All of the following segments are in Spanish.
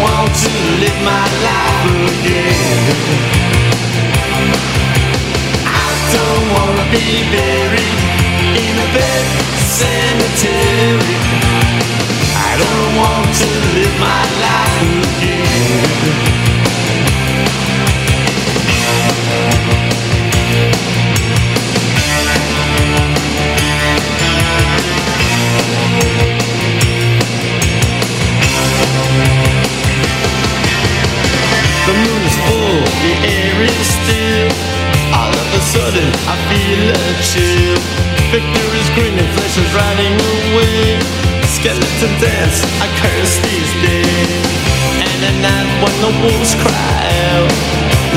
I don't want to live my life again. I don't wanna be buried in a pet cemetery. I don't want to live my life again. Air still. All of a sudden, I feel a chill. Victor is grinning, flesh is riding away. Skeleton dance, I curse these days. And at night when the wolves cry out,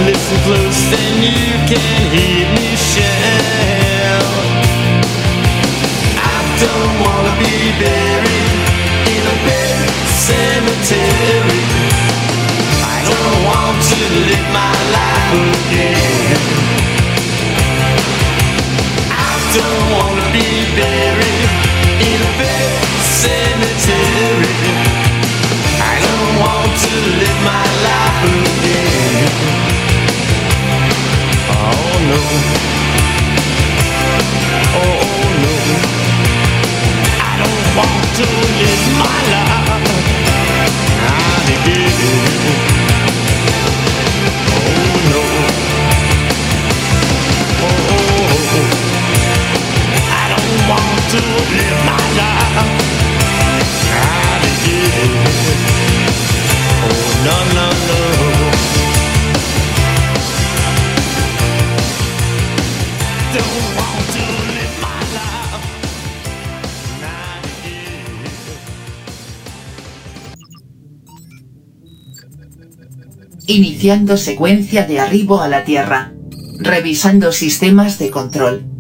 listen close and you can hear me shout. I don't wanna be buried in a bed cemetery. I don't want to live my life again. I don't wanna be buried in a cemetery. I don't want to live my life again. Oh no. Oh no. I don't want to live my life. Oh. Iniciando secuencia de arribo a la Tierra. Revisando sistemas de control.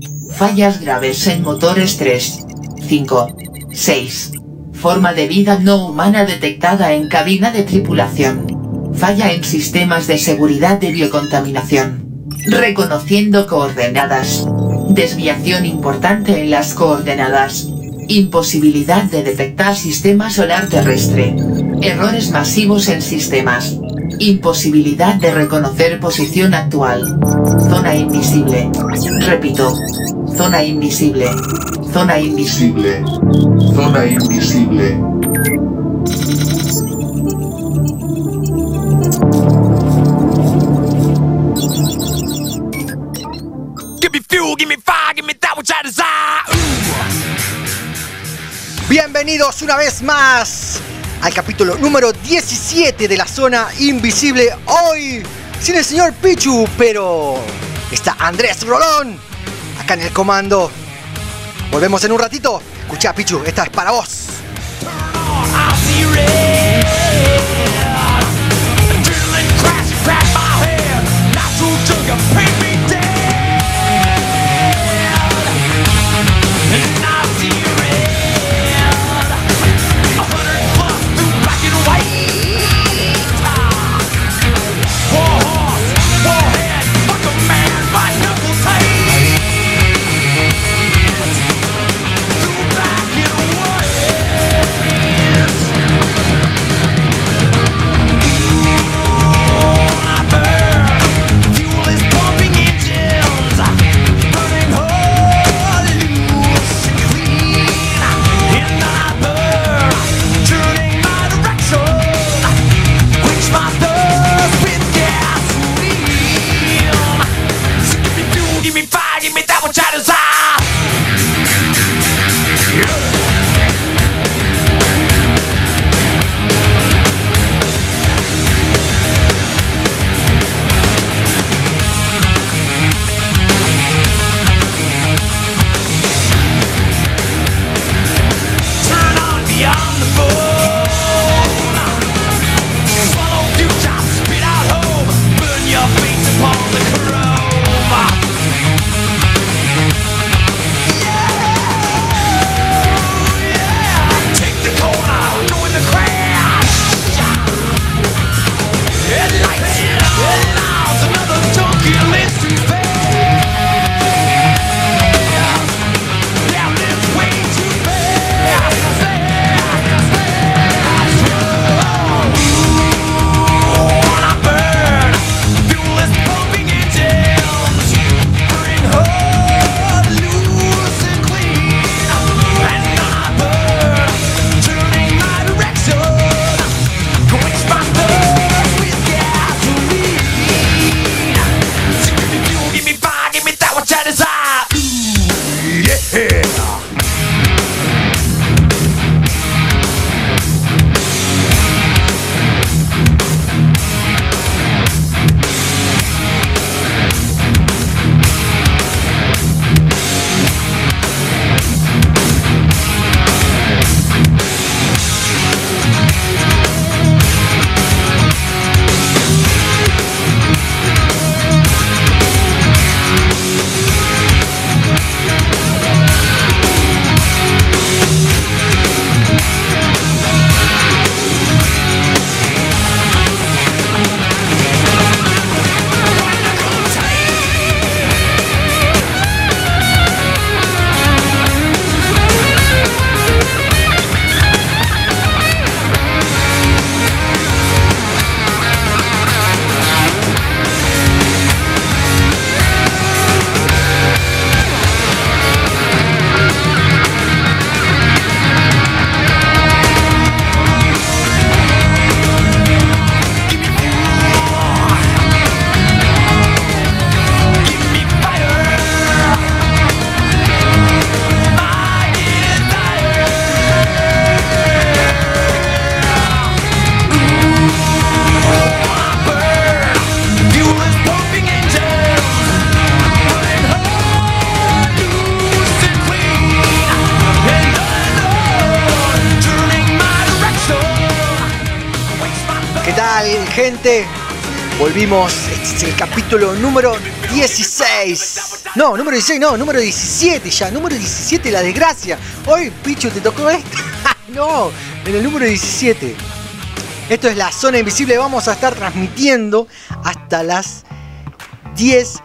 Fallas graves en motores 3. 5. 6. Forma de vida no humana detectada en cabina de tripulación. Falla en sistemas de seguridad de biocontaminación. Reconociendo coordenadas. Desviación importante en las coordenadas. Imposibilidad de detectar sistema solar terrestre. Errores masivos en sistemas. Imposibilidad de reconocer posición actual. Zona invisible. Repito. Zona invisible. Zona invisible. Zona invisible. Give me fuel, give me fire, give me that which I desire. Bienvenidos una vez más al capítulo número 17 de la zona invisible. Hoy sin el señor Pichu, pero está Andrés Rolón acá en el comando. Volvemos en un ratito. Escucha, Pichu, esta es para vos. Volvimos, este es el capítulo número 16. No, número 16, no, número 17 ya, número 17, la desgracia. Hoy, Pichu, ¿te tocó esto? no, en el número 17. Esto es la zona invisible, vamos a estar transmitiendo hasta las 10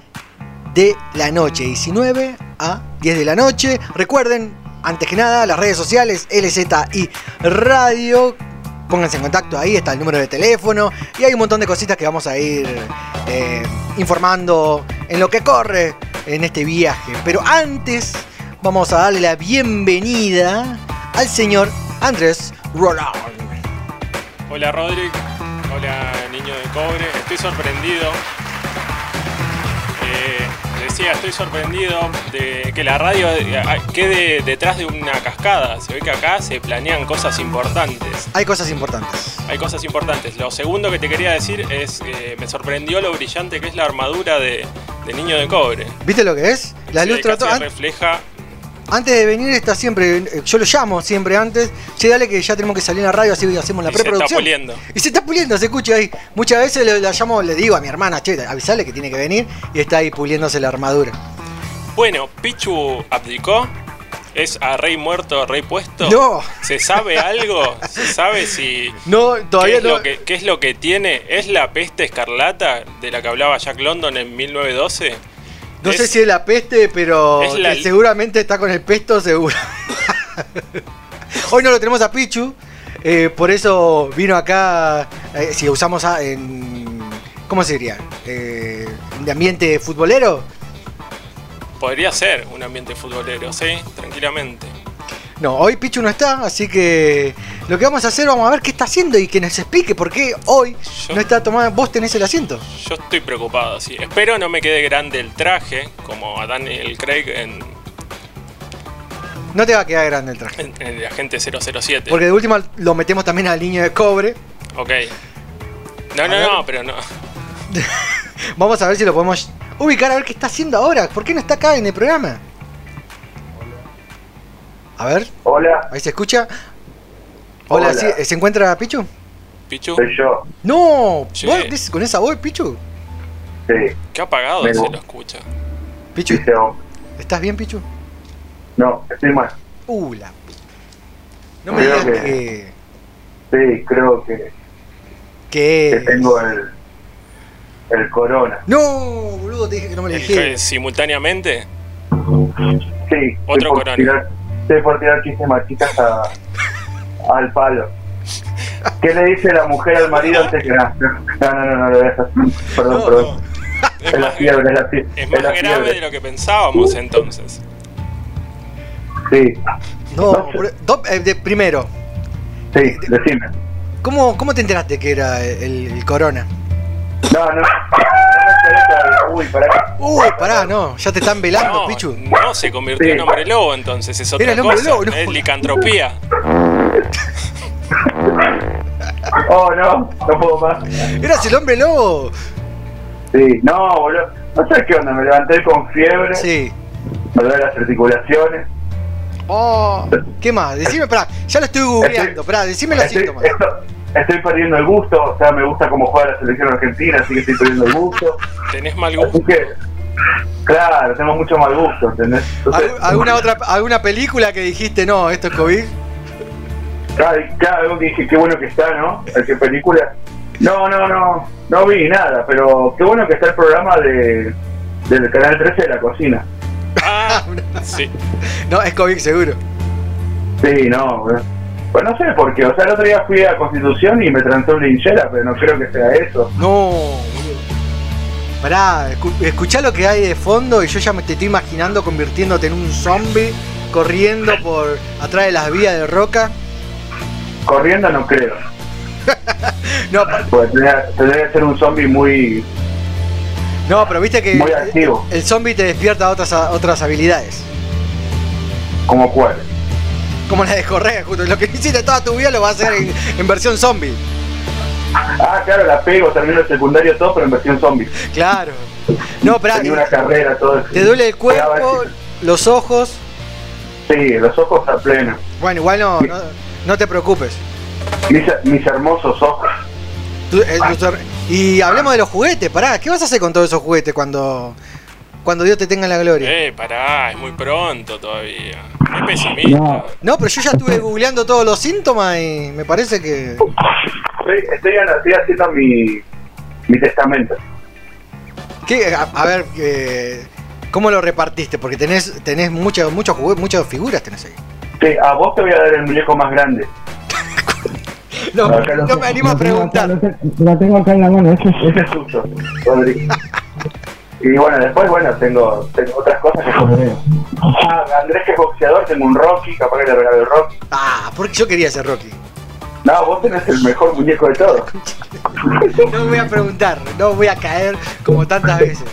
de la noche, 19 a 10 de la noche. Recuerden, antes que nada, las redes sociales LZI Radio. Pónganse en contacto ahí, está el número de teléfono y hay un montón de cositas que vamos a ir eh, informando en lo que corre en este viaje. Pero antes, vamos a darle la bienvenida al señor Andrés Roland. Hola Rodrick, hola niño de cobre, estoy sorprendido. Eh, decía, estoy sorprendido de que la radio eh, quede detrás de una cascada. Se ve que acá se planean cosas importantes. Hay cosas importantes. Hay cosas importantes. Lo segundo que te quería decir es que me sorprendió lo brillante que es la armadura de, de niño de cobre. ¿Viste lo que es? La Sí, luz casi trató- an- refleja. Antes de venir está siempre, eh, yo lo llamo siempre antes, che dale que ya tenemos que salir a la radio, así hacemos la Y se está preproducción. puliendo. Y se está puliendo, se escucha ahí. Muchas veces le, la llamo, le digo a mi hermana, che, avisale que tiene que venir, y está ahí puliéndose la armadura. Bueno, Pichu abdicó. ¿Es a rey muerto, rey puesto? No. ¿Se sabe algo? ¿Se sabe si No, ¿Qué todavía no. lo que, qué es lo que tiene? ¿Es la peste escarlata de la que hablaba Jack London en 1912? No sé si es la peste, pero es la- que seguramente está con el pesto, seguro. Hoy no lo tenemos a Pichu, eh, por eso vino acá, eh, si usamos a- en... ¿Cómo se diría? Eh, ¿De ambiente futbolero? Podría ser un ambiente futbolero, sí, tranquilamente. No, hoy Pichu no está, así que lo que vamos a hacer, vamos a ver qué está haciendo y que nos explique por qué hoy Yo- no está tomando. ¿Vos tenés el asiento? Yo estoy preocupado, sí. Espero no me quede grande el traje, como a Daniel Craig en, No te va a quedar grande el traje. en- en el Agente 007. Porque de última lo metemos también al niño de cobre. Ok. No, A no, ver. no, pero no. Vamos a ver si lo podemos ubicar a ver qué está haciendo ahora. ¿Por qué no está acá en el programa? A ver, Hola, ahí se escucha. Hola, Hola. ¿sí- ¿se encuentra Pichu? Pichu, soy yo. No, Sí. ¿vos dices con esa voz, Pichu? Sí, qué apagado se lo escucha. Pichu. ¿estás bien, Pichu? No, estoy mal. Uh, la... No me Creo digas que- que... Sí, creo que, que... que tengo el, el corona. No, boludo, te dije que no me lo dijeras. simultáneamente, Sí, Otro corona. tirar- Por tirar chistes machistas a, al palo. ¿Qué le dice la mujer al marido antes que nada? No, no, no, no, lo dejas. Perdón, No, perdón. es Es la más, fiebre, es la fiebre. es es más la grave fiebre. de lo que pensábamos entonces. Sí, No, sé. eh, de- primero, sí, decime. ¿cómo, ¿cómo te enteraste que era el, el corona? No, no. Uy, pará. Uy, pará, no, ya te están velando, No, Pichu. no, se convirtió Sí. en hombre lobo entonces, es otra Era el hombre cosa. lobo, no. Es licantropía. Oh, no, no puedo más. Eras el hombre lobo. Sí, no, boludo. No sé qué onda, me levanté con fiebre, Sí. me duelen las articulaciones. Oh, ¿qué más? Decime, pará, ya lo estoy googleando, pará, decime los Estoy, síntomas. esto- estoy perdiendo el gusto, o sea, me gusta cómo juega la selección argentina, así que estoy perdiendo el gusto. Tenés mal Así gusto. que, claro, tengo mucho mal gusto, ¿entendés? Entonces, ¿Algu- ¿Alguna otra alguna película que dijiste, no, esto es COVID? Algo que dije, qué bueno que está, ¿no? ¿Qué película? No, no, no, no vi nada, pero qué bueno que está el programa de del canal 13 de la cocina. Sí. No, es COVID seguro. Sí, no, pues no sé por qué, o sea, el otro día fui a Constitución y me transó una hinchera, pero no creo que sea eso. No. Pará, escu- escuchá lo que hay de fondo y yo ya me te estoy imaginando convirtiéndote en un zombie corriendo por atrás de las vías de roca. Corriendo no creo, No, tendría, tendría que ser un zombie muy, no pero viste que muy activo, el zombie te despierta otras, otras habilidades. como cuál. Como la de correr, justo. Lo que hiciste toda tu vida lo vas a hacer en, en versión zombie. Ah, claro, la pego, termino el secundario todo, pero en versión zombie. Claro. No, pero Tenía una carrera, todo te duele el cuerpo, los ojos. Sí, los ojos a pleno. Bueno, igual no, no, no te preocupes. Mis, mis hermosos ojos. Tu- eh, tu tor- y hablemos de los juguetes, pará, ¿qué vas a hacer con todos esos juguetes cuando, cuando Dios te tenga en la gloria? Eh, pará, es muy pronto todavía. Es pesimista. No, No, pero yo ya estuve googleando todos los síntomas y me parece que. estoy, estoy, estoy haciendo mi, mi testamento. ¿qué? A, a ver, eh, ¿cómo lo repartiste? Porque tenés, tenés muchas muchos juguetes, muchas figuras tenés ahí. Sí, a vos te voy a dar el muñeco más grande. No, no tengo, me animo a acá, preguntar. Lo, te- lo tengo acá en la mano. Ese es- Ese es suyo, Rodrigo. Y bueno, después, bueno, tengo, tengo otras cosas que son... Ah, Andrés que es boxeador, tengo un Rocky, capaz que le regalo el Rocky. Ah, porque yo quería ser Rocky. No, vos tenés el mejor muñeco de todos. No voy a preguntar, no voy a caer como tantas veces.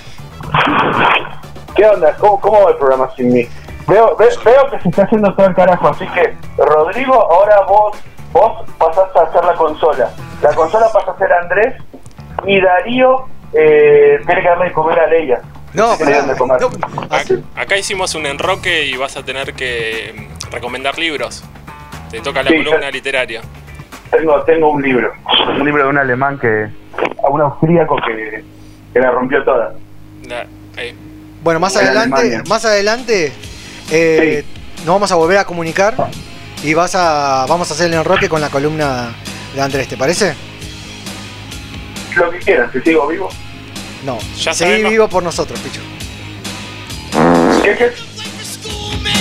¿Qué onda? ¿Cómo, cómo va el programa sin mí? Veo, ve- veo que se está haciendo todo el carajo, así que Rodrigo, ahora vos, vos pasaste a hacer la consola. La consola pasa a ser Andrés y Darío eh, tiene que darle de comer a Leia. No, no, Ac- Acá hicimos un enroque y vas a tener que mm, recomendar libros. Te toca la Sí, columna literaria. Tengo, tengo un libro, un libro de un alemán que, a un austríaco que, que la rompió toda. La- ahí. Bueno, más En adelante, Alemania. más adelante eh, nos vamos a volver a comunicar y vas a, vamos a hacer el enroque con la columna de Andrés, ¿te parece? Lo que quieran, si sigo vivo. No, Ya seguí sabemos. vivo por nosotros, Picho. ¿Qué, qué? Late for school, man,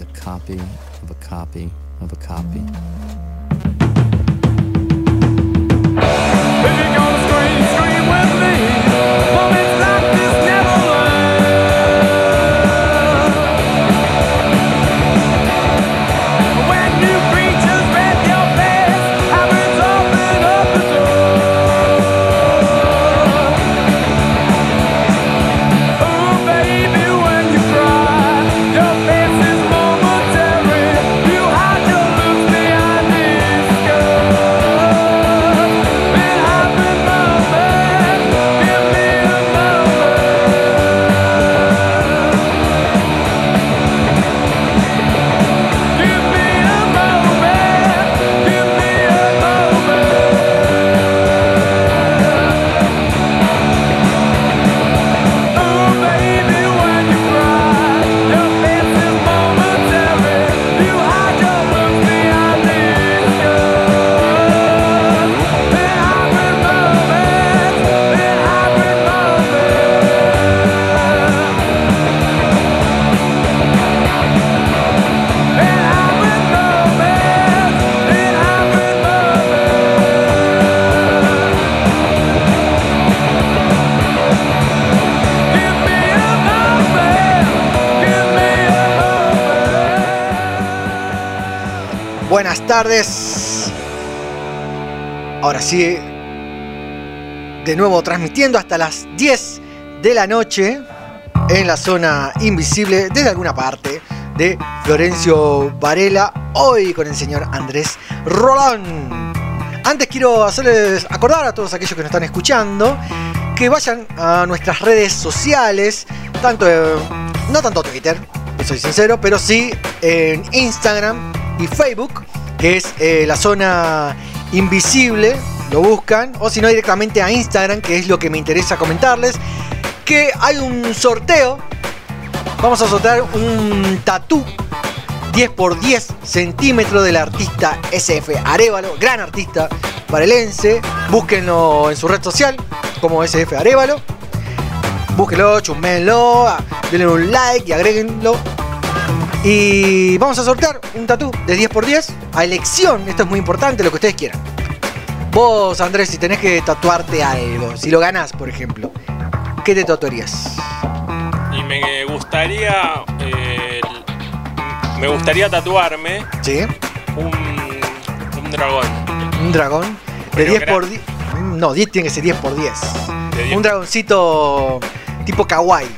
A copy of a copy of a copy. Tardes. Ahora sí, de nuevo transmitiendo hasta las 10 de la noche en la zona invisible desde alguna parte de Florencio Varela, hoy con el señor Andrés Rolón. Antes quiero hacerles acordar a todos aquellos que nos están escuchando que vayan a nuestras redes sociales, tanto no tanto Twitter, soy sincero, pero sí en Instagram y Facebook, que es eh, la zona invisible, lo buscan, o si no directamente a Instagram, que es lo que me interesa comentarles, que hay un sorteo, vamos a sortear un tatú 10 por 10 centímetros del artista SF Arevalo, gran artista varelense, búsquenlo en su red social como SF Arevalo. Búsquenlo, chummenlo, denle un like y agréguenlo. Y vamos a sortear un tatú de 10 por 10 a elección. Esto es muy importante, lo que ustedes quieran. Vos, Andrés, si tenés que tatuarte algo, si lo ganás, por ejemplo, ¿qué te tatuarías? Y me gustaría. eh, me gustaría tatuarme ¿Sí? un, un dragón. Un dragón. De Pero 10 gra- por 10. No, 10 tiene que ser 10 por 10. De 10. Un dragoncito tipo kawaii.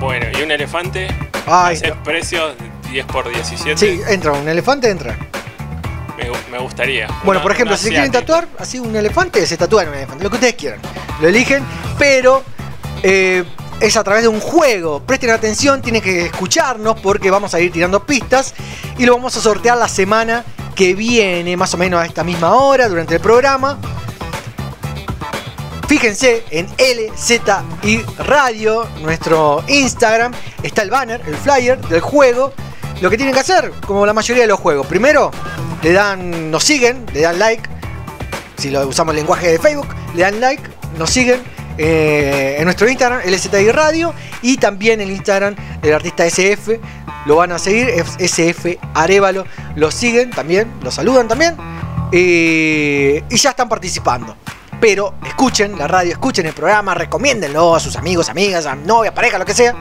Bueno, y un elefante. Ay, no. precios 10 por 17. Sí, entra, un elefante entra. Me, gu- me gustaría. Bueno, Una- por ejemplo, si quieren asiática. tatuar así un elefante, se tatúan un elefante, lo que ustedes quieran. Lo eligen, pero eh, es a través de un juego. Presten atención, tienen que escucharnos porque vamos a ir tirando pistas y lo vamos a sortear la semana que viene, más o menos a esta misma hora, durante el programa. Fíjense en LZI Radio, nuestro Instagram, está el banner, el flyer del juego. Lo que tienen que hacer, como la mayoría de los juegos, primero le dan, nos siguen, le dan like. Si lo usamos el lenguaje de Facebook, le dan like, nos siguen eh, en nuestro Instagram, LZI Radio, y también el Instagram del artista SF. Lo van a seguir, SF Arevalo, lo siguen también, lo saludan también, y, y ya están participando. Pero escuchen la radio, escuchen el programa, recomiéndenlo a sus amigos, amigas, a novia, pareja, lo que sea.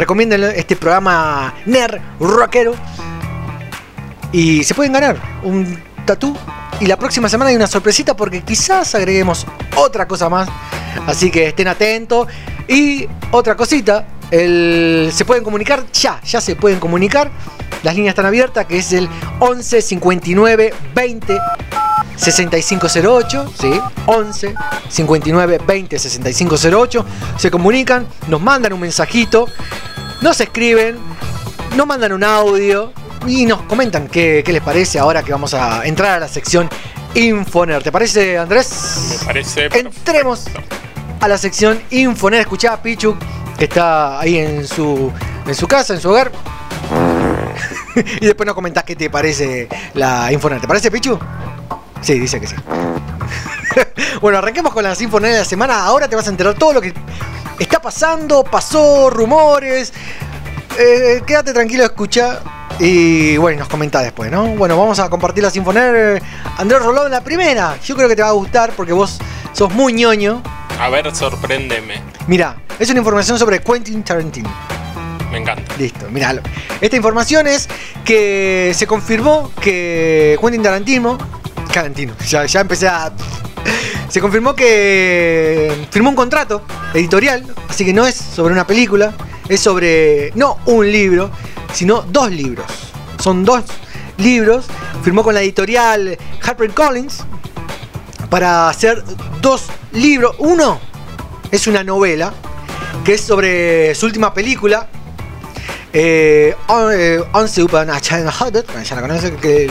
Recomiéndenlo este programa nerd rockero. Y se pueden ganar un tatú. Y la próxima semana hay una sorpresita porque quizás agreguemos otra cosa más. Así que estén atentos. Y otra cosita, el- se pueden comunicar ya, ya se pueden comunicar. Las líneas están abiertas, que es el 11 59 20 6508, ¿sí? 11 59 20 6508. Se comunican, nos mandan un mensajito, nos escriben, nos mandan un audio y nos comentan qué, qué les parece ahora que vamos a entrar a la sección Infoner. ¿Te parece, Andrés? Me parece. Entremos perfecto. a la sección Infoner. Escuchá a Pichu, que está ahí en su, en su casa, en su hogar. y después nos comentás qué te parece la Infoner. ¿Te parece, Pichu? Sí, dice que sí. bueno, arranquemos con las Infoner de la semana. Ahora te vas a enterar todo lo que está pasando, pasó, rumores. Eh, quédate tranquilo, escucha. Y bueno, nos comentá después, ¿no? Bueno, vamos a compartir las Infoner. Andrés Rolón, la primera. Yo creo que te va a gustar porque vos sos muy ñoño. A ver, sorpréndeme. Mira, es una información sobre Quentin Tarantino. Me encanta. Listo, míralo. Esta información es que se confirmó que Quentin Tarantino. Tarantino, ya, ya empecé a. Se confirmó que firmó un contrato editorial, así que no es sobre una película, es sobre no un libro, sino dos libros. Son dos libros. Firmó con la editorial HarperCollins para hacer dos libros. Uno es una novela que es sobre su última película, eh, On- eh, Once Upon a Childhood, ya la conoces, que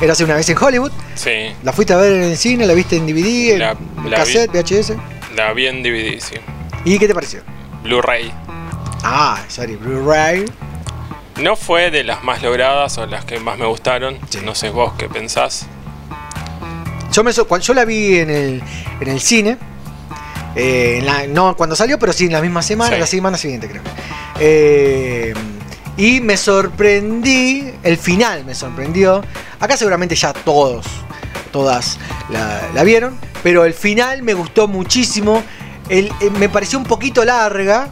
era hace una vez en Hollywood. Sí, La fuiste a ver en el cine, la viste en DVD, en La- la cassette, VHS. la vi en DVD, sí. ¿Y qué te pareció? Blu-ray. Ah, sorry, Blu-ray. No fue de las más logradas o las que más me gustaron. Sí. No sé vos qué pensás. Yo, me, cual- yo la vi en el, en el cine. Eh, en la- no cuando salió, pero sí en la misma semana, Sí. la semana siguiente creo. Eh, y me sorprendí, el final me sorprendió. Acá seguramente ya todos, todas la, la vieron, pero el final me gustó muchísimo. El- eh, me pareció un poquito larga,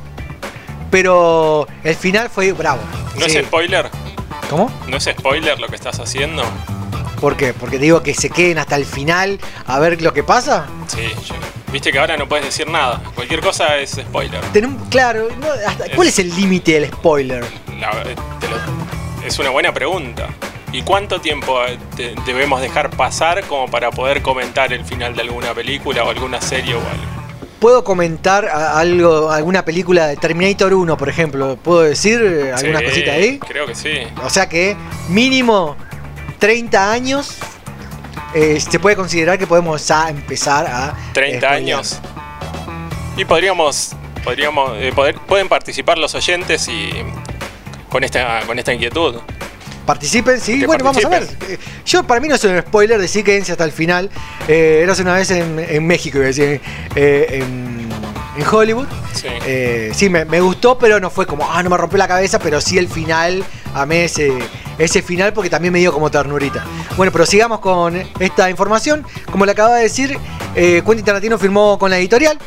pero el final fue bravo. ¿No Sí. es spoiler? ¿Cómo? ¿No es spoiler lo que estás haciendo? ¿Por qué? Porque digo que se queden hasta el final a ver lo que pasa. Sí, yo- viste que ahora no puedes decir nada. Cualquier cosa es spoiler. Tenemos, claro, no, hasta- ¿cuál es el límite del spoiler? La- te lo- es una buena pregunta. ¿Y cuánto tiempo eh, te- debemos dejar pasar como para poder comentar el final de alguna película o alguna serie o algo? ¿Puedo comentar a- algo, alguna película de Terminator 1, por ejemplo? ¿Puedo decir eh, alguna Sí, cosita ahí? Creo que sí. O sea que mínimo 30 años eh, se puede considerar que podemos ya empezar a... 30 spoilear. años. Y podríamos, podríamos eh, poder, pueden participar los oyentes y con esta, con esta inquietud. Participen, sí, Que bueno, vamos a ver. Eh, Yo, para mí no es un spoiler, decir quédense hasta el final. Eh, eras una vez en, en México, iba a decir, eh, en, en Hollywood. Sí. Eh, sí, me, me gustó, pero no fue como, ah, no me rompió la cabeza, pero sí el final, amé ese, ese final porque también me dio como ternurita. Bueno, pero sigamos con esta información. Como le acaba de decir, eh, Quentin Tarantino firmó con la editorial.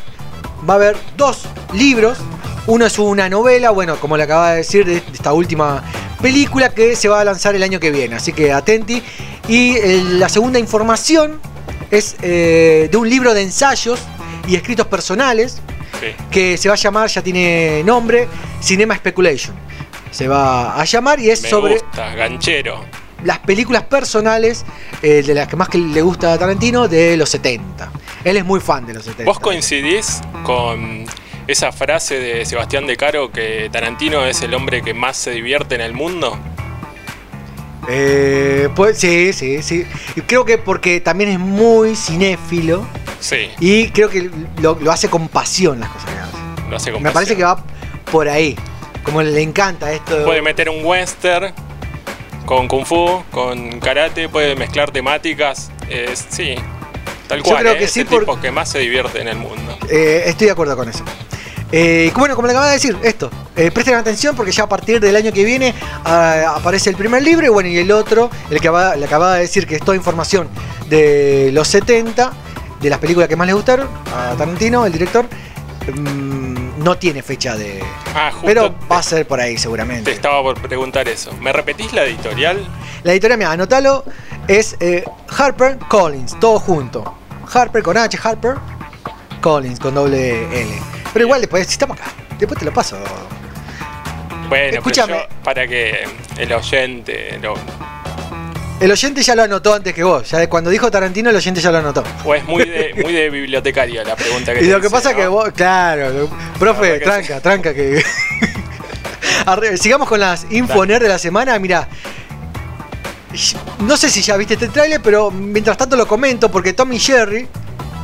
Va a haber dos libros. Uno es una novela, bueno, como le acaba de decir, de, de esta última película que se va a lanzar el año que viene. Así que atenti. Y eh, la segunda información es eh, de un libro de ensayos y escritos personales Sí. que se va a llamar, ya tiene nombre, Cinema Speculation. Se va a llamar y es Me sobre gusta, ganchero. las películas personales eh, de las que más que le gusta a Tarantino de los 70. Él es muy fan de los 70. ¿Vos coincidís con esa frase de Sebastián De Caro que Tarantino es el hombre que más se divierte en el mundo? Eh, pues, sí, sí, sí. Creo que porque también es muy cinéfilo Sí, y creo que lo, lo hace con pasión las cosas que hace. lo hace con Me parece que va por ahí. Como le encanta esto. de- Puede meter un western con kung fu, con karate, puede mezclar temáticas. sí, tal Yo cual. creo ¿eh? que es sí el por- tipo que más se divierte en el mundo. Eh, estoy de acuerdo con eso. Eh, bueno, como le acababa de decir, esto. eh, presten atención porque ya a partir del año que viene ah, aparece el primer libro y bueno, y el otro, el que le acababa de decir que es toda información de los 70, de las películas que más le gustaron a Tarantino, el director, mm, no tiene fecha de... Ah, justo Pero te- va a ser por ahí Te seguramente. estaba por preguntar eso. ¿Me repetís la editorial? La editorial, mira, anótalo, es eh, Harper Collins, todo junto. Harper con H, Harper Collins con doble L. Pero igual después, si estamos acá, después te lo paso. Bueno, Escúchame. pero yo- para que el oyente lo- El oyente ya lo anotó antes que vos. Ya cuando dijo Tarantino, el oyente ya lo anotó. O es muy de, muy de bibliotecaria la pregunta que Y te lo que pasa ¿no? que vos, claro, lo- profe, tranca, sí. tranca que. Arre- Sigamos con las infoner de la semana. Mira, no sé si ya viste este tráiler, pero mientras tanto lo comento porque Tommy Jerry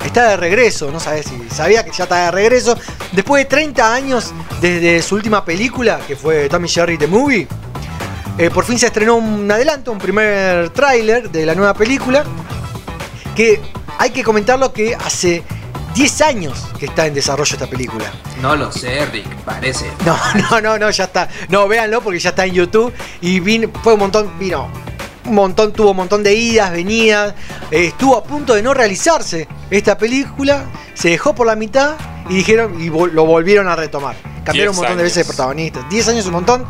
está de regreso. No sabes si sabía que ya está de regreso. Después de 30 años desde su última película, que fue Tommy Jerry The Movie, eh, por fin se estrenó un adelanto, un primer tráiler de la nueva película. Que hay que comentarlo que hace 10 años que está en desarrollo esta película. No lo sé, Rick, parece. No, no, no, no, ya está. No, véanlo porque ya está en YouTube. Y vino, fue un montón, vino. Un montón, tuvo un montón de idas, venidas. eh, estuvo a punto de no realizarse esta película. Se dejó por la mitad y dijeron y vol- lo volvieron a retomar. Cambiaron un 10 montón de veces de protagonistas. 10 años un montón.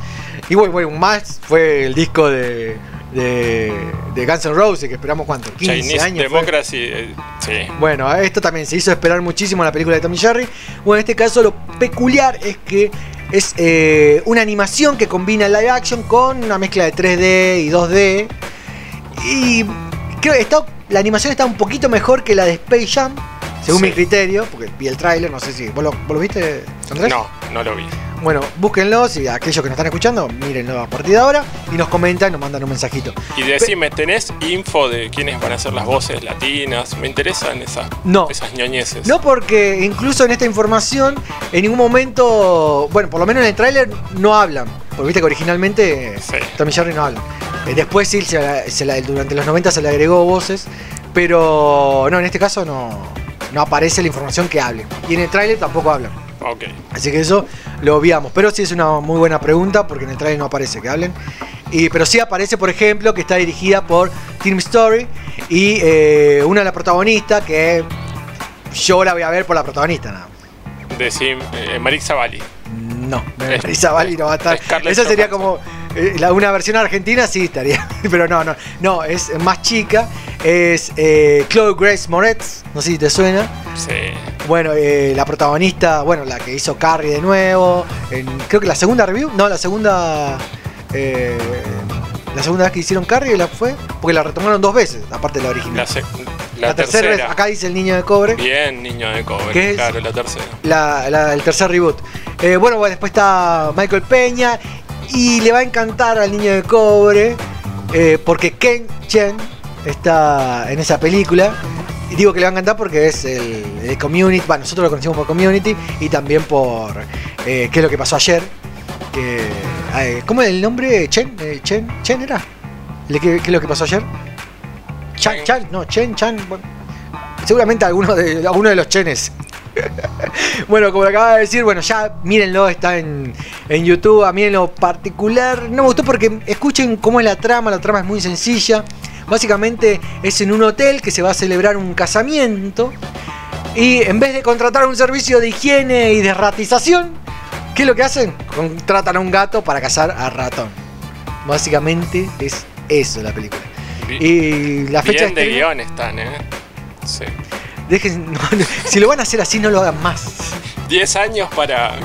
Y bueno, bueno, un más fue el disco de, de, de Guns N' Roses, que esperamos cuánto, 15 Chinese años. Democracy, eh, sí. Bueno, esto también se hizo esperar muchísimo en la película de Tommy Jerry. Bueno, en este caso lo peculiar es que es eh, una animación que combina live action con una mezcla de 3D y 2D. Y creo que está, la animación está un poquito mejor que la de Space Jam, según Sí. mi criterio, porque vi el tráiler, no sé si... ¿Vos lo, vos lo viste, Andrés? No, no lo vi. Bueno, búsquenlos y aquellos que nos están escuchando, mírenlo a partir de ahora y nos comentan, nos mandan un mensajito. Y decime, ¿tenés info de quiénes van a ser las voces latinas? Me interesan esas, No. esas ñoñeces. No porque incluso en esta información en ningún momento, bueno, por lo menos en el tráiler no hablan. Porque viste que originalmente Sí. Tommy Jerry no habla. Eh, después sí, se la- se la- durante los 90 se le agregó voces, pero no, en este caso no, no aparece la información que hable. Y en el tráiler tampoco hablan. Ok. Así que eso lo obviamos. Pero sí es una muy buena pregunta porque en el trailer no aparece que hablen. Y, pero sí aparece, por ejemplo, que está dirigida por Tim Story y eh, una de las protagonistas que yo la voy a ver por la protagonista. nada más. Decim, eh, Marix Zavali. No, Marisa Bali no va a estar. Esa sería como eh, la- una versión argentina, sí estaría. Pero no, no, no, es más chica. Es eh, Chloe Grace Moretz, no sé si te suena. Sí. Bueno, eh, la protagonista, bueno, la que hizo Carrie de nuevo. en- creo que la segunda review, no, la segunda. eh, la segunda vez que hicieron Carrie la fue, porque la retomaron dos veces, aparte de la original. La, La, la tercera, tercera. vez, acá dice el niño de cobre. Bien, niño de cobre. ¿Qué es? Claro, la tercera. la- la- el tercer reboot. Eh, bueno, después está Michael Peña y le va a encantar al niño de cobre eh, porque Ken Chen está en esa película. Y digo que le va a encantar porque es el, el Community, bueno, nosotros lo conocimos por Community y también por eh, qué es lo que pasó ayer. Que, eh, ¿Cómo es el nombre? ¿Chen? Eh, ¿Chen? ¿Chen era? ¿Le- ¿Qué, qué es lo que pasó ayer? Chan. Chan, no, Chen, Chan. bueno, seguramente alguno de, alguno de los Chenes. Bueno, como lo acaba de decir, bueno, ya mírenlo, está en, en YouTube. A mí en lo particular no me gustó porque escuchen cómo es la trama. La trama es muy sencilla. Básicamente es en un hotel que se va a celebrar un casamiento. Y en vez de contratar un servicio de higiene y de ratización, ¿qué es lo que hacen? Contratan a un gato para cazar a ratón. Básicamente es eso la película. Y la fecha Bien de estreno- guion están, ¿eh? Sí. Dejen, no, no, si lo van a hacer así, no lo hagan más. 10 años para,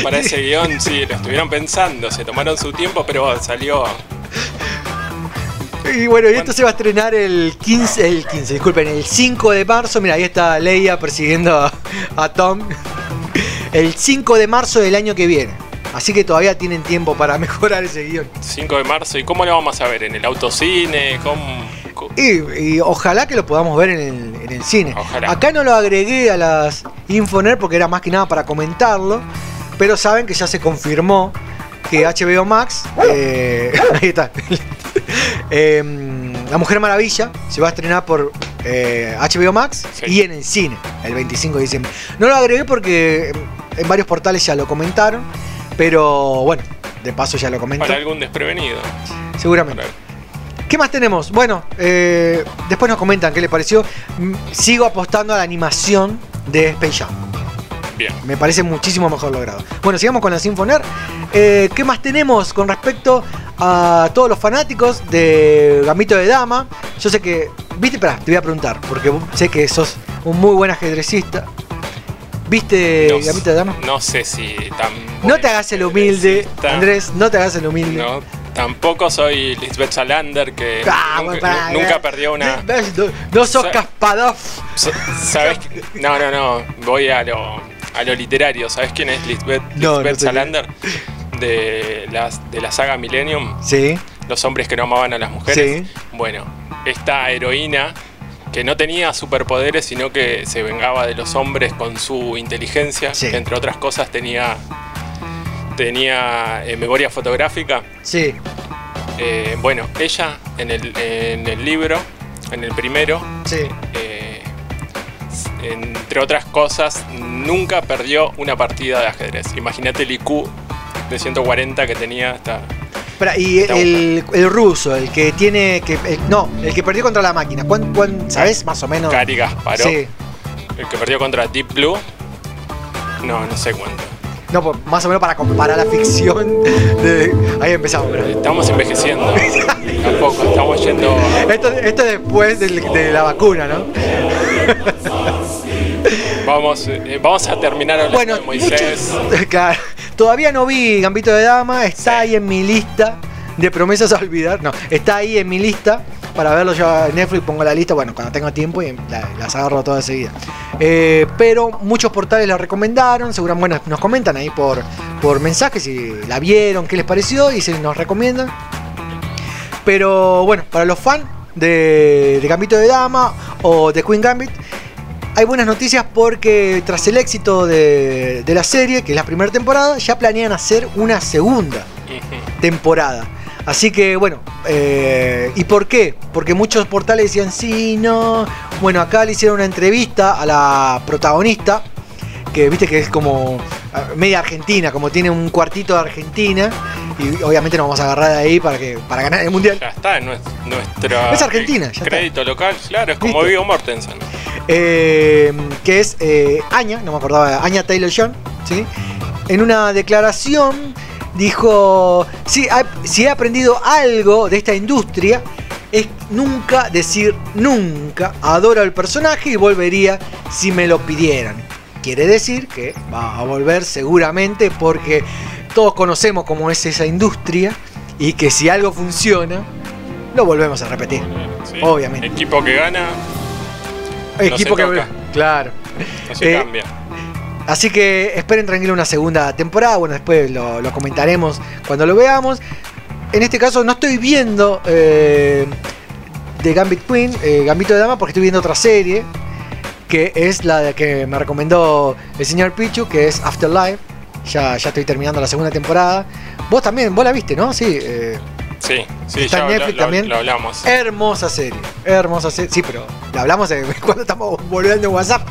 para ese guion, sí, lo estuvieron pensando, se tomaron su tiempo, pero salió. Y bueno, y esto se va a estrenar el 15, el 15, disculpen, el 5 de marzo. Mira, ahí está Leia persiguiendo a, a Tom. El 5 de marzo del año que viene. Así que todavía tienen tiempo para mejorar ese guion. 5 de marzo, ¿y cómo lo vamos a ver? ¿En el autocine? ¿Cómo? Y, y ojalá que lo podamos ver en el, en el cine. Ojalá. Acá no lo agregué a las Infoner porque era más que nada para comentarlo. Pero saben que ya se confirmó que HBO Max. eh, ahí está. Em, La Mujer Maravilla se va a estrenar por eh, HBO Max Sí. y en el cine el 25 de diciembre. No lo agregué porque en- en varios portales ya lo comentaron. Pero bueno, de paso ya lo comento. Para algún desprevenido. Seguramente. Para- ¿Qué más tenemos? Bueno, eh, después nos comentan qué les pareció. Mm, Sigo apostando a la animación de Space Jam. Bien. Me parece muchísimo mejor logrado. Bueno, sigamos con la Sinfoner. Eh, ¿Qué más tenemos con respecto a todos los fanáticos de Gambito de Dama? Yo sé que. ¿Viste? Espera, te voy a preguntar, porque sé que sos un muy buen ajedrecista. ¿Viste No, Gambito de Dama? no sé si tan. No te hagas el humilde. Andrés, no te hagas el humilde. No, tampoco soy Lisbeth Salander, que Ah, nunca, pará. perdió una. No, no sos Kasparov. No, no, no. Voy a lo, a lo literario. ¿Sabes quién es Lisbeth, No, Salander? De, las, de la saga Millennium. Sí. Los hombres que no amaban a las mujeres. Sí. Bueno, esta heroína que no tenía superpoderes, sino que se vengaba de los hombres con su inteligencia. Sí. entre otras cosas tenía, tenía eh, memoria fotográfica. Sí. Eh, bueno, ella en el, en el libro, en el primero, Sí. eh, entre otras cosas, nunca perdió una partida de ajedrez. Imagínate el IQ de 140 que tenía hasta... Espera, y el, el ruso, el que tiene que. el- no, el que perdió contra la máquina. ¿Cuán, cuán, sabes Más o menos. Gary Gasparov, Sí. el que perdió contra Deep Blue. No, no sé cuánto. No, pues, más o menos para comparar la ficción. de- ahí empezamos. espera. Estamos envejeciendo. Tampoco, estamos yendo... Esto, esto es después de la vacuna, ¿no? Vamos, eh, vamos a terminar hablando Bueno, de Moisés. muchos- claro, todavía no vi Gambito de Dama, está Sí. ahí en mi lista de promesas a olvidar. No, está ahí en mi lista para verlo yo en Netflix, pongo la lista, bueno, cuando tengo tiempo y la- las agarro todas seguidas. Eh, pero muchos portales la recomendaron, seguramente bueno, nos comentan ahí por, por mensajes si la vieron, qué les pareció y si nos recomiendan. Pero bueno, para los fans de, de Gambito de Dama o de Queen Gambit, hay buenas noticias porque tras el éxito de, de la serie, que es la primera temporada, ya planean hacer una segunda temporada. Así que bueno, eh, ¿y por qué? Porque muchos portales decían sí, no. Bueno, acá le hicieron una entrevista a la protagonista, que viste que es como ah, media argentina, como tiene un cuartito de Argentina, y obviamente nos vamos a agarrar de ahí para, que, para ganar el mundial. Ya está, nues- nuestro Es Argentina, ya está. crédito local, claro, es como. Vigo Mortensen. Eh, que es eh, Anya, no me acordaba, Anya Taylor John, ¿sí? en una declaración dijo, si, si he aprendido algo de esta industria, es nunca decir nunca, adoro al personaje y volvería si me lo pidieran. Quiere decir que va a volver seguramente porque todos conocemos cómo es esa industria y que si algo funciona, lo volvemos a repetir. Sí. Obviamente. Equipo que gana, Equipo se que toca. claro. no se Eh, cambia. Así que esperen tranquilo una segunda temporada. Bueno, después lo, comentaremos cuando lo veamos. En este caso no estoy viendo eh, The Gambit Queen, eh, Gambito de Dama, porque estoy viendo otra serie. Que es la que me recomendó el señor Pichu, que es Afterlife. Ya, ya estoy terminando la segunda temporada. Vos también, vos la viste, ¿no? Sí. eh, Sí, sí, está en lo- Netflix lo, también. lo hablamos. Hermosa serie, hermosa serie. Sí, pero la hablamos cuando estamos volviendo en WhatsApp.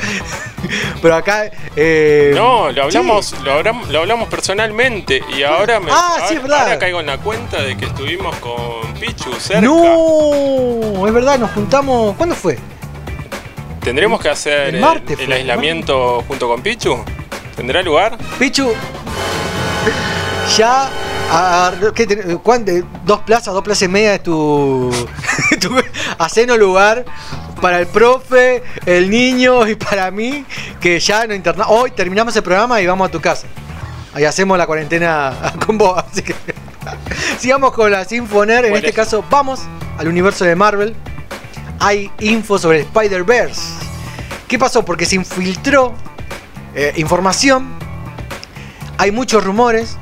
pero acá. eh, No, lo sí. hablamos, lo, hablamos personalmente y ahora me Ah, sí, es verdad. ahora caigo en la cuenta de que estuvimos con Pichu cerca. No, es verdad, nos juntamos. ¿Cuándo fue? ¿Tendremos que hacer El martes aislamiento junto con Pichu? ¿Tendrá lugar? Pichu, ya. A- a- ¿qué ten- cuán- de- dos plazas, dos plazas y media de tu. tu lugar para el profe, el niño y para mí, que ya no interna. Hoy terminamos el programa y vamos a tu casa. Ahí hacemos la cuarentena con vos. Así que. Sigamos con la Sinfoner. En ¿Cuál este es? caso, vamos al universo de Marvel. Hay info sobre Spider-Verse. ¿Qué pasó? Porque se infiltró eh, información. Hay muchos rumores.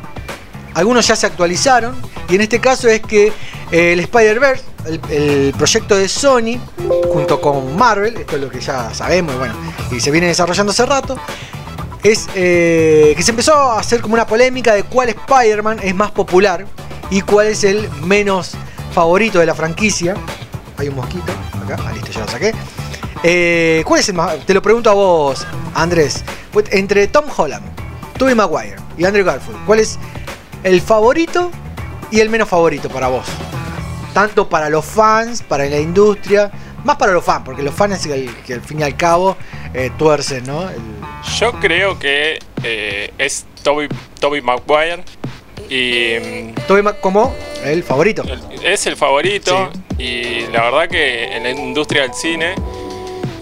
Algunos ya se actualizaron. Y en este caso es que eh, el Spider-Verse, el, proyecto de Sony, junto con Marvel, esto es lo que ya sabemos y bueno, y se viene desarrollando hace rato, es eh, que se empezó a hacer como una polémica de cuál Spider-Man es más popular y cuál es el menos favorito de la franquicia. Hay un mosquito acá, ah, listo, ya lo saqué. Eh, ¿Cuál es el más? Te lo pregunto a vos, Andrés. Pues, entre Tom Holland, Tobey Maguire y Andrew Garfield, ¿cuál es el favorito y el menos favorito para vos? Tanto para los fans, para la industria, más para los fans, porque los fans es el que al fin y al cabo eh, tuercen, ¿no? El- Yo creo que eh, es Toby, Toby Maguire y mm, Tobey Ma- como el favorito. es el favorito y la verdad que en la industria del cine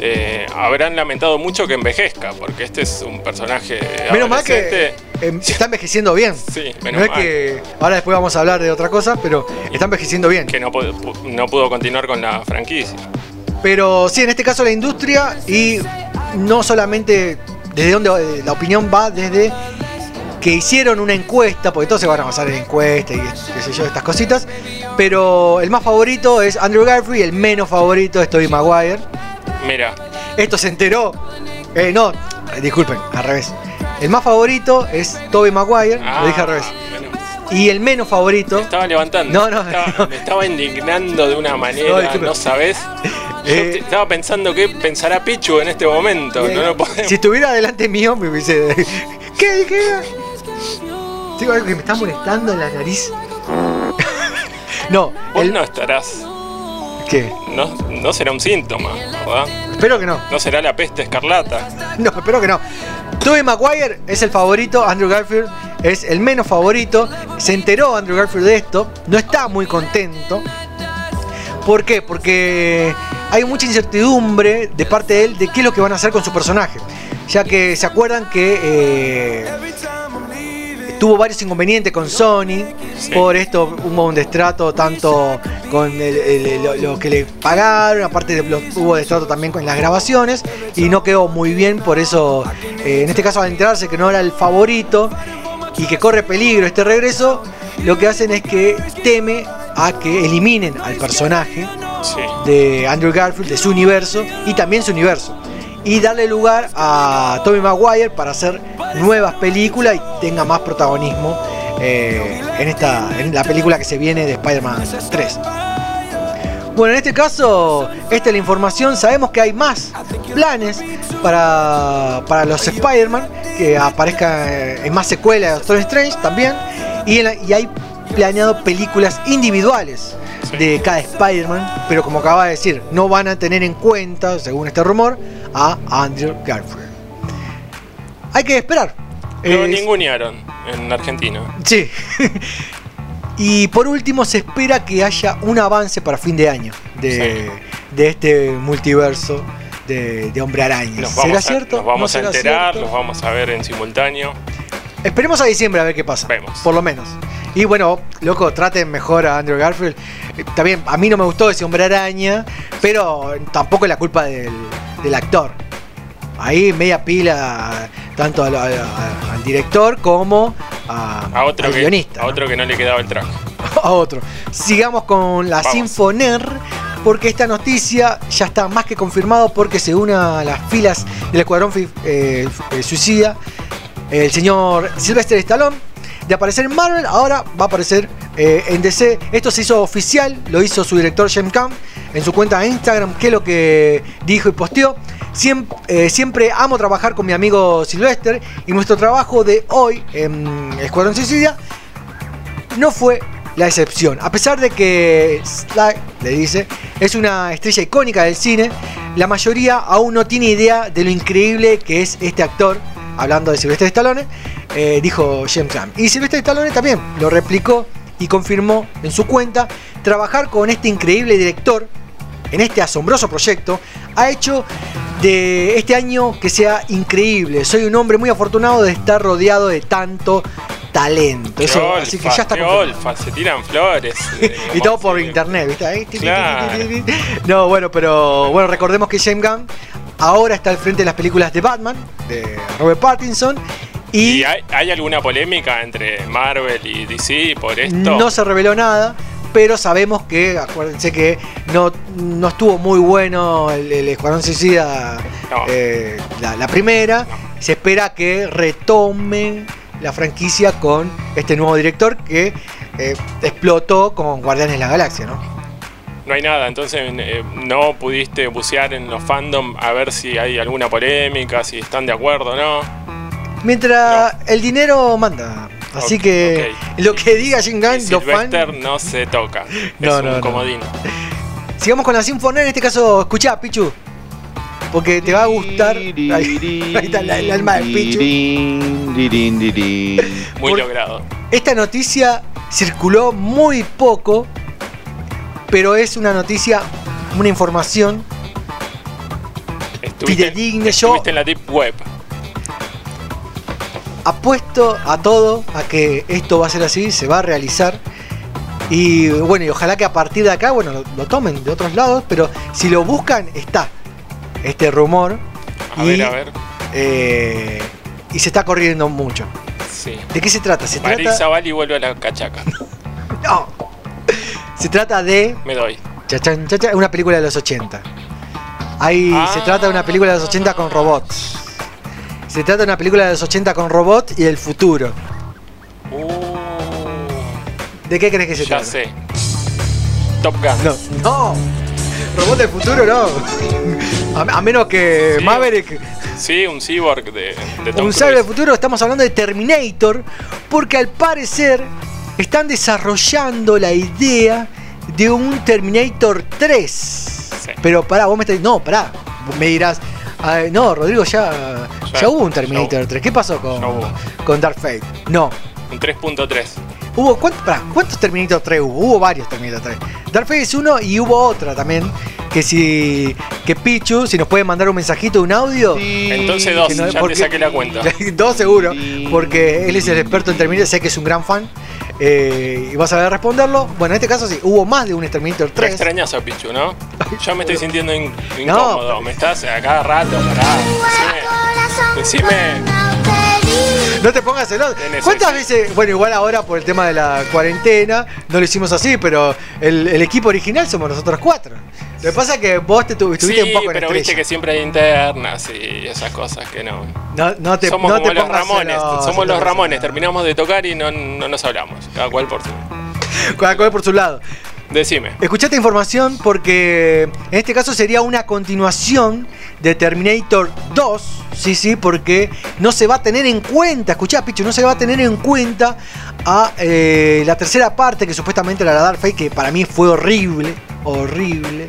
eh, habrán lamentado mucho que envejezca porque este es un personaje Menos mal que adolescente. eh, está envejeciendo bien. Sí, No menos es mal. que ahora después vamos a hablar de otra cosa, pero está envejeciendo bien. que no, pudo- pu- no pudo continuar con la franquicia. Pero sí, en este caso la industria y no solamente desde donde eh, la opinión va desde que hicieron una encuesta, porque todos se van a basar en encuestas y qué sé yo, estas cositas, pero el más favorito es Andrew Garfield el menos favorito es Tobey Maguire. Mira, Esto se enteró. Eh, no, disculpen, al revés. El más favorito es Tobey Maguire, lo dije al revés. Y el menos favorito. estaba levantando. No, no, Me estaba, me estaba indignando de una No, manera, disculpe. no, sabes. Eh, estaba pensando qué pensará Pichu en este momento. No lo podemos. Si estuviera delante mío, me hubiese. ¿Qué dije? Tengo algo que me está molestando en la nariz. no, Vos el- no estarás. ¿Qué? No, no será un síntoma, ¿verdad? Espero que no. No será la peste escarlata. No, espero que no. Tobey Maguire es el favorito, Andrew Garfield es el menos favorito. Se enteró Andrew Garfield de esto, no está muy contento. ¿Por qué? Porque hay mucha incertidumbre de parte de él de qué es lo que van a hacer con su personaje. Ya que se acuerdan que eh, tuvo varios inconvenientes con Sony. Por esto hubo un destrato tanto con el- el- lo, lo que le pagaron, aparte de, lo- hubo destrato también con las grabaciones y no quedó muy bien. Por eso, eh, en este caso, al enterarse que no era el favorito y que corre peligro este regreso, lo que hacen es que teme a que eliminen al personaje Sí. de Andrew Garfield, de su universo y también su universo. Y darle lugar a Tobey Maguire para hacer nuevas películas y tenga más protagonismo eh, en, esta, en la película que se viene de Spider-Man 3. Bueno, en este caso, esta es la información. Sabemos que hay más planes para, para los Spider-Man, que aparezcan en más secuelas de Doctor Strange también. Y, en la- y hay planeado películas individuales de cada Spider-Man, pero como acaba de decir, no van a tener en cuenta, según este rumor, a Andrew Garfield. Hay que esperar. Lo Es- ningunearon en Argentina. Sí. y por último, se espera que haya un avance para fin de año de, de este multiverso de, de Hombre Araña. Nos ¿Será a, cierto? nos vamos ¿No a enterar, cierto? los vamos a ver en simultáneo. Esperemos a diciembre a ver qué pasa. Vemos. Por lo menos. Y bueno, loco, traten mejor a Andrew Garfield. Eh, También, a mí no me gustó ese hombre araña, pero tampoco es la culpa del, del actor. Ahí media pila tanto al, al- al director como a, A otro, al que, guionista. a otro que no le quedaba el traje. a otro. Sigamos con la Vamos. Sinfoner, porque esta noticia ya está más que confirmado porque se une a las filas del Escuadrón eh, eh, Suicida. El señor Sylvester Stallone, de aparecer en Marvel, ahora va a aparecer eh, en DC. Esto se hizo oficial, lo hizo su director James Camp en su cuenta de Instagram, que es lo que dijo y posteó. Siempre, eh, siempre amo trabajar con mi amigo Sylvester y nuestro trabajo de hoy en Escuadrón Suicida no fue la excepción. A pesar de que Sly, le dice, es una estrella icónica del cine, la mayoría aún no tiene idea de lo increíble que es este actor. Hablando de Sylvester Stallone, eh, dijo James Gunn. Y Sylvester Stallone también lo replicó y confirmó en su cuenta trabajar con este increíble director en este asombroso proyecto ha hecho de este año que sea increíble. Soy un hombre muy afortunado de estar rodeado de tanto talento. Eso, así que ya está olfa, se tiran flores. eh, Y todo por internet, ¿viste? Claro. No, bueno, pero bueno, recordemos que James Gunn ahora está al frente de las películas de Batman, de Robert Pattinson, y, ¿Y hay, hay alguna polémica entre Marvel y DC por esto? no se reveló nada. Pero sabemos que, acuérdense que no, no estuvo muy bueno el, el Escuadrón Suicida, No. eh, la, la primera. Se espera que retomen la franquicia con este nuevo director que eh, explotó con Guardianes de la Galaxia, ¿no? No hay nada, entonces eh, no pudiste bucear en los fandom a ver si hay alguna polémica, si están de acuerdo o no. Mientras el dinero manda. Así que lo que diga Gunn, los fans. No se toca. No, es no, un no. comodín. Sigamos con la Sinfonía, en este caso, escuchá, Pichu. Porque te va a gustar. Ahí, ahí está el, el alma del Pichu. Muy Por- logrado. Esta noticia circuló muy poco, pero es una noticia, una información Estuviste, fidedigna. Yo en la Deep Web. Apuesto a todo a que esto va a ser así, se va a realizar. Y bueno, y ojalá que a partir de acá, bueno, lo, lo tomen de otros lados, pero si lo buscan, está este rumor. A y, ver, a ver. eh, y se está corriendo mucho. Sí. ¿De qué se trata? Se Marisa trata. Vuelve a la cachaca. No. Se trata de. Me doy. Chachán, chachán, una película de los 80. Ahí Ah. se trata de una película de los 80 con robots. Se trata de una película de los 80 con robots y el futuro. Uh, ¿De qué crees que se ya trata? sé. Top Gun. No, no. Robot del futuro no. A, a menos que Sí. Maverick. Sí, un cyborg de, de Tom Un sabe del futuro, estamos hablando de Terminator. Porque al parecer están desarrollando la idea de un Terminator 3. Pero pará, vos me estás. No, pará. Vos me dirás. "Ay, no, Rodrigo, ya, ya, Ya, hubo un ya Terminator hubo. 3. ¿Qué pasó con, con Dark Fate? No. Un 3.3. Hubo, ¿cuántos, pará, ¿Cuántos Terminator 3 hubo? Hubo varios Terminator 3. Dark Fate es uno y hubo otra también. Que si. Que Pichu, si nos puede mandar un mensajito, un audio. Entonces dos, no- ya porque- te saqué la cuenta. Dos seguro, porque él es el experto en Terminator, sé que es un gran fan. eh, y vas a ver responderlo. Bueno, en este caso sí, hubo más de un Terminator Te 3. extrañas a Pichu, ¿no? Ya me estoy sintiendo in- incómodo. Me estás a cada rato, pará. Decime. Decime. No te pongas celoso. ¿Cuántas veces? Bueno, igual ahora por el tema de la cuarentena no lo hicimos así, pero el, el equipo original somos nosotros cuatro. Lo que pasa es que vos te tu- estuviste Sí, un poco en pero viste que siempre hay internas y esas cosas que no. No, no te, somos no como te los Ramones, celoso, somos los Ramones, terminamos de tocar y no, no nos hablamos, cada cual por su. Cada cual por su lado. Decime. Escuché esta información porque en este caso sería una continuación de Terminator 2, sí, sí, porque no se va a tener en cuenta, escuchá, Pichu, no se va a tener en cuenta a eh, la tercera parte que supuestamente era la Dark Fate, que para mí fue horrible, horrible.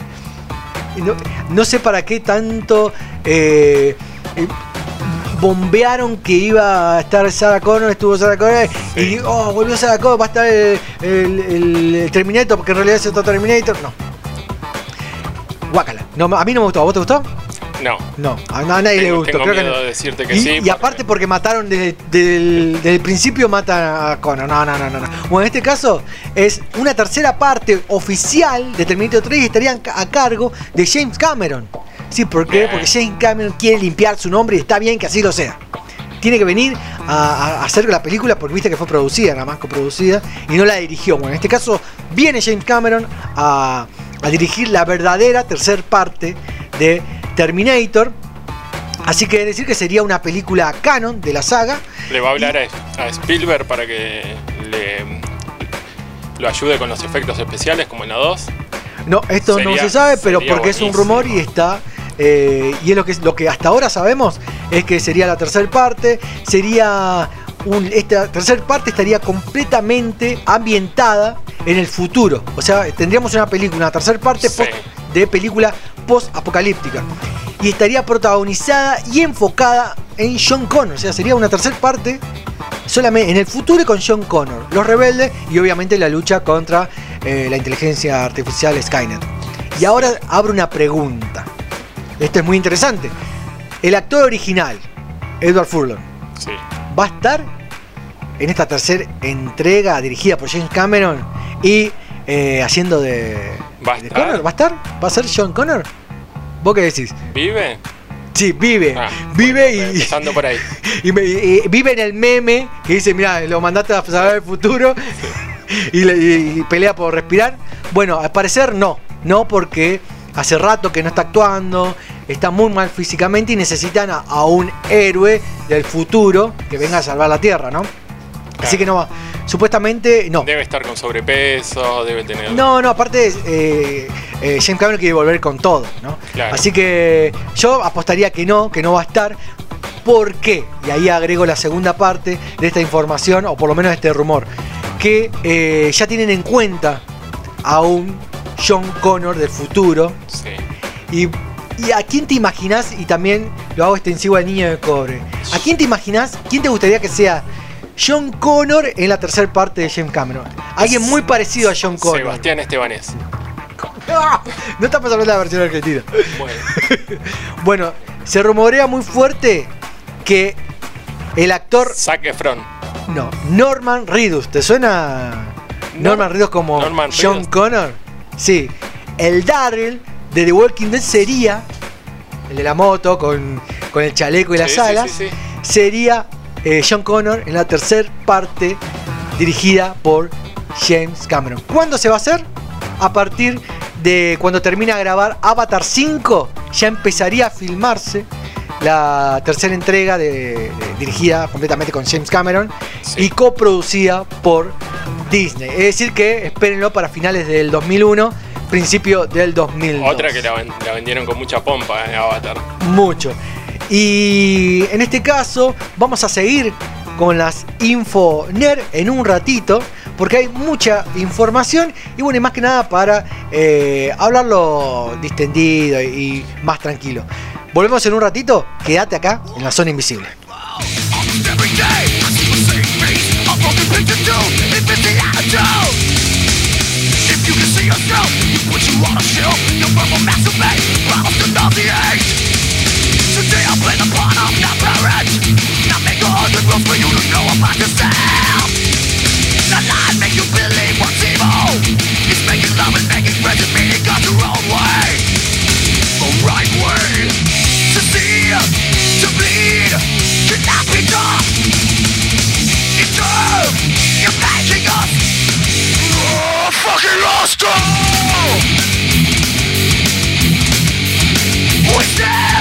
No, no sé para qué tanto eh, eh, bombearon que iba a estar Sarah Connor, estuvo Sarah Connor, y oh, volvió Sarah Connor, va a estar el, el- el- el Terminator, porque en realidad es otro Terminator. No. Guácala. No, a mí no me gustó. ¿A vos te gustó? No. No, a na- a nadie le gustó. tengo creo que miedo no. de decirte que y, sí, Y porque- aparte porque mataron desde, desde el, desde el principio matan a Connor. No, no, no, no, no. Bueno, en este caso es una tercera parte oficial de Terminator 3 y estarían a cargo de James Cameron. Sí, ¿por qué? Porque James Cameron quiere limpiar su nombre y está bien que así lo sea. Tiene que venir a, a hacer la película porque viste que fue producida, nada más coproducida, y no la dirigió. Bueno, en este caso viene James Cameron a, a dirigir la verdadera tercer parte de Terminator. Así que decir que sería una película canon de la saga. Le va a hablar a, a Spielberg para que le lo ayude con los efectos especiales como en la 2. No, esto no se sabe, pero porque es un rumor y está. Eh, y es lo que, lo que hasta ahora sabemos es que sería la tercera parte. Sería. Un, esta tercera parte estaría completamente ambientada en el futuro. O sea, tendríamos una película, una tercera parte Sí. de película post-apocalíptica. Y estaría protagonizada y enfocada en John Connor. O sea, sería una tercera parte solamente en el futuro con John Connor, los rebeldes y obviamente la lucha contra eh, la inteligencia artificial Skynet. Y ahora abro una pregunta. Esto es muy interesante. El actor original, Edward Furlong, Sí. va a estar en esta tercera entrega dirigida por James Cameron y eh, haciendo de, ¿Va de? Connor. ¿Va a estar? ¿Va a ser John Connor? ¿Vos qué decís? ¿Vive? Sí, vive. Ah, vive bueno, y, Empezando por ahí. y me- y- y vive en el meme que dice, mira, lo mandaste a saber el futuro y, le- y- y pelea por respirar. Bueno, al parecer no, no porque hace rato que no está actuando, está muy mal físicamente y necesitan a, a un héroe del futuro que venga a salvar la Tierra, ¿no? Así que no va. Supuestamente no. Debe estar con sobrepeso, debe tener. No, no, aparte eh, eh, James Cameron quiere volver con todo, ¿no? Claro. Así que yo apostaría que no, que no va a estar. ¿Por qué? Y ahí agrego la segunda parte de esta información, o por lo menos este rumor, que eh, ya tienen en cuenta a un John Connor del futuro. Sí. Y, y a quién te imaginas, y también lo hago extensivo al niño de cobre, ¿a quién te imaginas, quién te gustaría que sea John Connor en la tercera parte de James Cameron? Alguien muy parecido a John Connor. Sebastián Estebanés. ¡Ah! No estamos hablando de la versión argentina. Bueno, Bueno, se rumorea muy fuerte que el actor. Zac Efron. No, Norman Reedus. ¿Te suena Norman Reedus como Norman John Reedus. Connor? Sí. El Daryl de The Walking Dead sería. El de la moto con, con el chaleco y las Sí, alas. sí, sí. Sería eh, John Connor en la tercera parte dirigida por James Cameron. ¿Cuándo se va a hacer? A partir de cuando termina de grabar Avatar 5, ya empezaría a filmarse la tercera entrega de- de- dirigida completamente con James Cameron Sí. y coproducida por Disney. Es decir que espérenlo para finales del 2001, principio del 2002. Otra que la, ven- la vendieron con mucha pompa en Avatar. Mucho. Y en este caso vamos a seguir con las Infoner en un ratito, porque hay mucha información y bueno, y más que nada para eh, hablarlo distendido y más tranquilo. Volvemos en un ratito, quédate acá en la zona invisible. Every What you wanna show? Your verbal Today I've not Not for you to know about yourself The make you believe what's evil. It's making love and making friends and meaning on your own fucking lost all. What's that?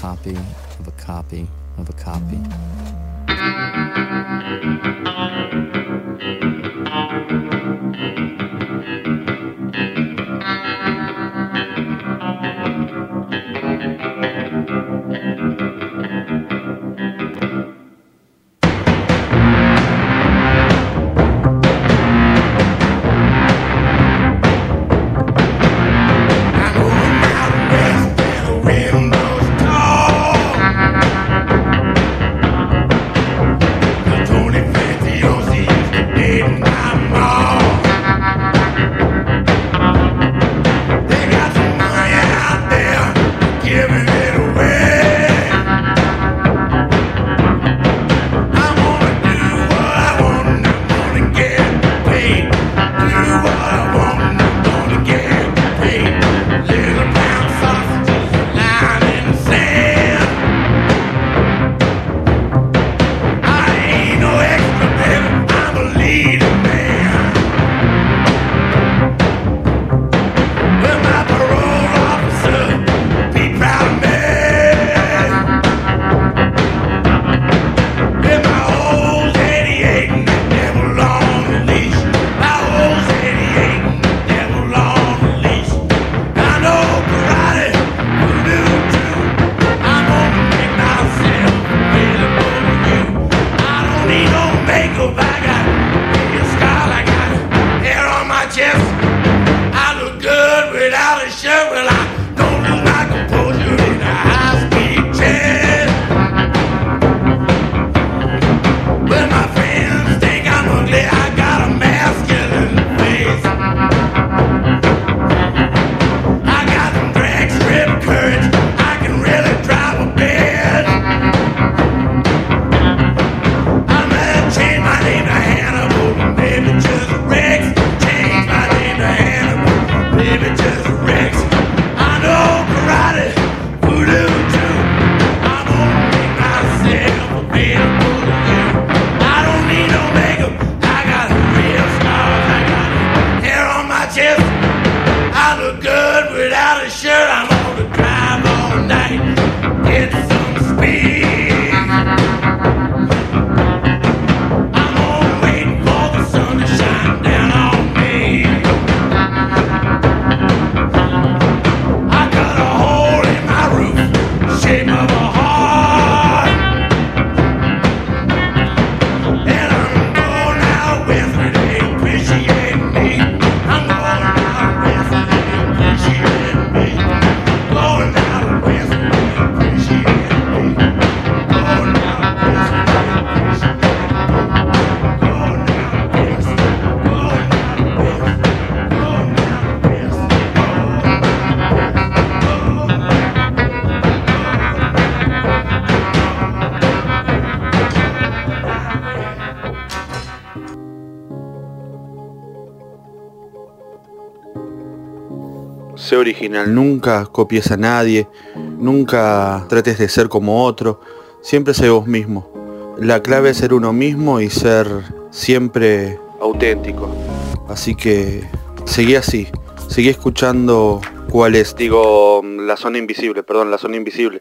Copy of a copy of a copy. Sé original, nunca copies a nadie, nunca trates de ser como otro, siempre sé vos mismo. La clave es ser uno mismo y ser siempre auténtico. Así que seguí así, seguí escuchando cuál es, digo, la zona invisible, perdón, la zona invisible.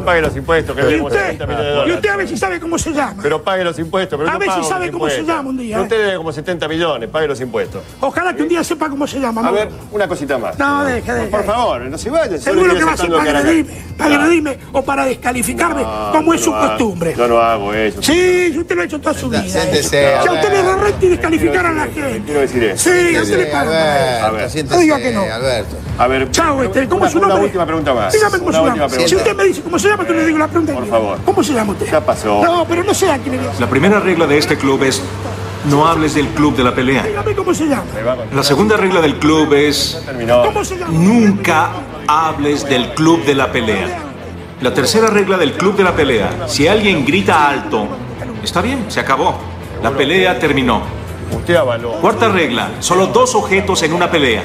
No, pague los impuestos, que ¿Y debemos usted? 70 millones de ¿Y dólares. usted a ver si sabe cómo se llama? Pero pague los impuestos. Pero A no ver si pago sabe cómo se llama un día, Usted ¿eh? debe como 70 millones, pague los impuestos. Ojalá que un día sepa cómo se llama. A ver, una cosita más. No, deje, deje. Por favor, no se vaya. Seguro que va a ser para agredirme, para agredirme o para descalificarme, como es su costumbre. Yo no hago eso. Sí, usted lo ha hecho toda su vida. siéntese, eso. a Si a usted le renta y descalificar a la gente. Quiero decir eso. Sí, a usted le pagan. A ver, No diga que no. Alberto. A ver, Chao, este, ¿cómo una, es su una nombre? última pregunta más. Dígame cómo una se última llama. pregunta. Si usted me dice cómo se llama, yo le digo la pregunta. Por favor. ¿Cómo se llama usted? Ya pasó. No, pero no sé a quién le dice. La primera regla de este club es no hables del club de la pelea. Dígame cómo se llama. La segunda regla del club es ¿Cómo se llama? nunca hables del club de la pelea. La tercera regla del club de la pelea, si alguien grita alto, está bien, se acabó. La pelea terminó. Usted avaló. Cuarta regla, solo dos objetos en una pelea.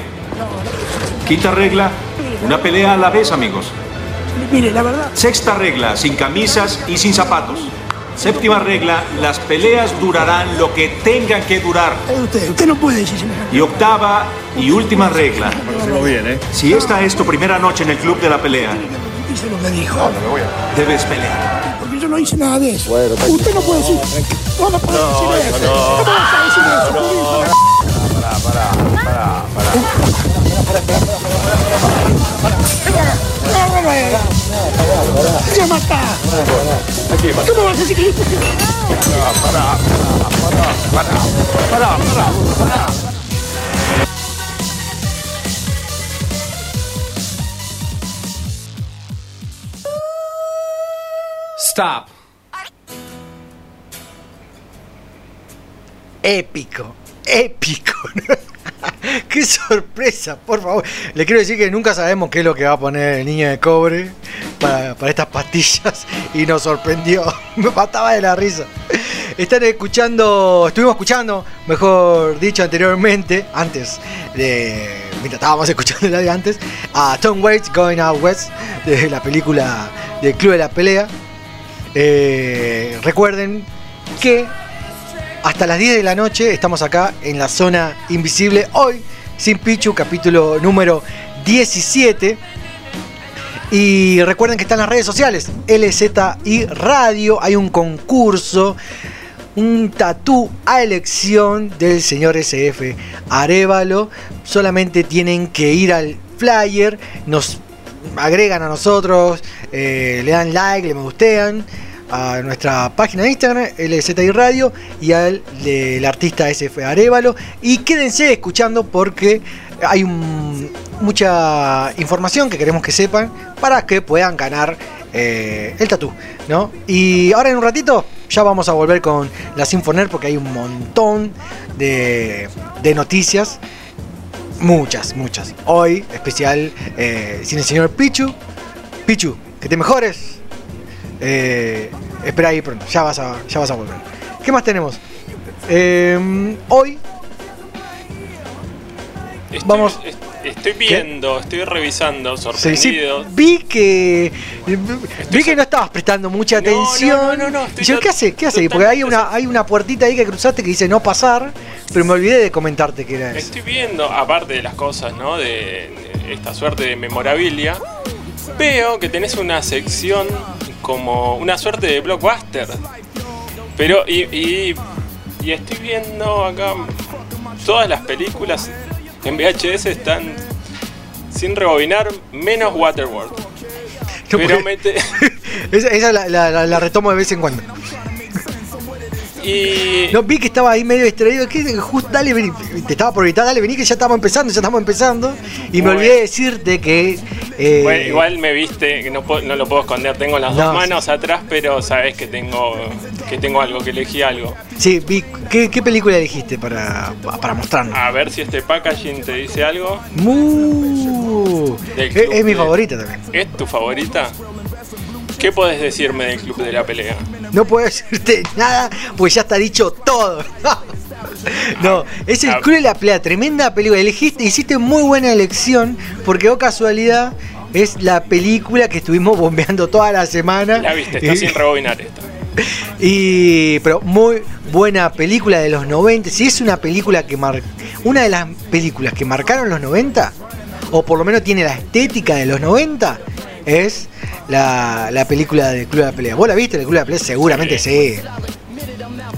Quinta regla, una pelea a la vez, amigos. Mire, la verdad. Sexta regla, sin camisas y sin zapatos. Séptima regla, las peleas durarán lo que tengan que durar. eh, Usted, usted no puede decir semejante. Y octava y última regla. Bien, ¿eh? Si esta es tu primera noche en el club de la pelea, Dice lo que dijo. debes pelear. Porque yo no hice nada de eso. usted no puede decir. No, no puede decir eso. ¿Cómo vas a decir eso? Pará, pará, pará, pará. ¡Ya mata! ¿Cómo vas a decir que Pará, pará, pará, pará, pará, pará. Stop. Épico, épico. Qué sorpresa, por favor. Le quiero decir que nunca sabemos qué es lo que va a poner el niño de cobre para, estas pastillas y nos sorprendió. Me mataba de la risa. Están escuchando, estuvimos escuchando, mejor dicho anteriormente, antes de, mientras estábamos escuchando la de antes, a Tom Waits Going Out West de la película del Club de la Pelea. Eh, recuerden que hasta las 10 de la noche estamos acá en la zona invisible. Hoy, sin Pichu, capítulo número 17. Y recuerden que están las redes sociales, LZI Radio. Hay un concurso, un tatú a elección del señor SF Arevalo. Solamente tienen que ir al flyer, nos agregan a nosotros, eh, le dan like, le gustean a nuestra página de Instagram, LZI Radio, y al del artista SF Arevalo. Y quédense escuchando porque hay mucha información que queremos que sepan para que puedan ganar eh, el tatú, ¿no? Y ahora en un ratito ya vamos a volver con la Sinfoner porque hay un montón de, de noticias. Muchas, muchas. Hoy, especial eh, sin el señor Pichu. Pichu, que te mejores. Eh, espera ahí pronto, ya vas a, ya vas a volver. ¿Qué más tenemos? Eh, hoy Estoy, Vamos. est- Estoy viendo, estoy revisando, sí, sí, sorprendido. vi que vi que no estabas prestando mucha atención. no, no, no, yo, tot- ¿qué hace? ¿Qué hace? Porque hay una, hay una puertita ahí que cruzaste que dice no pasar, pero me olvidé de comentarte que era eso. Estoy viendo, aparte de las cosas, ¿no? De, de esta suerte de memorabilia, veo que tenés una sección como una suerte de blockbuster. Pero, y, y, y estoy viendo acá todas las películas en VHS están sin rebobinar, menos Waterworld. No, Pero mete. Esa, esa la, la- la- la retomo de vez en cuando. Y. No, vi que estaba ahí medio distraído. Que justo, dale, vení. Te estaba por gritar, dale, vení, que ya estamos empezando, ya estamos empezando. Y me olvidé de decirte que. eh, Bueno, igual me viste, que no, puedo- no lo puedo esconder, tengo las No, dos manos atrás, pero sabes que tengo que tengo algo, que elegí algo. Sí, vi. ¿Qué, qué película elegiste para, para mostrarnos? A ver si este packaging te dice algo. Mu. Es, es mi de- favorita también. ¿Es tu favorita? ¿Qué podés decirme del club de la pelea? No puedo decirte nada, pues ya está dicho todo. No, es el Ah. Club de la Pelea, tremenda película. Elegiste, hiciste muy buena elección, porque o casualidad es la película que estuvimos bombeando toda la semana. La viste, está sin rebobinar esta. Y pero muy buena película de los 90. Si es una película que mar, una de las películas que marcaron los 90 o por lo menos tiene la estética de los 90 es la, la película de Club de la Pelea. ¿Vos la viste, el Club de la Pelea? Seguramente sí.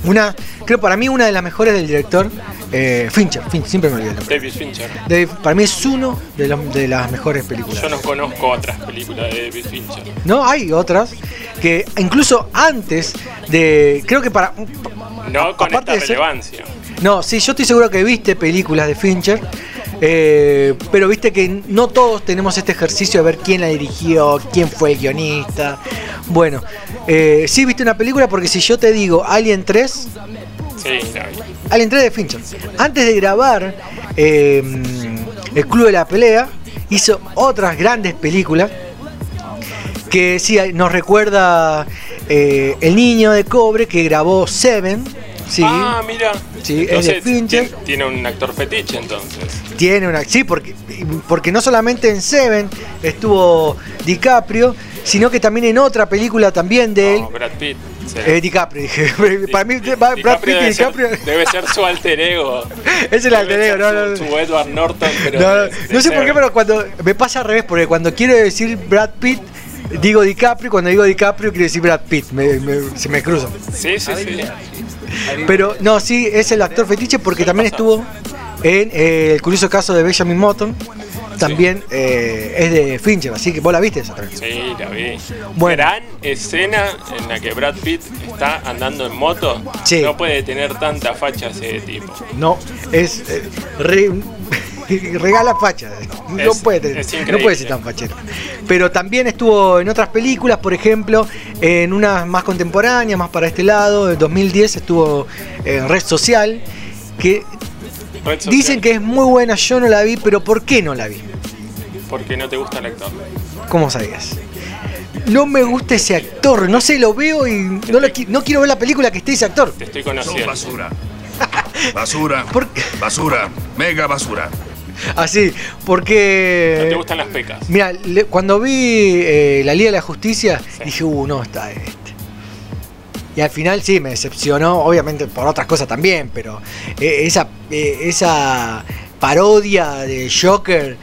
Una, creo para mí una de las mejores del director eh, Fincher, Fincher, siempre me olvido el nombre. David Fincher. De- para mí es uno de, los- de las mejores películas. Yo no conozco otras películas de David Fincher. No, hay otras que incluso antes de, creo que para, No con esta ser- relevancia. No, sí, yo estoy seguro que viste películas de Fincher, eh, pero viste que no todos tenemos este ejercicio de ver quién la dirigió, quién fue el guionista. Bueno, eh, sí viste una película porque si yo te digo Alien 3, Sí, la vi. Alien 3 de Fincher, antes de grabar eh, El Club de la Pelea, hizo otras grandes películas que sí nos recuerda eh, El Niño de Cobre que grabó Seven. Sí, Ah, mira. Sí, es de Entonces, Fincher. tien- Tiene un actor fetiche entonces. Tiene una. Sí, porque, porque no solamente en Seven estuvo DiCaprio, sino que también en otra película también de él. No, Brad Pitt. sí. Eh, DiCaprio, dije. Para mí, Brad DiCaprio Pitt y ser, DiCaprio. debe ser su alter ego. Es el alter ego, no, no, Su, Edward Norton, pero. No, no, de- de no sé por qué, pero cuando me pasa al revés, porque cuando quiero decir Brad Pitt, digo DiCaprio, cuando digo DiCaprio quiero decir Brad Pitt, me- me- se me cruzan. Sí, sí, sí. Pero no, sí, es el actor fetiche porque también estuvo en eh, el curioso caso de Benjamin Button. También eh, es de Fincher, así que vos la viste esa también. Sí, la vi. Bueno. Gran escena en la que Brad Pitt está andando en moto. Sí. No puede tener tanta facha ese tipo. No, es eh, re- regala facha. No Es- puede, es no puede ser tan fachero. Pero también estuvo en otras películas, por ejemplo, en unas más contemporáneas, más para este lado. En 2010 estuvo en Red Social, que Red social, dicen que es muy buena. Yo no la vi, pero ¿por qué no la vi? Porque no te gusta el actor. ¿Cómo sabías? No me gusta ese actor, no sé, lo veo y no, lo qui- no quiero ver la película que esté ese actor. Te estoy Son conociendo. basura. Basura. Basura. Mega basura. Así, No te porque... gustan las pecas. Mira, cuando vi eh, la Liga de la Justicia, dije, uh, no está este. Y al final sí, me decepcionó, obviamente por otras cosas también, pero eh, esa, eh, esa parodia de Joker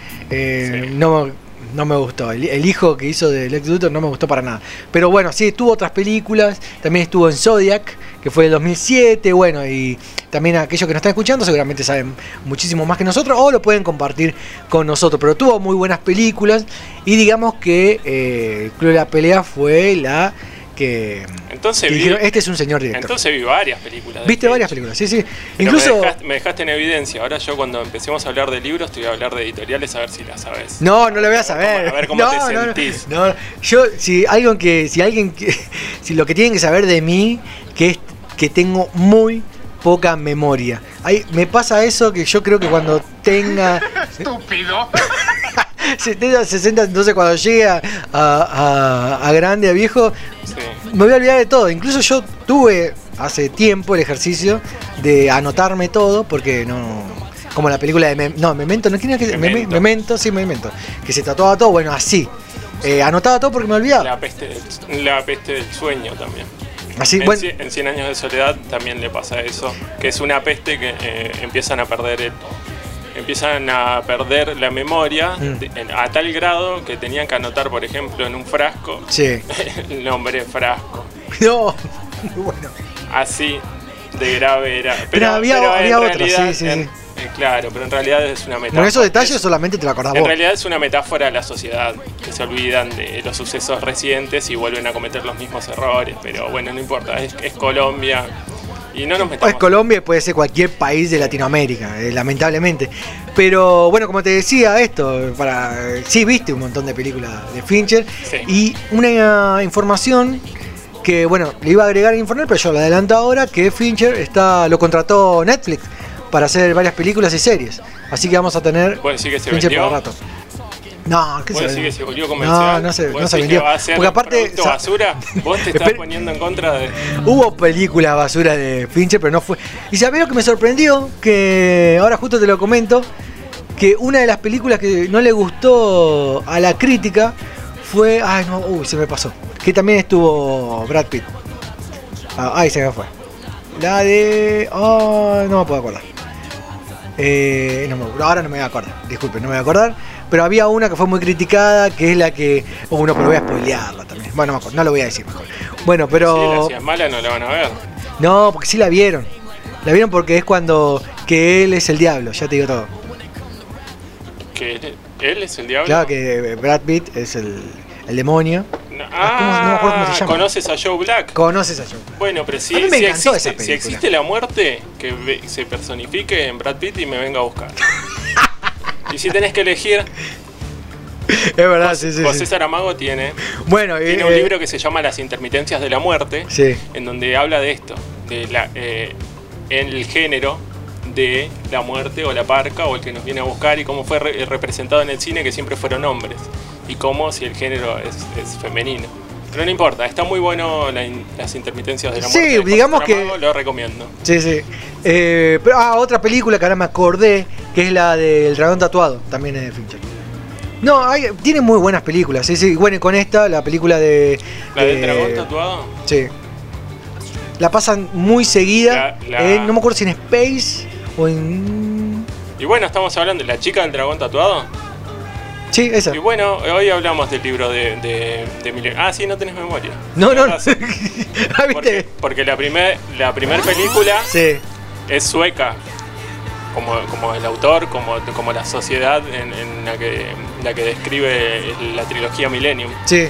no, no me gustó. El, hijo que hizo de Lex Luthor no me gustó para nada. Pero bueno, sí, tuvo otras películas, también estuvo en Zodiac, que fue del 2007, bueno, y también aquellos que nos están escuchando seguramente saben muchísimo más que nosotros o lo pueden compartir con nosotros. Pero tuvo muy buenas películas y digamos que eh, el Club de la Pelea fue la que, Entonces que vi, dijeron, este es un señor director. entonces vi varias películas. de Viste varias películas, sí, sí. Pero Incluso... Me dejaste, me dejaste en evidencia. Ahora yo cuando empecemos a hablar de libros te voy a hablar de editoriales a ver si las sabes. No, no lo voy a saber. A ver cómo no, te no, no. sentís. No, yo, si alguien que, si alguien que, si lo que tienen que saber de mí, que es que tengo muy poca memoria. Ahí me pasa eso que yo creo que cuando tenga Estúpido. 70, 60, entonces cuando llegue a, a- grande, a viejo, Sí. me voy a olvidar de todo. Incluso yo tuve hace tiempo el ejercicio de anotarme todo, porque no. Como la película de Mem- no, Memento, no era que Memento. Memento. Sí, Memento. Que se tatuaba todo, bueno, así. Eh, anotaba todo porque me olvidaba. La peste, del, la peste del sueño también. Así, en, bueno, en 100 años de soledad también le pasa eso, que es una peste que eh, empiezan a perder el- empiezan a perder la memoria Mm. a tal grado que tenían que anotar, por ejemplo, en un frasco sí. el nombre frasco. No, bueno. Así de grave era. Pero había- había realidad- sí, sí, en- eh, claro, pero en realidad es una metáfora. Bueno, esos detalles solamente te lo acordás En vos. realidad es una metáfora de la sociedad, que se olvidan de los sucesos recientes y vuelven a cometer los mismos errores, pero bueno, no importa, es, es Colombia y no nos O metamos. es Colombia, puede ser cualquier país de Latinoamérica, eh, lamentablemente. Pero bueno, como te decía, esto, para sí viste un montón de películas de Fincher. Sí. Y una información que, bueno, le iba a agregar a informar, pero yo lo adelanto ahora, que Fincher está, lo contrató Netflix para hacer varias películas y series. Así que vamos a tener ¿Puedo decir que se Fincher vendió? para rato. No, ¿qué ¿Vos se que se volvió No, no se, ¿Vos no se vendió. va a ser Porque aparte basura? ¿Vos te estás poniendo en contra de...? Hubo películas basura de Fincher, pero no fue. Y sabés lo que me sorprendió, que ahora justo te lo comento, que una de las películas que no le gustó a la crítica fue. Ay, no, uy, se me pasó. Que también estuvo Brad Pitt. Ah, ay, se me fue. La de. Oh, no me puedo acordar. Eh, no me- ahora no me voy a acordar, disculpen, no me voy a acordar. Pero había una que fue muy criticada, que es la que. Oh, no, pero voy a spoilearla también. Bueno, no, me acuerdo, no lo voy a decir mejor. Bueno, pero. Si la mala no la van a ver. No, porque sí la vieron. La vieron porque es cuando que él es el diablo, ya te digo todo. ¿Que él, él es el diablo? Claro que Brad Pitt es el, el demonio. No, ¿cómo- no me acuerdo cómo se llama. ¿Conoces a Joe Black? Conoces a Joe. Bueno, pero si, si existe, si existe la muerte, que se personifique en Brad Pitt y me venga a buscar. y si tenés que elegir, Es verdad, sí, sí. José. Saramago tiene, Bueno, tiene eh, un eh, libro que se llama Las intermitencias de la muerte, Sí. en donde habla de esto, de la, eh, el género de la muerte o la parca o el que nos viene a buscar y cómo fue re- representado en el cine que siempre fueron hombres y cómo si el género es, es femenino. Pero no importa, está muy bueno la in- las intermitencias de la Sí, muerte. de José digamos que- Lo recomiendo. Sí, sí. Eh, pero, ah, otra película que ahora me acordé, que es la del dragón tatuado, también es de Fincher. No, hay, tiene muy buenas películas. Sí, sí. Bueno, y con esta, la película de. ¿La del de- dragón tatuado? Sí. La pasan muy seguida. La- la- en- no me acuerdo si en Space o en. Y bueno, estamos hablando de la chica del dragón tatuado. Sí, esa. Y bueno, hoy hablamos del libro de, de, de Ah, sí, no tenés memoria. No, no, no. Ah, Porque, porque la primer, la primer película Sí. es sueca. Como, como el autor, como, como la sociedad en, en la, que, la que describe la trilogía Millennium. Sí.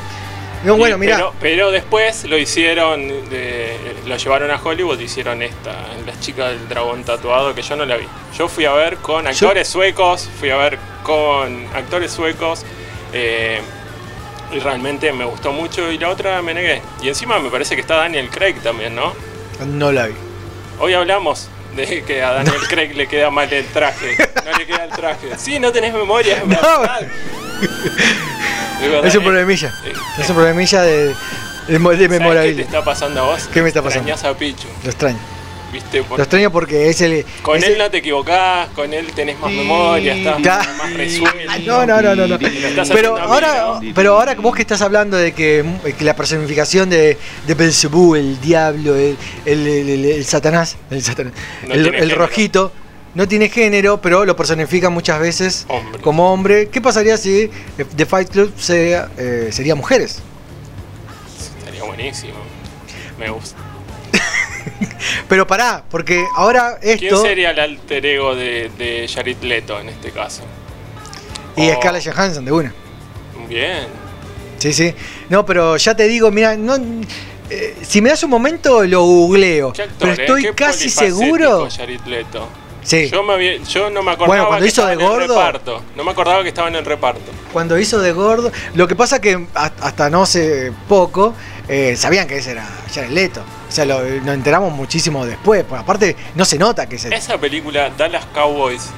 No, bueno, Y- mira. Pero, pero después lo hicieron, de- lo llevaron a Hollywood hicieron esta, Las chicas del dragón tatuado, que yo no la vi. Yo fui a ver con actores suecos, fui a ver con actores suecos, eh, y realmente me gustó mucho, y la otra me negué. Y encima me parece que está Daniel Craig también, ¿no? No la vi. Hoy hablamos de que a Daniel Craig le queda mal el traje. No le queda el traje. Sí, no tenés memoria, es verdad. Un problemilla. eh, Es un problemilla de, de, de ¿Sabes qué te está pasando a vos? ¿Qué me está pasando? Extrañás a Pichu, Lo extraño. ¿Viste? Por- Lo extraño porque es el. Con es él el- no te equivocás, con él tenés más memoria, estás más resuelto. No, no, no, no, no. Pero mí, ahora, ¿no? pero ahora vos que estás hablando de que, que la personificación de, de Belzebú, el diablo, el, el, el- el- el satanás, el, satanás, No el, rojito, no tiene género, pero lo personifica muchas veces como hombre. ¿Qué pasaría si The Fight Club sea, eh, sería mujeres? Estaría buenísimo. Me gusta. Pero pará, porque ahora ¿Quién esto sería el alter ego de, de Jared Leto en este caso? y Oh. Scarlett Johansson de una. Bien. Sí, sí. No, pero ya te digo, mira, no, eh, si me das un momento lo googleo. ¿Qué actor, pero eh? estoy casi seguro. Jared Leto. Sí. Yo, me había- yo no me acordaba Bueno, cuando que hizo estaba de en el gordo- reparto. No me acordaba que estaba en el reparto. Cuando hizo de gordo. Lo que pasa que ha- hasta no hace poco eh, sabían que ese era Jared Leto. O sea, lo, nos enteramos muchísimo después. Porque aparte, no se nota que es él. Esa película, Dallas Cowboys.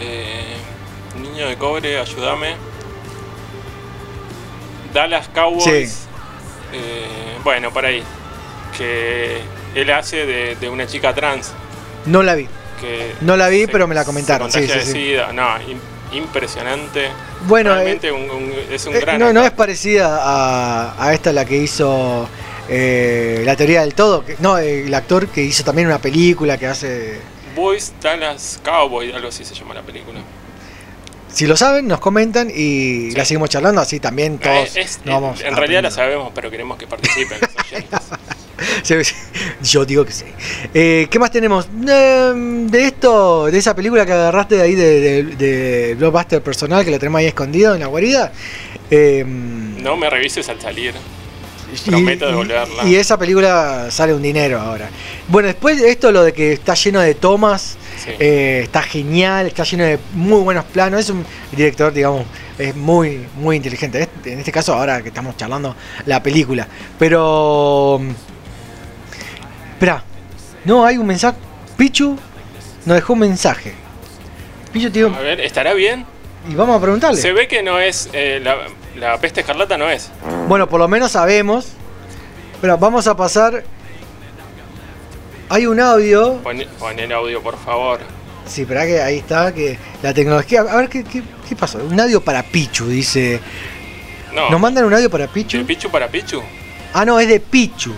Eh, niño de cobre, ayúdame. Dallas Cowboys. eh, bueno, por ahí. Que él hace de, de una chica trans. No la vi. Que No la vi, se- pero me la se comentaron. Sí, sí. No, im- impresionante. Bueno, un- un- es un Eh, gran. no, no es parecida a, a esta la que hizo eh, La teoría del todo. que- no, eh, el actor que hizo también una película que hace. Boys Dallas Cowboys, algo así se llama la película. Si lo saben, nos comentan y la seguimos charlando, así también todos Eh, es- nos vamos en realidad la sabemos, pero queremos que participen. Yo digo que sí. Eh, ¿Qué más tenemos? Eh, de esto, de esa película que agarraste de ahí de, de, de Blockbuster personal, que la tenemos ahí escondido en la guarida. Eh, No me revises al salir. Prometo devolverla. Y esa película sale un dinero ahora. Bueno, después de esto, lo de que está lleno de tomas, Sí. eh, está genial, está lleno de muy buenos planos. Es un director, digamos, es muy, muy inteligente. En este caso, ahora que estamos charlando la película. Pero. Espera, no, hay un mensaje. Pichu nos dejó un mensaje. Pichu, tío, A ver, ¿estará bien? y vamos a preguntarle. Se ve que no es. eh, la, la peste escarlata no es. Bueno, por lo menos sabemos. Pero vamos a pasar. Hay un audio. Pon, pon el audio, por favor. Sí, pero que ahí está, que la tecnología. A ver, ¿qué, qué, qué pasó? Un audio para Pichu, dice. No. ¿Nos mandan un audio para Pichu? ¿De Pichu para Pichu? Ah, no, es de Pichu.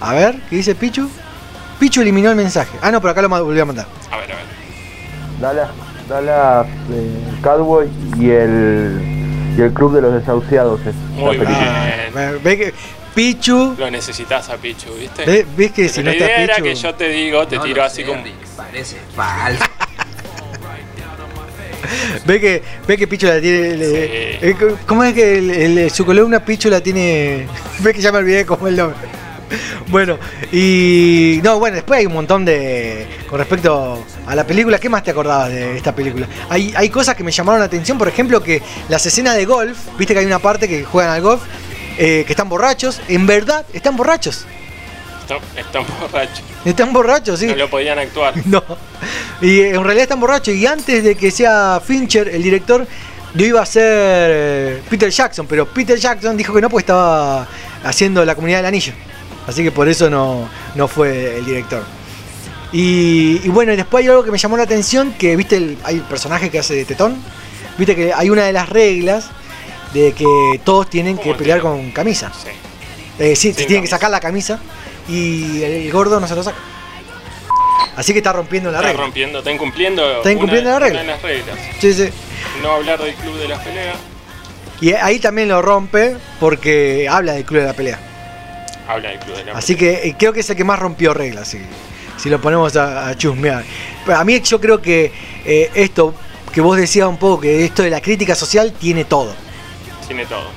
A ver, ¿qué dice Pichu? Pichu eliminó el mensaje. Ah, no, pero acá lo volvió a mandar. A ver, a ver. Dallas, Dallas eh, Cowboy y el, y el Club de los Desahuciados. es Muy la película. bien. Ve- Ve que Pichu. Lo necesitas a Pichu, ¿viste? Ve- ¿Ves que si la no está idea era Pichu- que yo te digo, te No así sé, como. Parece falso. Ve que, ve que Pichu la tiene. le- eh, ¿Cómo es que el- el- su columna Pichu la tiene.? Ve que ya me olvidé cómo es el nombre. Bueno, y. No, bueno, después hay un montón de. Con respecto a la película, ¿qué más te acordabas de esta película? Hay, hay cosas que me llamaron la atención, por ejemplo, que las escenas de golf, viste que hay una parte que juegan al golf, eh, que están borrachos, en verdad están borrachos. Están, están borrachos. Están borrachos, sí. No lo podían actuar. No. Y eh, en realidad están borrachos. Y antes de que sea Fincher, el director, lo iba a ser eh, Peter Jackson. Pero Peter Jackson dijo que no, porque estaba haciendo la comunidad del anillo. Así que por eso no, no fue el director. Y, y bueno, y después hay algo que me llamó la atención, que viste, el- hay el personaje que hace de Tetón, viste que hay una de las reglas de que todos tienen que pelear con camisa. Sí. Eh, sí, tienen que sacar la camisa y el gordo no se lo saca. Así que está rompiendo la Está regla. rompiendo, está incumpliendo. Está incumpliendo una- la regla. una de las reglas. Sí, sí. No hablar del club de las peleas. Y ahí también lo rompe porque habla del club de la pelea. Habla del club de la Así que eh, creo que es el que más rompió reglas, si, si lo ponemos a, a chusmear. Pero a mí yo creo que eh, esto que vos decías un poco, que esto de la crítica social tiene todo. Tiene todo.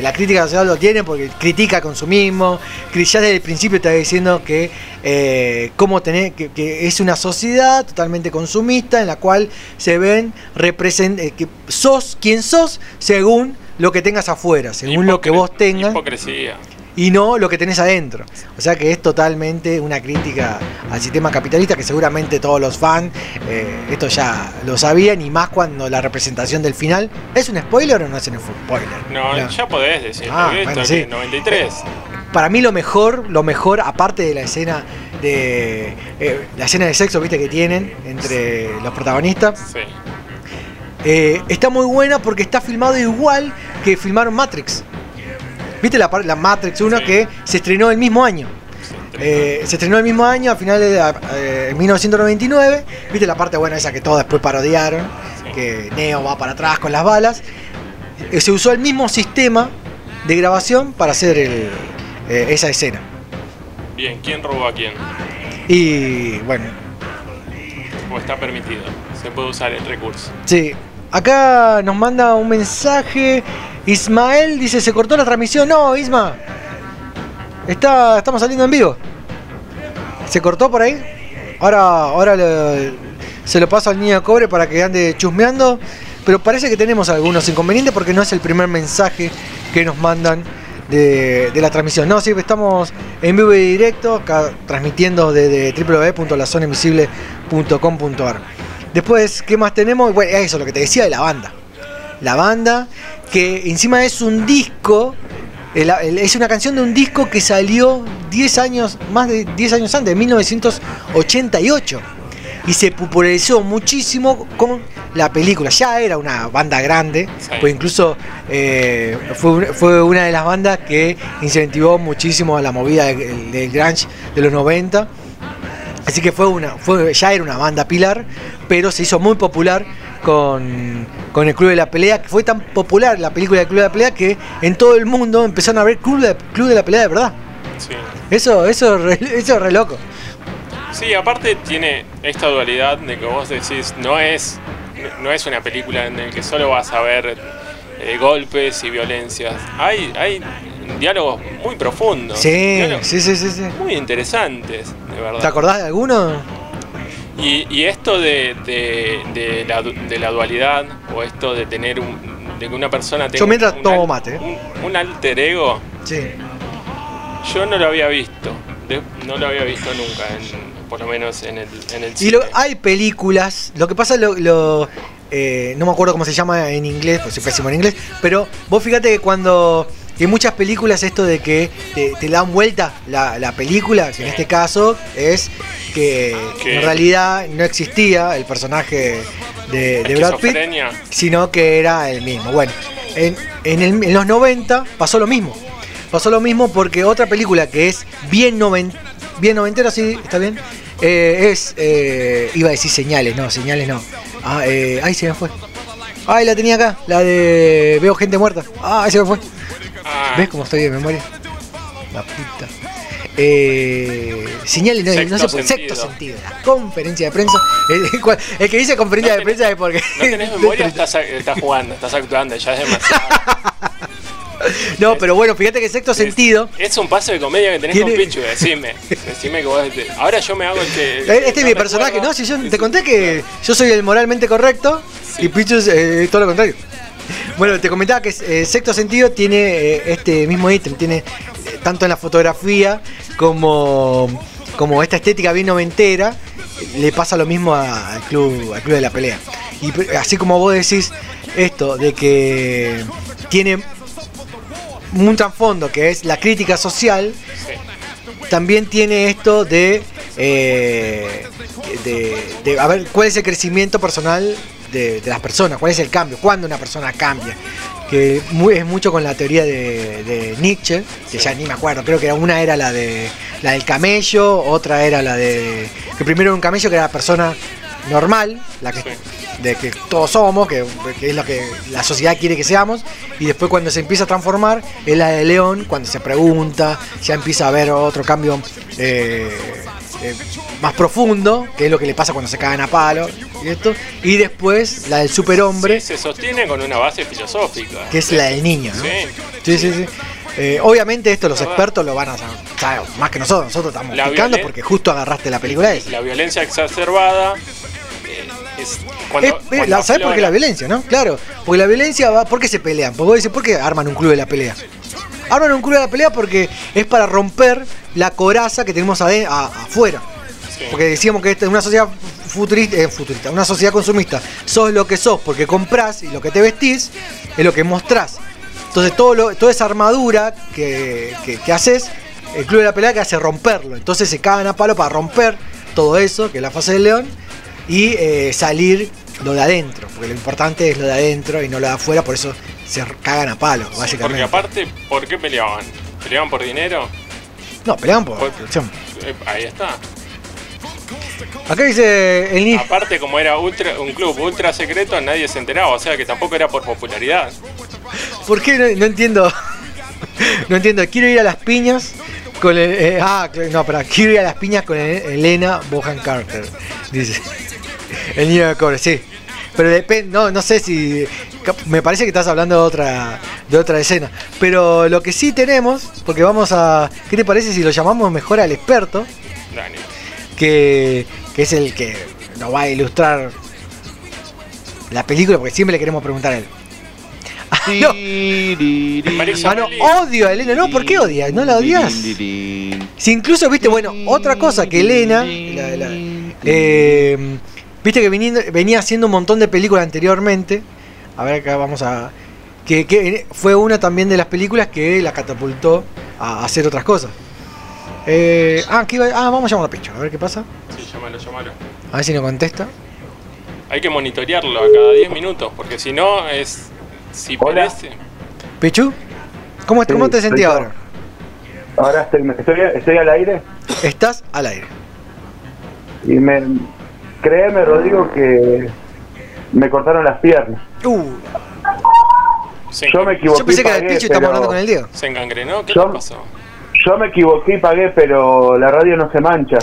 La crítica social lo tiene porque critica consumismo, ya desde el principio está diciendo que, eh, cómo tener, que, que es una sociedad totalmente consumista en la cual se ven represent, eh, que sos quien sos según lo que tengas afuera, según lo que vos tengas Hipocresía. Y no lo que tenés adentro. O sea que es totalmente una crítica al sistema capitalista que seguramente todos los fans eh, esto ya lo sabían y más cuando la representación del final es un spoiler o no es un spoiler. No, No. ya podés decir. Ah, bueno, esto sí. que 93. Para mí lo mejor, lo mejor aparte de la escena de eh, la escena de sexo, viste que tienen entre los protagonistas, Sí. eh, está muy buena porque está filmado igual que filmaron Matrix. ¿Viste la, la Matrix 1 que se estrenó el mismo año? Eh, se estrenó el mismo año, a finales de eh, en 1999. ¿Viste la parte buena esa que todos después parodiaron? Que Neo va para atrás con las balas. Eh, se usó el mismo sistema de grabación para hacer el- eh, esa escena. Bien, ¿quién robó a quién? Y bueno, O está permitido. Se puede usar el recurso. Sí, acá nos manda un mensaje. Ismael dice, ¿se cortó la transmisión? No, Isma. Está, estamos saliendo en vivo. ¿Se cortó por ahí? Ahora, ahora se lo paso al niño cobre para que ande chusmeando. Pero parece que tenemos algunos inconvenientes porque no es el primer mensaje que nos mandan de, de la transmisión. No, sí, estamos en vivo y directo, acá transmitiendo desde www.lazonainvisible.com.ar. Después, ¿qué más tenemos? Bueno, eso, lo que te decía de la banda. La banda, que encima es un disco, es una canción de un disco que salió 10 años, más de 10 años antes, de 1988. Y se popularizó muchísimo con la película. Ya era una banda grande, pues incluso eh, fue una de las bandas que incentivó muchísimo a la movida del, del grunge de los 90. Así que fue una, fue, ya era una banda pilar, pero se hizo muy popular con, con el Club de la Pelea, que fue tan popular la película del Club de la Pelea que en todo el mundo empezaron a ver Club de, Club de la Pelea de verdad. Sí. Eso, eso, es re- eso es re loco. Sí, aparte tiene esta dualidad de que vos decís, no es, no es una película en la que solo vas a ver eh, golpes y violencias. Hay, hay diálogos muy profundos. Sí, sí, sí, sí, sí. Muy interesantes, de verdad. ¿Te acordás de alguno? Y, y esto de, de- de la, du- de la dualidad, o esto de tener un. de que una persona tenga Yo mientras un, tomo mate. ¿eh? un, un alter ego, Sí. yo no lo había visto. No lo había visto nunca, en- por lo menos en el, en el Y cine. lo- hay películas, lo que pasa, lo, lo, eh, no me acuerdo cómo se llama en inglés, pues soy pésimo en inglés, pero vos fíjate que cuando en muchas películas esto de que te, te dan vuelta la, la película, que en este caso es que Que- en realidad no existía el personaje de, de Brad Pitt, sino que era el mismo. Bueno, en, en, el- en los 90 pasó lo mismo. Pasó lo mismo porque otra película que es bien, noven, bien noventera, sí, está bien, eh, es, eh, iba a decir señales, no, señales no. Ah, eh, ay, se me fue. Ay, la tenía acá, la de veo gente muerta. Ah, se me fue. Ah, ¿Ves cómo estoy de memoria? La puta. Eh, señales, no, no Sexto se puede. Sexto sentido. sentido. La conferencia de prensa. El, que dice conferencia de prensa es porque. no tenés memoria, estás, estás jugando, estás actuando, ya es demasiado. No, pero bueno, fíjate que sexto sentido. Es un paso de comedia que tenés Tiene- con Pichu, decime. Decime que vos. te- Ahora yo me hago el que. Eh, Este es mi no personaje. ¿no? Si yo te conté que yo soy el moralmente correcto y Pichu es eh, todo lo contrario. Bueno, te comentaba que eh, Sexto Sentido tiene eh, este mismo ítem, tiene eh, tanto en la fotografía como, como esta estética bien noventera, le pasa lo mismo al club, al club de la pelea. Y pe- así como vos decís esto de que tiene un trasfondo que es la crítica social, también tiene esto eh, de, de a ver cuál es el crecimiento personal de, las personas, cuál es el cambio, cuándo una persona cambia. Que mu- es mucho con la teoría de, de Nietzsche, que ya ni me acuerdo, creo que una era la de la del camello, otra era la de. que primero era un camello que era la persona normal, la que de que todos somos, que, que es lo que la sociedad quiere que seamos, y después cuando se empieza a transformar es la de León, cuando se pregunta, ya empieza a haber otro cambio eh, eh, más profundo, que es lo que le pasa cuando se cagan a palo, y esto, y después la del superhombre, Se sostiene con una base filosófica. que es la del niño, ¿no? Sí. Sí, sí, sí. Eh, obviamente esto los expertos lo van a saber, más que nosotros, nosotros estamos violen- porque justo agarraste la película esa. La violencia exacerbada eh, es cuando, cuando la- ¿Sabes por qué la violencia, no? Claro, porque la violencia va. ¿Por qué se pelean? Porque vos decís, ¿por qué arman un club de la pelea? Arman un club de la pelea porque es para romper la coraza que tenemos afuera. Porque decíamos que esta es una sociedad futurista, eh, futurista, una sociedad consumista. Sos lo que sos porque comprás y lo que te vestís es lo que mostrás. Entonces todo toda esa armadura que haces, el club de la pelea que hace romperlo. Entonces se cagan a palo para romper todo eso, que es la fase del león, y eh, salir lo de adentro. Porque lo importante es lo de adentro y no lo de afuera, por eso se cagan a palo, Porque básicamente. aparte, ¿por qué peleaban? ¿Peleaban por dinero? No, peleaban por producción. Eh, ahí está. Acá dice el. Aparte, como era ultra, un club ultra secreto, nadie se enteraba. O sea que tampoco era por popularidad. ¿Por qué no, no entiendo? no entiendo. Quiero ir a las piñas con el, eh, ah, no, pero quiero ir a las piñas con el- Elena Bohan Carter. Dice. El niño de cobre, sí. Pero depende, no, no sé si. Me parece que estás hablando de otra, de otra escena. Pero lo que sí tenemos, porque vamos a. ¿Qué te parece si lo llamamos mejor al experto? Que, que es el que nos va a ilustrar la película, porque siempre le queremos preguntar a él. Ah, no. Ah, no, odio a Elena, no, ¿por qué odias? ¿No la odias? Si incluso, viste, bueno, otra cosa que Elena, la- la- eh, viste que viniendo- venía haciendo un montón de películas anteriormente, a ver acá vamos a... Que, que fue una también de las películas que la catapultó a hacer otras cosas. Eh, ah, iba- ah, vamos a llamar a Pecho, a ver qué pasa. Sí, llámalo, llámalo. A ver si nos contesta. Hay que monitorearlo a cada 10 minutos, porque si no es. Si perece. Pichu, ¿cómo, Sí, cómo te sentís ahora? Ahora estoy, estoy, estoy al aire Estás al aire. y me. Créeme, Rodrigo, que me cortaron las piernas. Uh, Yo me equivoqué. yo pensé que era el pagué, Pichu y estamos pero- hablando con el Diego. ¿Se engangrenó? ¿Qué Yo- le pasó? Yo me equivoqué y pagué, pero la radio no se mancha.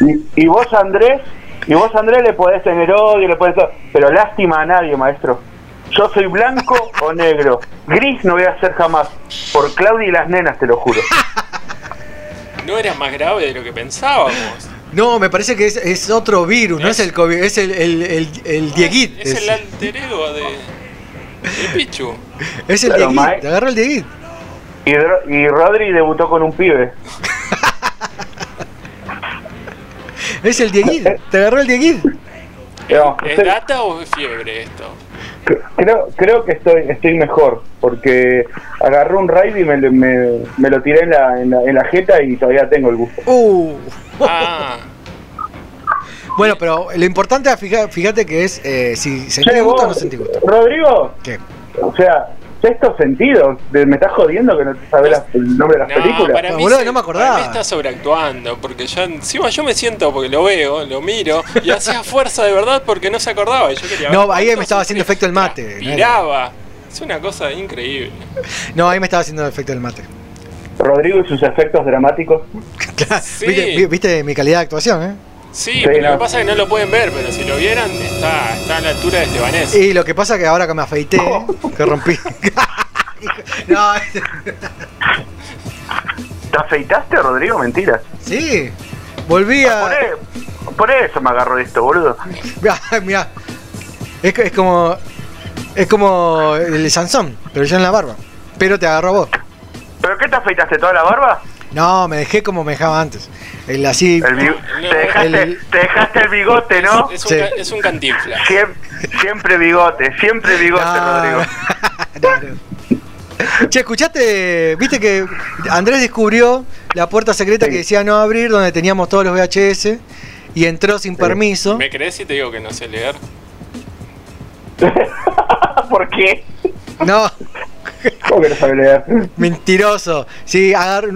Y, y vos, Andrés, y vos, Andrés, le podés tener odio, le podés... Pero lástima a nadie, maestro. Yo soy blanco o negro. Gris no voy a ser jamás. Por Claudia y las nenas, te lo juro. No era más grave de lo que pensábamos. No, me parece que es, es otro virus, no es el COVID, es el, el, el, el Dieguit. Es Es, el alter ego de. de Pichu. es el Claro, Dieguit, agarró el Dieguit. Y, y Rodri debutó con un pibe. Es el Dieguit, te agarró el Dieguit. No, ¿Es data o es fiebre esto? Creo, creo que estoy estoy mejor, porque agarré un raid y me, lo- me, me lo tiré en la, en, la, en la jeta y todavía tengo el gusto. Uh. Ah, Bueno, pero lo importante, fíjate que es eh, si Che, sentís gusto o no vos, sentís gusto. Rodrigo, ¿Qué? o sea, sexto sentido, de- me estás jodiendo que no te sabes la- el nombre de las no, películas. para mí, boludo, se- no me acordaba. para mí está sobreactuando, porque yo encima yo me siento porque lo veo, lo miro y hacía fuerza de verdad porque no se acordaba. y Yo quería ver No, ahí me estaba haciendo efecto el mate. no Piraba. Es una cosa increíble. No, ahí me estaba haciendo efecto el mate. Rodrigo y sus efectos dramáticos. Sí. ¿Viste, vi- viste mi calidad de actuación, ¿eh? Sí, pero lo que pasa es que no lo pueden ver, pero si lo vieran, está, está a la altura de Estebanés. Y lo que pasa es que ahora que me afeité, que rompí. no, ¿Te afeitaste, Rodrigo? Mentira. sí. Volví Por, a. e- por eso me agarró esto, boludo. Mirá, mirá. Es, que- es como. Es como el de Sansón, pero ya en la barba. Pero te agarró a vos. ¿Pero qué te afeitaste toda la barba? No, me dejé como me dejaba antes. El así. El te, dejaste, el- te dejaste el bigote, ¿no? Es un, Sí. ca- es un cantinfla. Siem- siempre bigote, siempre bigote, No, Rodrigo. no. Che, ¿escuchaste? ¿Viste que Andrés descubrió la puerta secreta que decía no abrir, donde teníamos todos los VHS? Y entró sin permiso. ¿Me crees si te digo que no sé leer? ¿Por qué? No. ¿Cómo que no sabe leer? Mentiroso. Sí,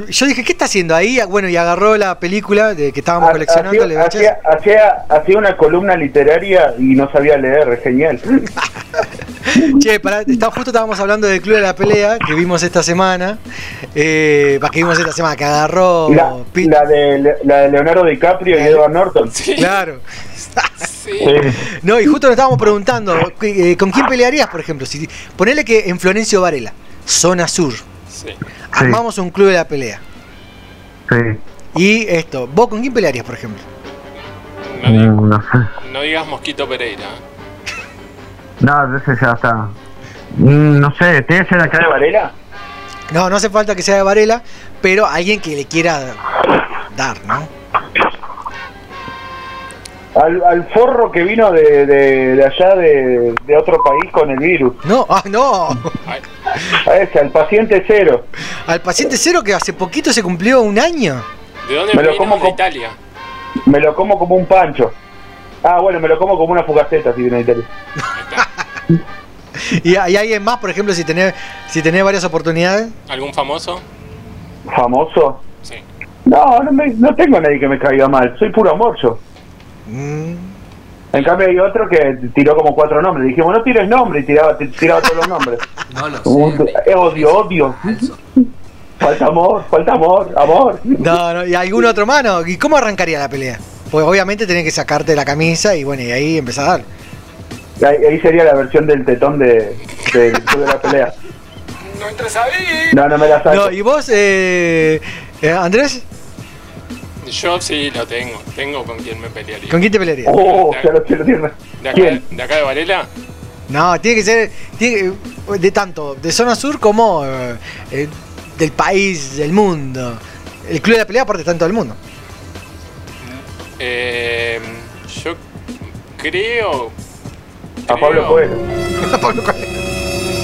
yo dije, ¿qué está haciendo ahí? Bueno, y agarró la película de que estábamos coleccionando. le Hacía, hacía, hacía, una columna literaria y no sabía leer, es genial. Che, pará, está- justo estábamos hablando del Club de la Pelea que vimos esta semana. Eh, que vimos esta semana, que agarró. La, la de, la de Leonardo DiCaprio y Edward Norton. Claro. No, y justo nos estábamos preguntando, eh, ¿con quién pelearías, por ejemplo? Si ponele que en Florencio Varela, zona sur, Sí. armamos un club de la pelea. Sí. Y esto, ¿vos con quién pelearías, por ejemplo? No, di- Mm, no sé. no digas Mosquito Pereira. No, ese ya está. Mm, No sé, ¿tiene que ser acá de Varela? No, no hace falta que sea de Varela, pero alguien que le quiera dar, ¿no? Al, al forro que vino de, de, de allá de, de otro país con el virus. No, ah, no. A ese, al paciente cero. Al paciente cero que hace poquito se cumplió un año. ¿De dónde Me lo vino? como De Italia. Me lo como como un pancho. Ah, bueno, me lo como como una fugaceta si viene de Italia. ¿Y hay alguien más, por ejemplo, si tenés, si tenés varias oportunidades? ¿Algún famoso? ¿Famoso? Sí. No, no, me- no tengo a nadie que me caiga mal. Soy puro amor yo. Mm. En cambio hay otro que tiró como cuatro nombres. Dijimos, no tires nombre y tiraba, tiraba todos los nombres. No lo sé. eh, odio, odio. Falta amor, falta amor, amor. No, no, ¿y algún otro mano? ¿Y cómo arrancaría la pelea? Pues obviamente tenés que sacarte la camisa y bueno, y ahí empezar a dar. Ahí, ahí sería la versión del tetón de, de la pelea. No entres ahí. No, no me la saco. No, ¿y vos, eh, eh, Andrés? Yo sí lo tengo. Tengo con quién me pelearía. ¿Con quién te pelearías? Oh, ya lo, ya lo tiene. ¿De acá, ¿Quién? ¿De acá de Varela? No, tiene que ser tiene de tanto, de zona sur como eh, eh, del país, del mundo. El club de la pelea aparte está en todo el mundo. Eh, yo creo. A Pablo creo- Coelho.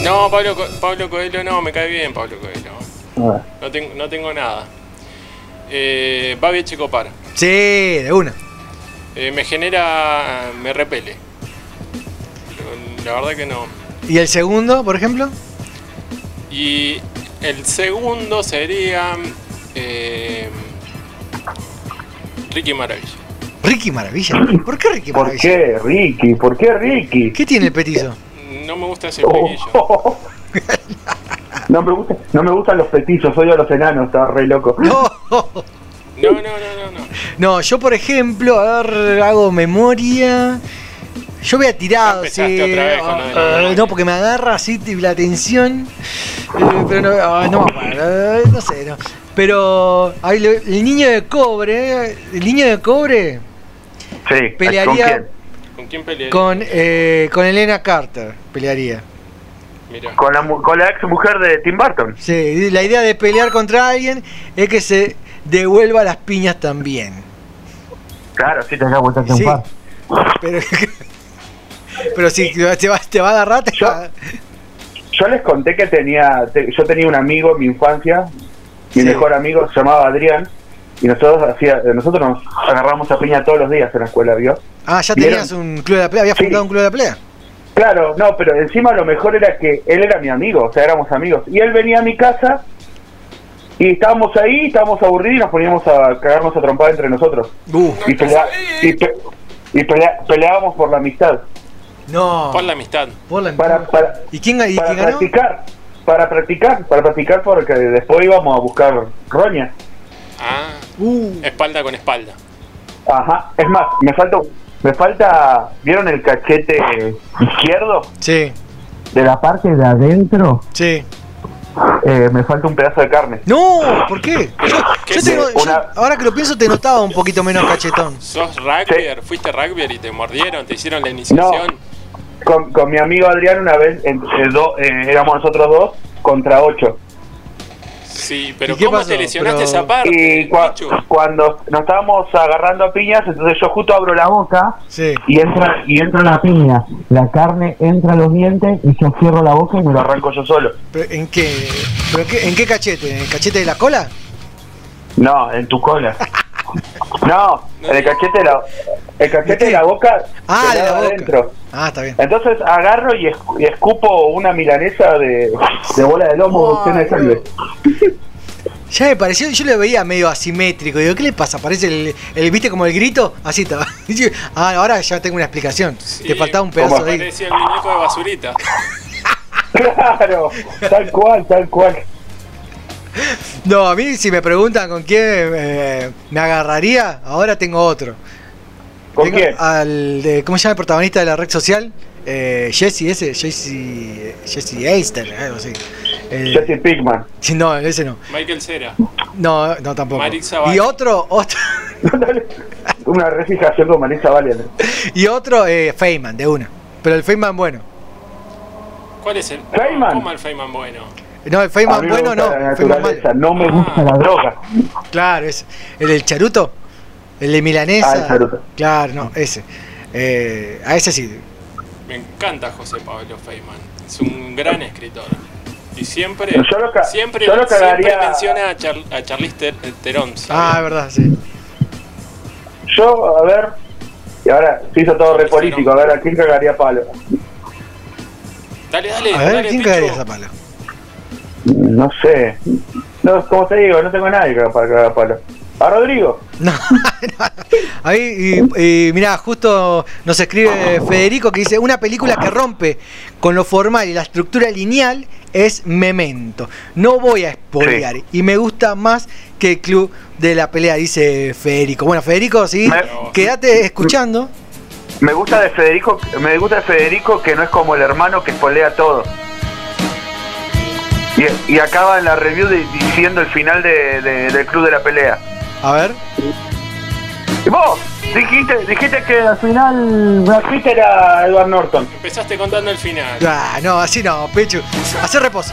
No, Pablo, Co- Pablo Coelho no, me cae bien Pablo Coelho. Ah. No, tengo no tengo nada. Eh, Babi Checopar. Sí, de una. Eh, me genera. me repele. La verdad que no. ¿Y el segundo, por ejemplo? Y el segundo sería. eh, Ricky Maravilla. Ricky Maravilla. ¿Por qué Ricky ¿Por Maravilla? qué, Ricky? ¿Por qué, Ricky? ¿Qué tiene el petizo? No me gusta ese Oh. No me, gusta, no me gustan los petizos, odio a los enanos, está re loco. No. No, no, no, no, no. Yo por ejemplo, a ver, hago memoria. Yo voy a tirar, sí, otra vez ah, memoria. no, porque me agarra así la tensión. eh, pero no, ah, no eh, no sé, no. Pero el niño de cobre, eh, el niño de cobre Sí, Pelearía- ¿con quién? ¿Con quién pelearía? con, eh, con Elena Carter, pelearía. Con la, mu- con la ex mujer de Tim Burton. Sí, la idea de pelear contra alguien es que se devuelva las piñas también. Claro, sí, te da vuelta Sí. Pero, pero si te va, te va a agarrar, te va a- Yo les conté que tenía, te- yo tenía un amigo en mi infancia, mi Sí. mejor amigo se llamaba Adrián, y nosotros hacía, nosotros nos agarramos a piña todos los días en la escuela, ¿vio? Ah, ya tenías un club de la pelea, habías Sí. fundado un club de la pelea. Claro, no, pero encima lo mejor era que él era mi amigo, o sea, éramos amigos. Y él venía a mi casa y estábamos ahí, estábamos aburridos y nos poníamos a cagarnos a trompada entre nosotros. Uh, Y, pelea- y, pe- y pelea- peleábamos por la amistad. no. Por la amistad. Por la- Para, para, ¿Y quién, y para quién ganó? practicar, para practicar, para practicar porque después íbamos a buscar roña. Ah, Uh, espalda con espalda. Ajá, es más, me falta, me falta, ¿vieron el cachete izquierdo? sí, De la parte de adentro, sí. eh, me falta un pedazo de carne. No, ¿por qué? Yo, ¿Qué yo es? te no- yo- Una- ahora que lo pienso, te notaba un poquito menos cachetón. ¿Sos rugbyer? ¿Fuiste rugbyer y te mordieron? ¿Te hicieron la iniciación? Con, con mi amigo Adrián una vez, en- eh, do- eh, éramos nosotros dos contra ocho. Sí, pero ¿Y qué ¿cómo pasó? te lesionaste Pero- esa parte? Y cua- cuando nos estábamos agarrando a piñas, entonces yo justo abro la boca Sí. y entra y entra la piña. La carne entra a los dientes y yo cierro la boca y me lo arranco yo solo. ¿Pero ¿En qué, pero en qué, en qué cachete? ¿En el cachete de la cola? No, en tu cola. No, el cachete de la, el cachete de la boca. Ah, de la boca. adentro. Ah, está bien. Entonces agarro y, esc- y escupo una milanesa de, de bola de lomo llena de sangre. Ya me pareció, yo lo veía medio asimétrico. Digo, ¿qué le pasa? Parece el, el ¿viste como el grito? Así estaba. Ah, ahora ya tengo una explicación. Te faltaba un pedazo de ahí. Parecía el muñeco de basurita. Claro, tal cual, tal cual. No, a mí si me preguntan con quién eh, me agarraría, ahora tengo otro. ¿Con Tengo quién? Al de, ¿cómo se llama el protagonista de la red social? Eh, Jesse ese, Jesse, Jesse Eister, algo así. El- Jesse Pickman. Sí, no, ese no. Michael Cera. No, no tampoco. Y otro, otro, Una refijación con Marisa Valiant. y otro eh, Feynman, de una. Pero el Feynman bueno. ¿Cuál es el? Feynman. ¿Cómo el Feynman bueno? No, el Feynman bueno no. la no me gusta la droga. Claro, es el del charuto, el de milanesa. Ah, el charuto. Claro, no, ese. Eh, a ese sí. Me encanta José Pablo Feynman. Es un gran escritor. Y siempre, Yo lo ca- siempre, yo lo siempre cagaría- menciona a, Char a Charlize Ter-. ¿sabes? Ah, es verdad, sí. Yo, a ver, y ahora se hizo todo re político, a ver, ¿a quién cagaría palo? Dale, dale, A ver, dale, ¿quién caería esa pala? No sé. No, como te digo, no tengo a nadie para cagar palo. ¿A Rodrigo? No, Ahí, y, y mirá, justo nos escribe Federico que dice, una película que rompe con lo formal y la estructura lineal es Memento. No voy a spoilear y me gusta más que el club de la pelea, dice Federico. Bueno, Federico, sí, Me- quédate escuchando. Me gusta de Federico, me gusta de Federico que no es como el hermano que espolea todo. Y, y acaba en la review de- diciendo el final de, de- del club de la pelea. A ver. Y vos, dijiste, dijiste que al final Brad Pitt era Edward Norton. Empezaste contando el final. Ah, no, así no, Pechu. Hacer reposo.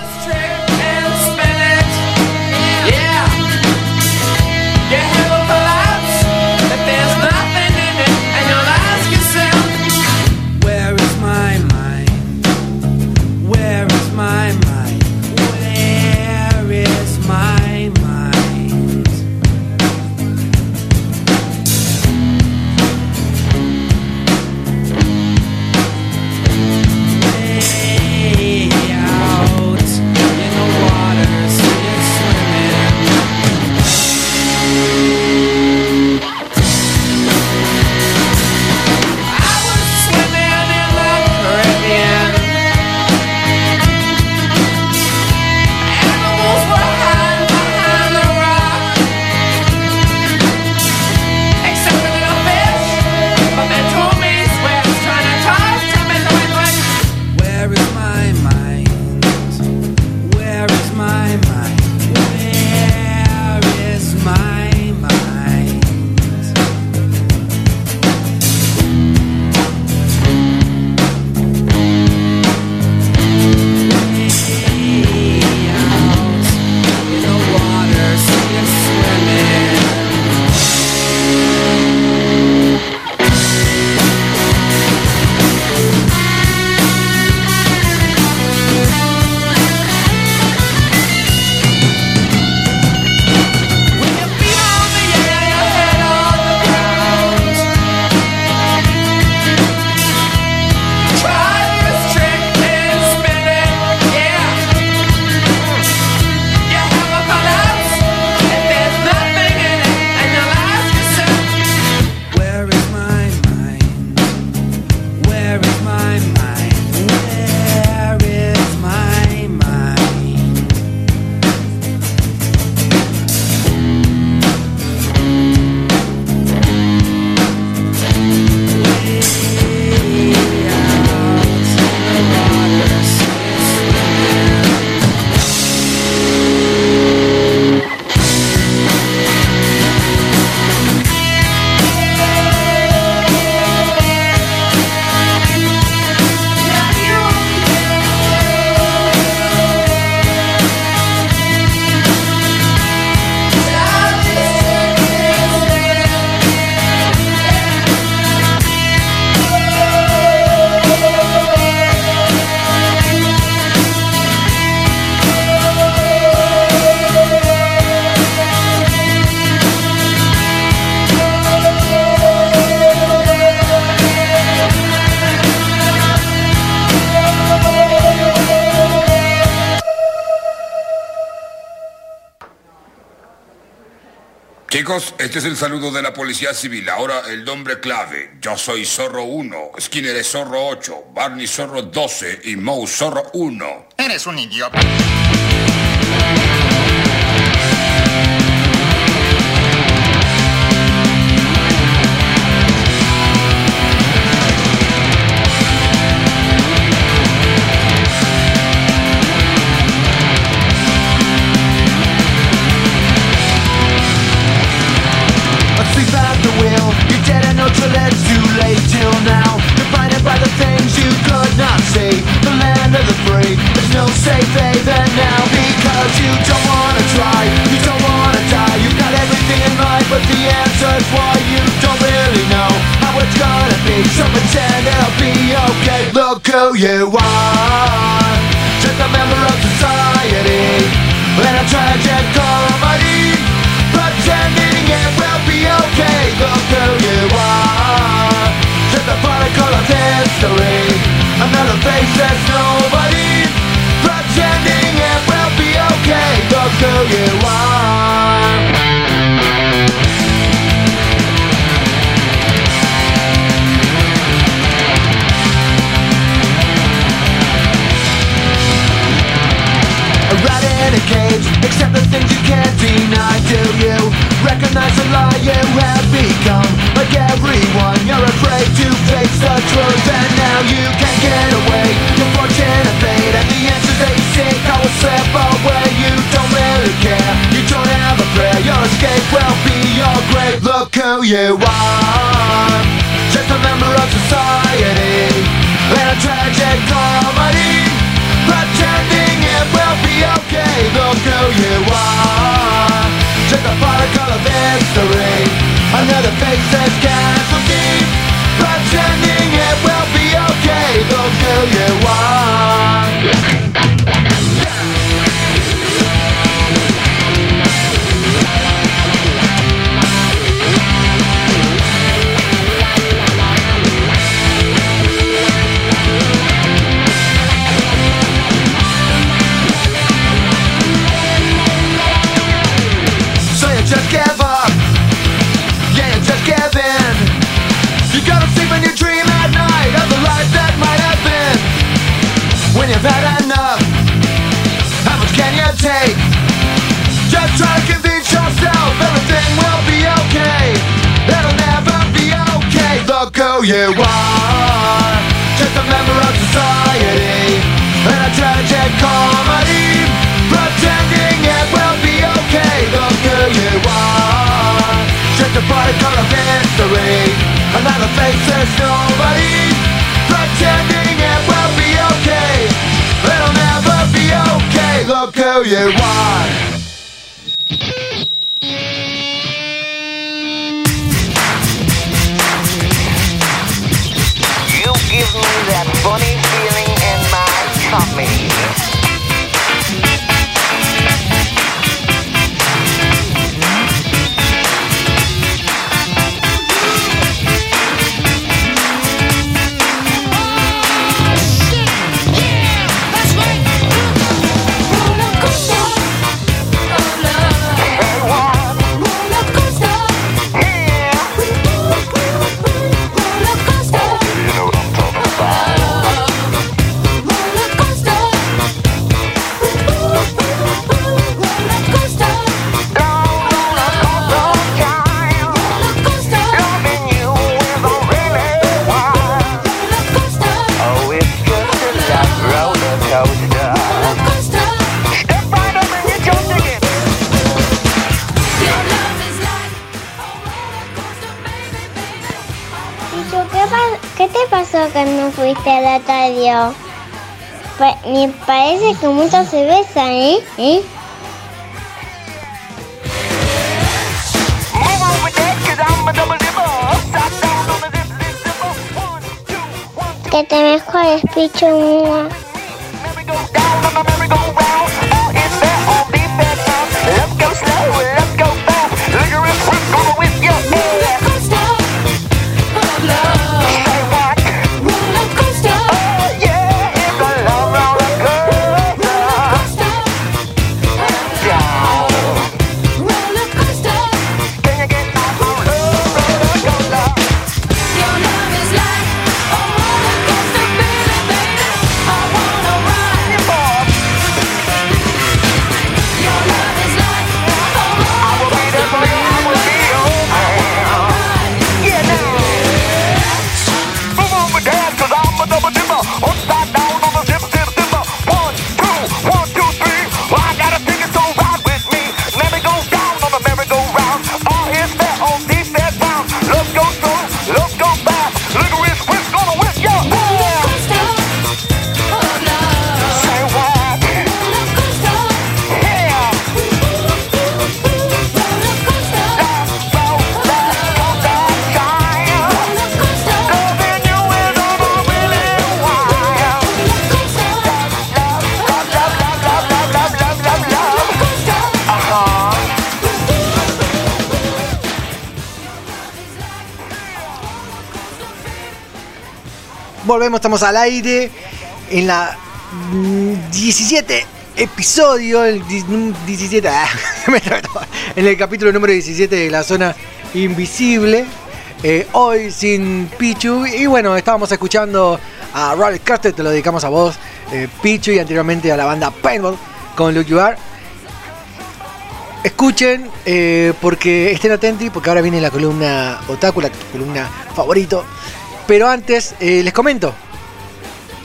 Este es el saludo de la Policía Civil. Ahora el nombre clave. Yo soy Zorro 1, Skinner es Zorro 8, Barney Zorro 12 y Moe Zorro 1. Eres un idiota. yeah, wow. you are. Just a member of society And a tragic comedy. Pretending it will be okay Look who you are. Just a bodyguard of history Another face is nobody. Pretending it will be okay It'll never be okay Look who you are. funny feeling in my tummy. pelota pa me parece que mucho se besa, ¿eh? ¿eh? Que te mejores, picho. Al aire en la mm, 17 episodio, el di- mm, 17, ah, en el capítulo número 17 de la zona invisible. Eh, hoy sin Pichu. Y bueno, estábamos escuchando a Raleigh Carter, te lo dedicamos a vos, eh, Pichu, y anteriormente a la banda Paintball con Look You. Escuchen, eh, porque estén atentos, porque ahora viene la columna Otaku, la columna favorito. Pero antes, les comento.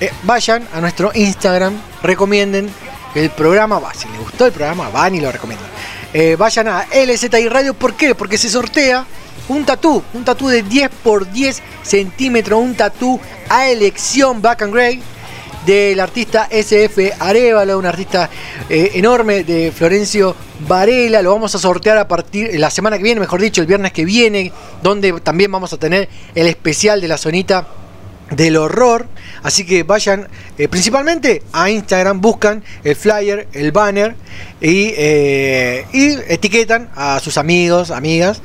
Eh, vayan a nuestro Instagram, recomienden el programa, va, si les gustó el programa, van y lo recomiendan. Eh, vayan a LZI Radio, ¿por qué? Porque se sortea un tatú, un tatú de 10 por 10 centímetros, un tatú a elección Black and Grey del artista SF Arevalo, un artista eh, enorme de Florencio Varela. Lo vamos a sortear a partir la semana que viene, mejor dicho, el viernes que viene, donde también vamos a tener el especial de la zonita del horror. Así que vayan eh, principalmente a Instagram, buscan el flyer, el banner y, eh, etiquetan a sus amigos, amigas.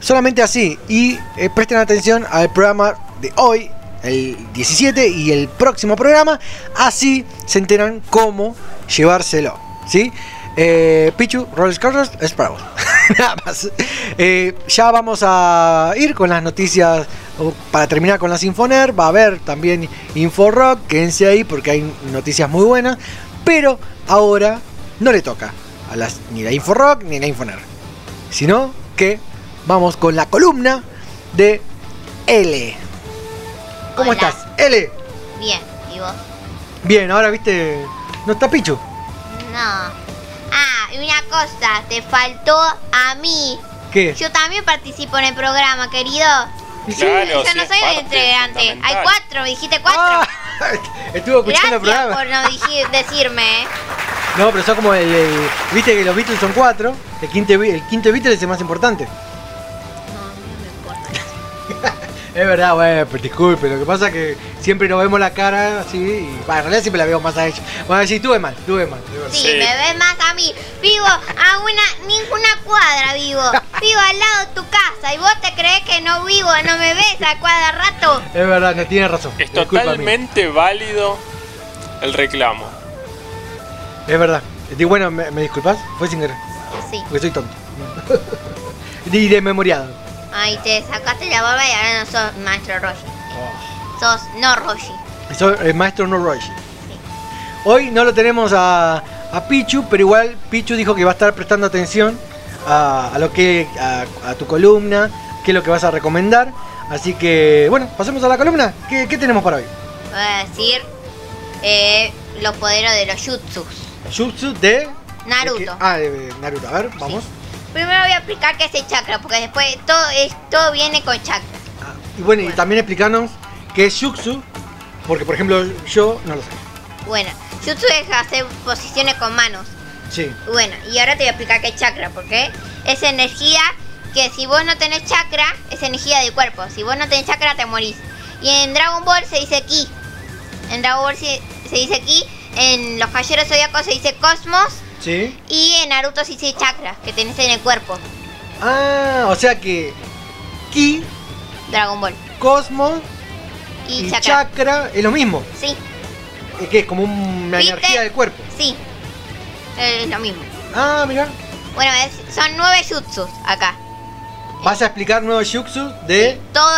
Solamente así. Y eh, presten atención al programa de hoy, el 17 y el próximo programa. Así se enteran cómo llevárselo. ¿Sí? Eh, Pichu, Roller Cars es para vos. Nada más. Eh, ya vamos a ir con las noticias. Para terminar con las Infoner, va a haber también Inforock. Quédense ahí porque hay noticias muy buenas. Pero ahora no le toca a las, ni la Inforock ni la Infoner. Sino que vamos con la columna de L. ¿Cómo Hola. estás? L. Bien, ¿y vos? Bien, ahora viste. ¿No está Pichu? No. Ah, y una cosa, te faltó a mí. ¿Qué? Yo también participo en el programa, querido. Claro, Yo no soy el integrante. Hay cuatro, me dijiste cuatro. Estuvo escuchando el Gracias programa. por no decirme. ¿eh? No, pero son como el, el- Viste que los Beatles son cuatro. El quinto, el quinto Beatle es el más importante. Es verdad, bueno, pero disculpe. Lo que pasa es que siempre nos vemos la cara así. Y, bueno, en realidad siempre la veo más a ella. Bueno, sí, tuve mal, tuve mal. tuve mal. Sí, me ves más a mí. Vivo a una ninguna cuadra vivo. Vivo al lado de tu casa y vos te crees que no vivo, no me ves a cada rato. Es verdad, no tiene razón. Es Disculpa, amigo. totalmente válido el reclamo. Es verdad. Y bueno, ¿me, me disculpas? Fue sin querer. Sí. Porque soy tonto. y desmemoriado. Ay, te sacaste la barba y ahora no sos maestro Roshi. Oh. Sos no Roshi. Soy el maestro no Roshi. Hoy no lo tenemos a, a Pichu, pero igual Pichu dijo que va a estar prestando atención a, a lo que a, a tu columna, qué es lo que vas a recomendar. Así que, bueno, pasemos a la columna. ¿Qué, qué tenemos para hoy? Voy a decir eh, los poderes de los jutsus. Jutsu de. Naruto. de que- ah, de Naruto. A ver, vamos. Primero voy a explicar qué es el chakra, porque después todo, es, todo viene con chakra. Y bueno, y también explicarnos qué es Jutsu, porque por ejemplo yo no lo sé. Bueno, jutsu es hacer posiciones con manos. Sí. Bueno, y ahora te voy a explicar qué es chakra, porque es energía que si vos no tenés chakra, es energía del cuerpo. Si vos no tenés chakra, te morís. Y en Dragon Ball se dice ki. En Dragon Ball se, se dice ki. En los caballeros zodiacos se dice cosmos. Sí. Y en Naruto se dice chakra, que tenés en el cuerpo. Ah, o sea que Ki, Dragon Ball. Cosmos Y, y chakra. chakra es lo mismo. Sí, Es que es como una ¿Viste? energía del cuerpo. sí. Es lo mismo. Ah, mira. Bueno, es- son nueve jutsus acá. Vas a explicar nuevos jutsu de. Todo,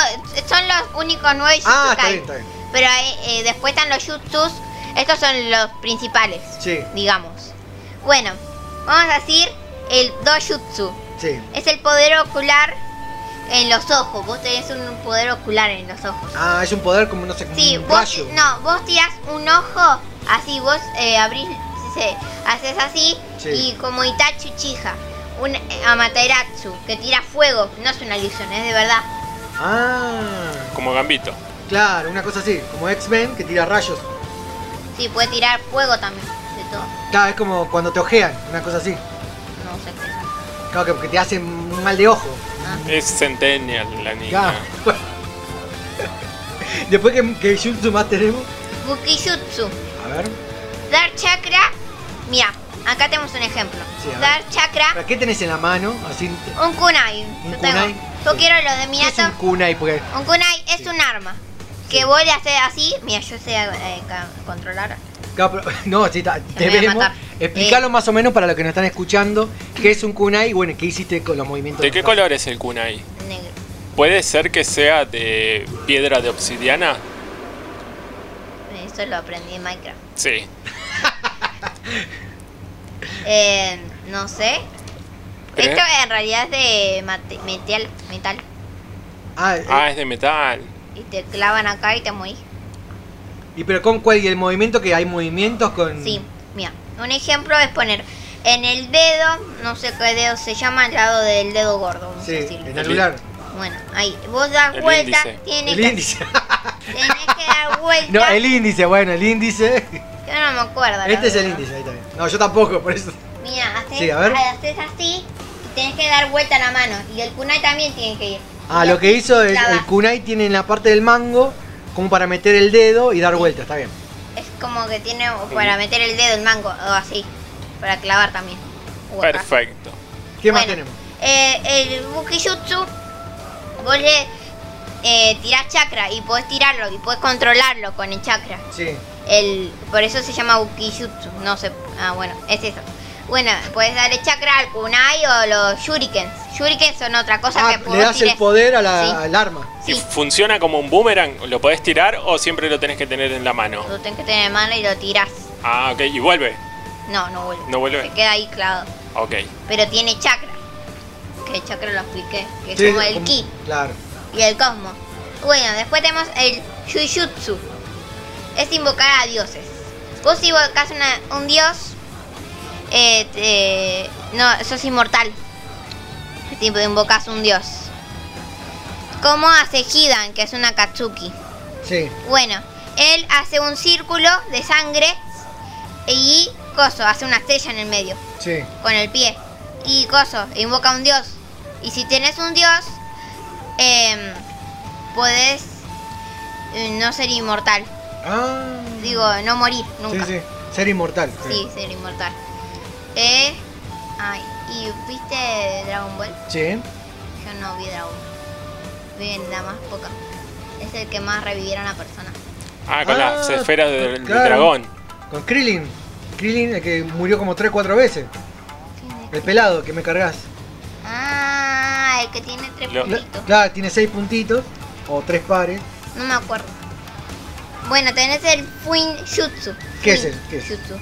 son los únicos nueve jutsus Ah, que está hay. bien, está bien. Pero hay, eh, después están los jutsus. Estos son los principales, Sí, digamos. Bueno, vamos a decir el dojutsu. sí. Es el poder ocular en los ojos. Vos tenés un poder ocular en los ojos. Ah, es un poder como no sé, como Sí, un vos, rayo. no, vos tirás un ojo, así vos eh, abrís, se- haces así Sí. y como Itachi Uchiha, un eh, Amaterasu que tira fuego, no es una ilusión, es de verdad. Ah, Como Gambito. claro, una cosa así, como X-Men que tira rayos. Sí, puede tirar fuego también, Claro, es como cuando te ojean, una cosa así. No sé qué es. Claro, que, que te hacen un mal de ojo. Es Centennial la niña. Claro. Después que, que jutsu más tenemos. Bukijutsu. A ver. Dar chakra. Mira, acá tenemos un ejemplo. Sí, a. Dar chakra. ¿Para qué tenés en la mano? Así. Un kunai. ¿Un Yo tengo. kunai? Yo quiero los de ¿Qué es Minato. un kunai? Porque. Un kunai es un arma. que vos le haces así. Mira, yo sé eh, controlar. No, sí, debemos matar. explicarlo más o menos para los que nos están escuchando qué es un kunai y bueno, qué hiciste con los movimientos. ¿De qué color es el kunai? Negro. ¿Puede ser que sea de piedra de obsidiana? Eso lo aprendí en Minecraft. Sí. Eh, no sé. Esto en realidad es de metal, metal. Ah, eh, Ah, es de metal. Y te clavan acá y te morís. ¿Y pero con cuál? ¿Y el movimiento que hay movimientos con...? Sí, mira. Un ejemplo es poner en el dedo, no sé qué dedo se llama, al lado del dedo gordo. Vamos Sí, a decirlo. el anular. Bueno, ahí. Vos das El vuelta, índice. tienes El que, índice. tenés que dar vuelta. No, el índice, bueno, el índice. Yo no me acuerdo. Este es el índice, ahí está bien. No, yo tampoco, por eso. Mira, haces, Sí, a ver. haces así y tenés que dar vuelta la mano. Y el kunai también tiene que ir. Ah, lo que hizo el, clavas. el kunai tiene en la parte del mango como para meter el dedo y dar vuelta, está bien. Es como que tiene para meter el dedo el mango o así. Para clavar también. Perfecto. ¿Qué más tenemos? Eh, el Bukijutsu, vos le eh, tirás chakra y podés tirarlo y podés controlarlo con el chakra. Sí. El, por eso se llama Bukijutsu. No sé. Ah, bueno, es eso. Bueno, puedes darle chakra al kunai o los shurikens. Shurikens son otra cosa Ah, que le das el poder a la- Sí. al arma. ¿Y funciona como un boomerang? ¿Lo podés tirar o siempre lo tenés que tener en la mano? Lo tenés que tener en mano y lo tirás. Ah, ok. ¿Y vuelve? No, no vuelve. ¿No vuelve? Se queda ahí clavado. Ok. Pero tiene chakra. Que el chakra lo expliqué. Que es Sí, como el como- ki Claro. y el cosmos. Bueno, después tenemos el Jujutsu. Es invocar a dioses. Vos si invocas una- un dios, eh, te- no, sos inmortal. Tipo, invocas un dios. Como hace Hidan, que es una Katsuki. Sí. Bueno, él hace un círculo de sangre y coso, hace una estrella en el medio Sí. con el pie. Y coso, invoca a un dios. Y si tienes un dios, em, podés eh, no ser inmortal. Ah. Digo, no morir nunca. Sí, sí. Ser inmortal. Sí, ser inmortal. Eh, ay, ¿y viste Dragon Ball? Sí. Yo no vi Dragon Ball. Vi nada más poca. Es el que más revivieron a persona. Ah, con Ah, las esferas del, dragón. Con Krillin. Krillin, el que murió como 3-4 veces. El pelado que me cargas. Ah, el que tiene tres puntitos. Claro, tiene 6 puntitos. O 3 pares. No me acuerdo. Bueno, tenés el Fuin Jutsu. ¿Qué es el- qué es? Jutsu.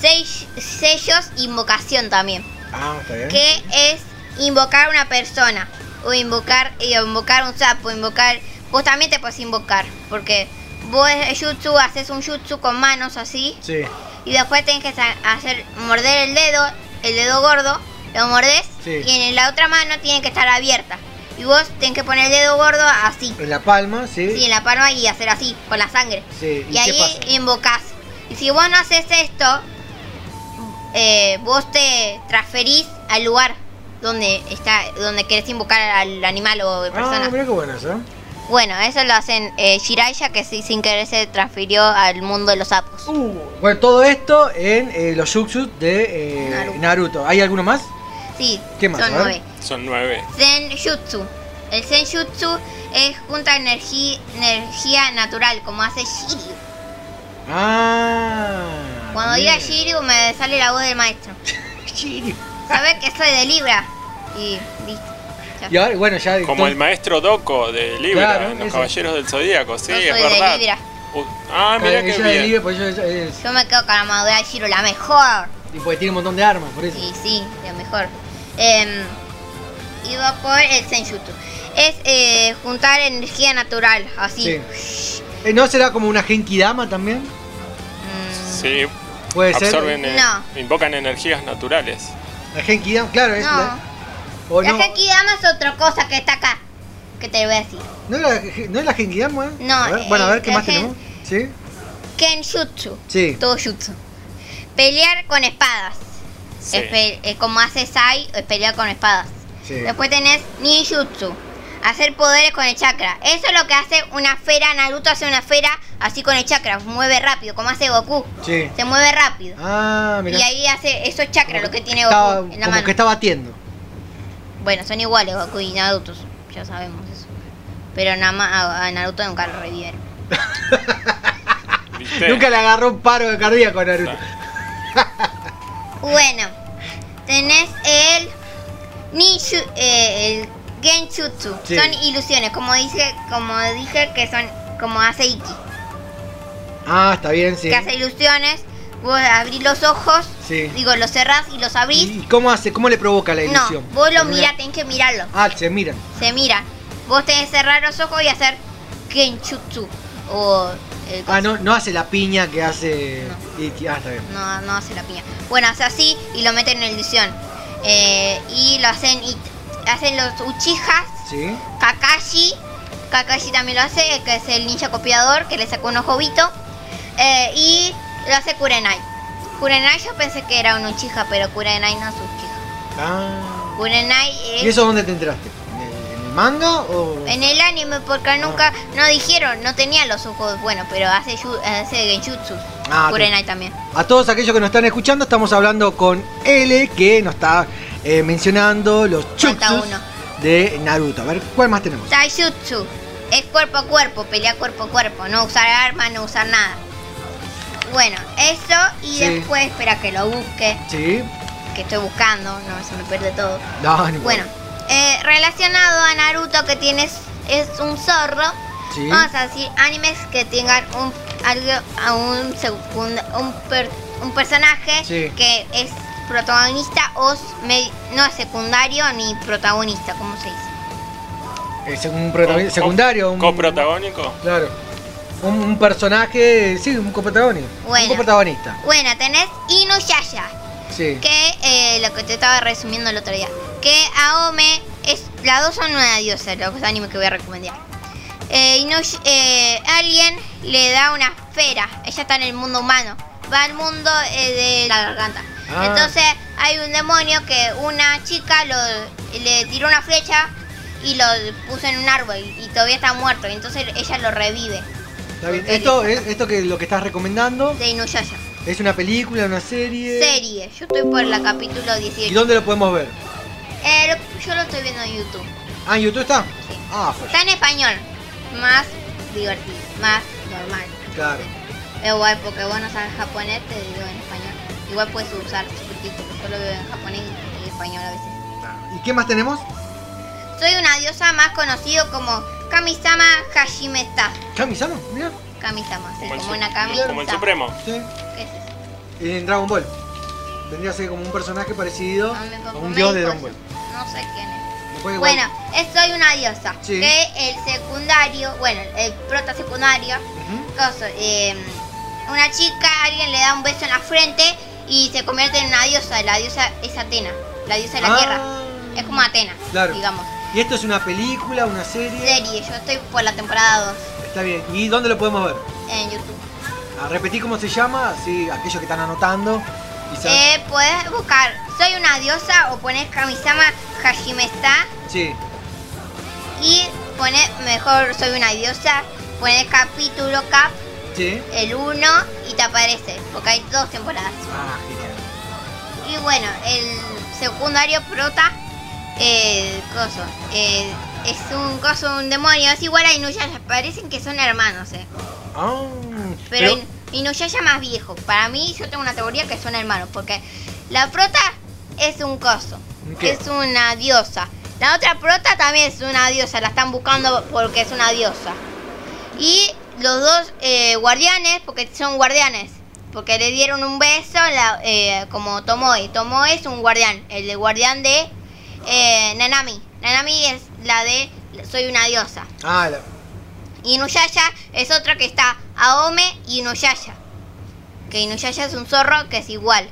Seis sellos, invocación también. Ah, está bien. Que es invocar a una persona. O invocar, invocar un sapo, invocar. Vos también te puedes invocar. Porque vos jutsu haces un jutsu con manos así. Sí. Y después tenés que hacer morder el dedo, el dedo gordo, lo mordés Sí. y en la otra mano tiene que estar abierta. Y vos tenés que poner el dedo gordo así. En la palma, sí. Sí, en la palma y hacer así, con la sangre. Sí, ¿y ahí pasa? invocás. Y si vos no haces esto, eh, vos te transferís al lugar donde está, donde querés invocar al animal o persona. Ah, mira qué bueno eso. Bueno, eso lo hacen eh, Shiraiya, que sí, sin querer se transfirió al mundo de los sapos. Bueno, todo esto en eh, los jutsu de eh, Naruto. ¿Hay alguno más? Sí, ¿Qué más? son nueve. Son nueve. Zenjutsu. El Zenjutsu es junta energía, energía natural, como hace Shiryu. Ah. Cuando bien. diga Shiryu me sale la voz del maestro. Shiryu. ¿Sabes que soy de Libra? Y listo. Y ahora, bueno, ya. Como el maestro Doco de Libra, Claro, los ese. Caballeros del Zodíaco, sí, Yo es soy de verdad. Libra. Uh, ah, mira de bien. Libra, pues es- Yo me quedo con la armadura de Shiro, la mejor. y porque tiene un montón de armas, por eso. Sí, sí, la mejor. Em, iba por el Senjutsu. Es eh, juntar energía natural, así. Sí. Eh, ¿No será como una Genki Dama también? Sí. Puede ser. Eh, No. invocan energías naturales. La Genki Dama, claro, es No. la. O La no, Genki Dama es otra cosa que está acá. Que te voy a decir. ¿no, es la, ¿No es la Genki Dama? No, A ver, bueno, a ver eh, qué más gen- tenemos. Sí. Kenjutsu. Sí. Todo jutsu. Pelear con espadas. Sí. Es pe- eh, como hace Sai, es pelear con espadas. Sí. Después tenés ninjutsu. Hacer poderes con el chakra. Eso es lo que hace una esfera. Naruto hace una esfera así con el chakra. Mueve rápido, como hace Goku. Sí. Se mueve rápido. Ah, mira. Y ahí hace. Eso es chakra lo que tiene Estaba- Goku en la como mano. que está batiendo. Bueno, son iguales Goku y Naruto. Ya sabemos eso. Pero nada más a, Naruto nunca lo revivieron. Nunca le agarró un paro de cardíaco a Naruto. Bueno, tenés el Ninju, eh, el Genjutsu. Sí. Son ilusiones, como dije, como dije que son como hace Iki, Ah, está bien, sí. que hace ilusiones. Vos abrís los ojos, Sí. digo, los cerrás y los abrís. ¿Y cómo hace? ¿Cómo le provoca la No, ilusión? vos lo mirás, tenés que mirarlo. Ah, se miran. Se mira. Vos tenés que cerrar los ojos y hacer Genjutsu. O Ah, no, no hace la piña que hace. Iki. Ah, está bien. No, no hace la piña. Bueno, hace así y lo meten en ilusión. Eh, y lo hacen y hacen los Uchijas, Sí. Kakashi. Kakashi también lo hace, que es el ninja copiador que le sacó un ojo Vito. Eh, y lo hace Kurenai. Kurenai yo pensé que era un Uchiha, pero Kurenai no es Uchiha. Ah. Kurenai es ¿Y eso dónde te enteraste? ¿En el, en el manga o.? en el anime porque nunca no dijeron, no tenía los ojos, bueno, pero hace, hace Genjutsu. Ah, Kurenai también. A todos aquellos que nos están escuchando, estamos hablando con L, que nos está eh, mencionando los chutsus de Naruto. A ver, ¿cuál más tenemos? Taijutsu es cuerpo a cuerpo, pelea cuerpo a cuerpo, no usar armas, no usar nada. Bueno, eso y Sí. después, espera que lo busque, Sí. que estoy buscando, no se me pierde todo. No, Bueno, eh, relacionado a Naruto que tienes es un zorro, Sí. vamos a decir animes que tengan un algo a un secunda- un, per- un personaje Sí. que es protagonista o no es secundario ni protagonista, ¿cómo se dice? Eh, seg- un protagonista secundario. Un, ¿Coprotagónico? Claro. Un, un personaje, sí, un coprotagonista. Bueno. Un coprotagonista. Bueno, tenés Inuyasha, Sí. que eh, lo que te estaba resumiendo el otro día. Que Aome es. Las dos son una diosa, los animes que voy a recomendar. Eh, Inush- eh, Alien le da una esfera. Ella está en el mundo humano. Va al mundo eh, de la garganta. Ah. Entonces hay un demonio que una chica lo, le tiró una flecha y lo puso en un árbol y todavía está muerto. Entonces ella lo revive. Está bien. Esto, es- esto que lo que estás recomendando De Inuyasha. es una película, una serie. Serie. Yo estoy por la capítulo 18. ¿Y dónde lo podemos ver? Eh, lo- yo lo estoy viendo en YouTube. Ah, ¿en YouTube está? Ah, pues, Está en español. Más divertido. Más normal. claro. Igual porque vos no sabes japonés, te digo en español. Igual puedes usar subtítulos. Yo lo veo en japonés y en español a veces. ¿Y qué más tenemos? Soy una diosa más conocido como Kamisama Hashimeta. ¿Kamisama? Mira. Kamisama, sí, Como una kami. como el Supremo. Sí. ¿Qué es eso? En Dragon Ball. Vendría a ser como un personaje parecido A mi papá a un dios de Dragon Ball. No sé quién es. Después Bueno, es soy una diosa. Sí. Que el secundario, bueno, el prota secundario, coso, eh, una chica, alguien le da un beso en la frente y se convierte en una diosa. La diosa es Atena, la diosa de la Ah. tierra. Es como Atena, Claro. digamos. ¿Y esto es una película, una serie? Serie, yo estoy por la temporada 2 Está bien. ¿Y dónde lo podemos ver? en YouTube. A repetir cómo se llama, así aquellos que están anotando. Quizás. Eh, puedes buscar Soy una diosa o pones Kamisama Hashimesta Sí. y pones mejor Soy una diosa, pones capítulo cap Sí. el 1 y te aparece, porque hay dos temporadas. Ah, genial. Y bueno, el secundario prota, eh, coso, eh, es un coso, un demonio, es igual a Inuyasha, parecen que son hermanos, eh. Ah, Pero, In- Inuyasha más viejo. Para mí, yo tengo una teoría que son hermanos, porque la prota es un coso, ¿Qué? es una diosa. La otra prota también es una diosa, la están buscando porque es una diosa. Y los dos eh, guardianes, porque son guardianes, porque le dieron un beso la- eh, como Tomoe. Tomoe es un guardián, el de guardián de eh, Nanami. Nanami es la de Soy una diosa. Ah, la- Inuyasha es otra que está Aome y Inuyasha. Que Inuyasha es un zorro que es igual.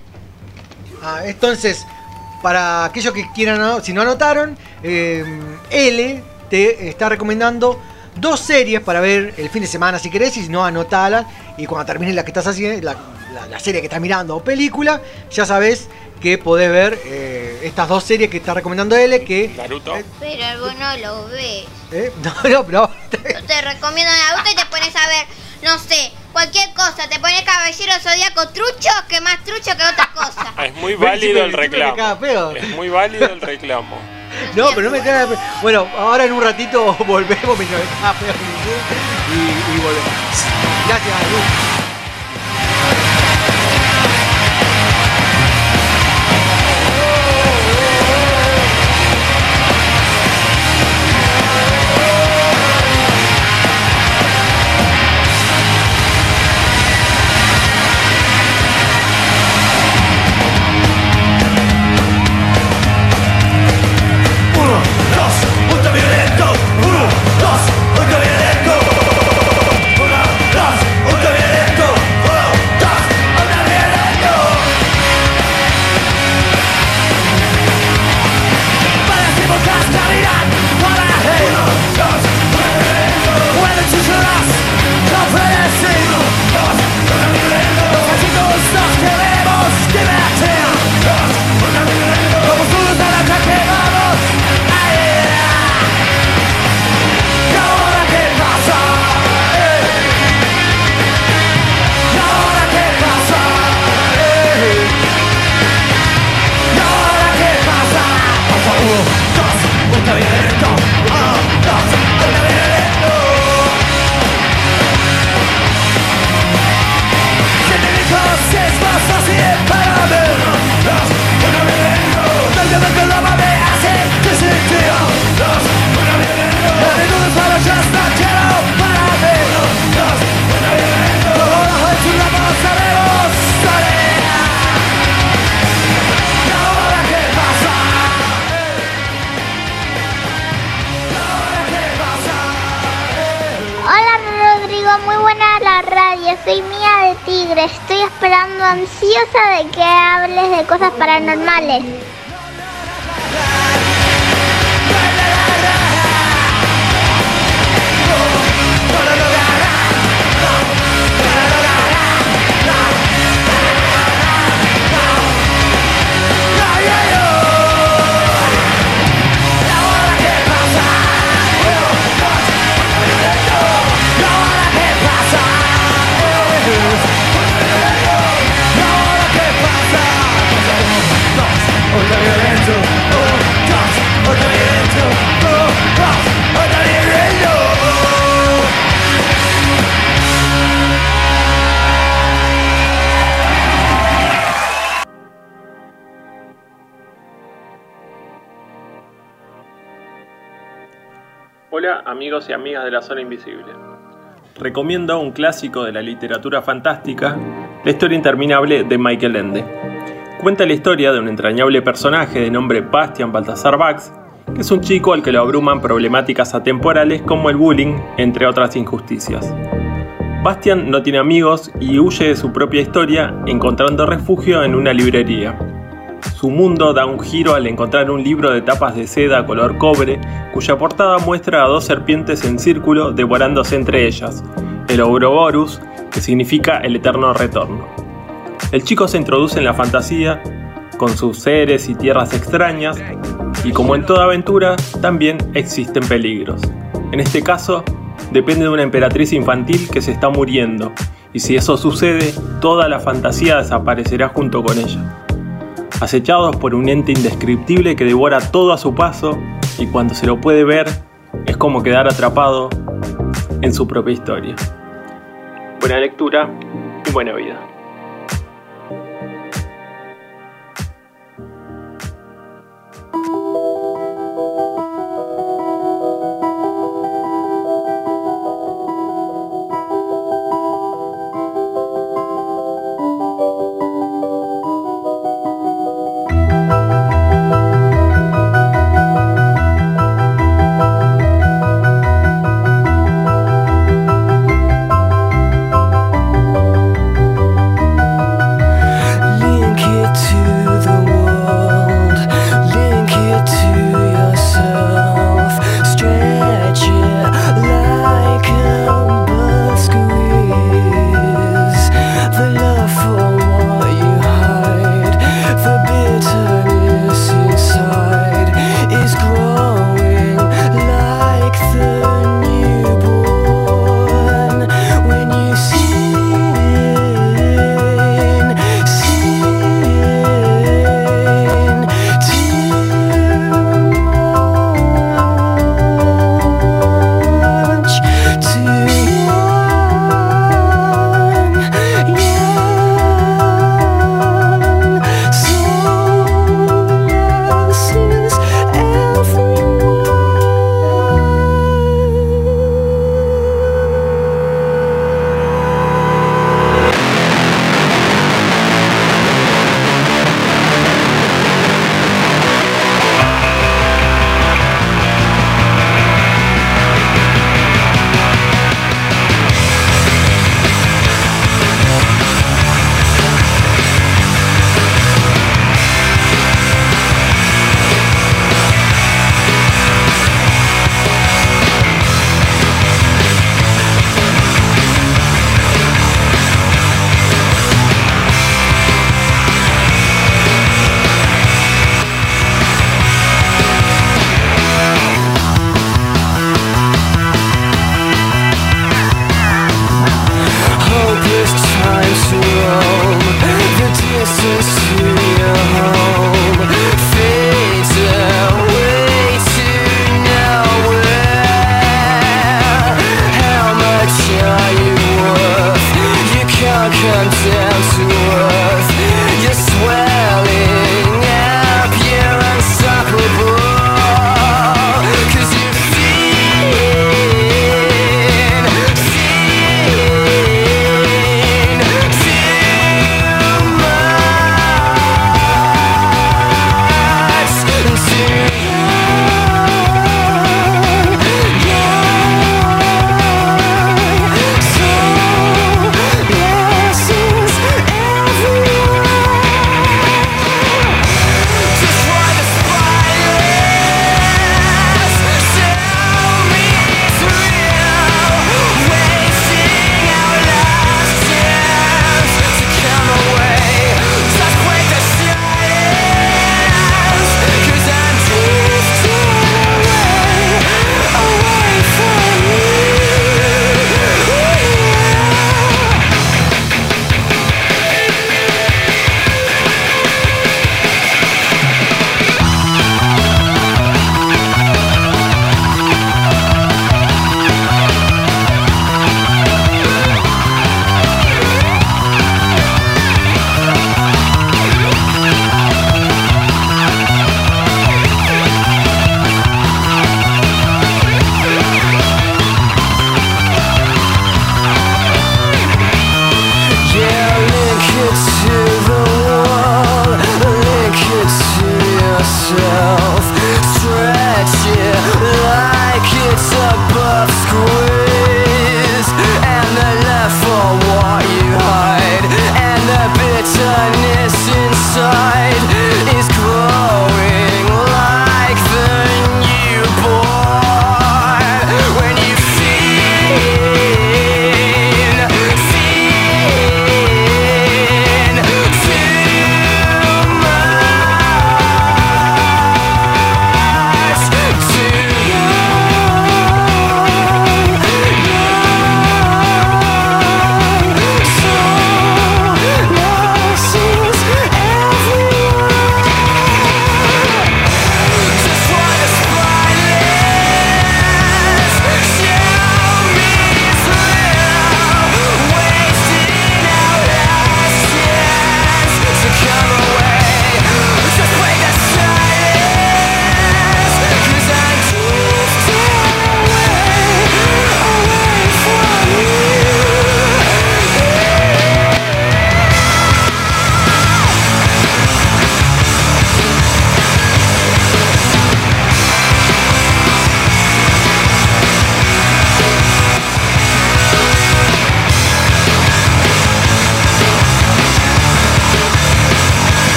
ah, entonces, para aquellos que quieran, si no anotaron, L te está recomendando dos series para ver el fin de semana si querés, y si no, anotala. Y cuando termines la que estás haciendo, la, la- la serie que estás mirando o película, ya sabes que podés ver eh, estas dos series que está recomendando L. Que, Naruto. Pero vos no lo ves. eh, no, no, pero Yo te recomiendo Naruto y te pones a ver, no sé, cualquier cosa. Te pones Caballero Zodíaco trucho, que más trucho que otra cosa. Es muy válido el reclamo. Es muy válido el reclamo. No, pero no me tengas. Bueno, ahora en un ratito volvemos mientras zoom y, y volvemos. Gracias, Lu. De la zona invisible. Recomiendo un clásico de la literatura fantástica, La historia interminable de Michael Ende. Cuenta la historia de un entrañable personaje de nombre Bastian Baltasar Bax, que es un chico al que lo abruman problemáticas atemporales como el bullying, entre otras injusticias. Bastian no tiene amigos y huye de su propia historia encontrando refugio en una librería. Su mundo da un giro al encontrar un libro de tapas de seda color cobre, cuya portada muestra a dos serpientes en círculo devorándose entre ellas, el Ouroboros, que significa el eterno retorno. El chico se introduce en la fantasía con sus seres y tierras extrañas, y como en toda aventura, también existen peligros. En este caso, depende de una emperatriz infantil que se está muriendo, y si eso sucede, toda la fantasía desaparecerá junto con ella acechados por un ente indescriptible que devora todo a su paso y cuando se lo puede ver es como quedar atrapado en su propia historia. Buena lectura y buena vida.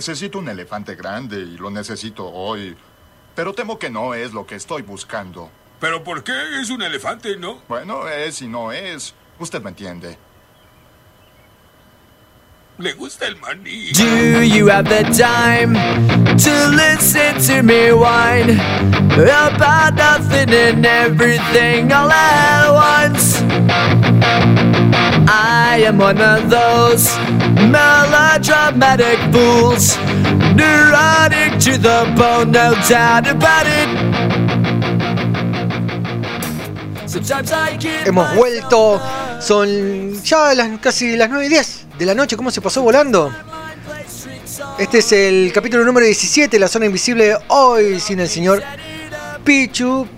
Necesito un elefante grande y lo necesito hoy. Pero temo que no es lo que estoy buscando. ¿Pero por qué? Es un elefante, ¿no? Bueno, es y no es. Usted me entiende. Le gusta el maní. Do you have the time to listen to me whine about nothing and everything all at once? I am one of those melodramatic fools, neurotic to the bone, no doubt about it. Sometimes I get Hemos vuelto. Son ya las, casi las 9 y 10 de la noche. ¿Cómo se pasó volando? Este es el capítulo número 17, La Zona Invisible. Hoy sin el señor Pichu.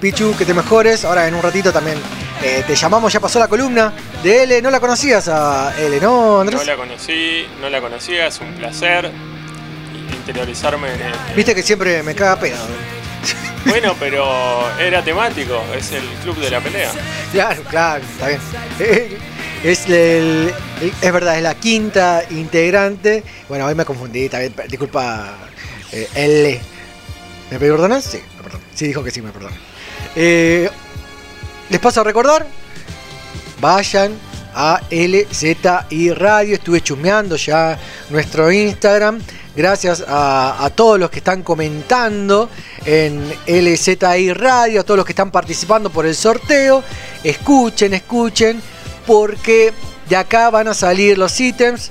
Pichu, que te mejores. Ahora en un ratito también eh, te llamamos. Ya pasó la columna de L. No la conocías a L, ¿no, Andrés? No la conocí, no la conocía, es un placer interiorizarme en el... Viste que siempre me caga pedo. Bueno, pero era temático, es el club de la pelea. Claro, claro, está bien. Es, el- es verdad, es la quinta integrante. Bueno, hoy me confundí, bien, disculpa, eh, L. ¿Me perdonas? Sí, me perdona. Sí, dijo que sí, me perdona. Eh, les paso a recordar, vayan a LZI Radio, estuve chusmeando ya nuestro Instagram. Gracias a, a todos los que están comentando en LZI Radio, a todos los que están participando por el sorteo. Escuchen, escuchen, porque de acá van a salir los ítems,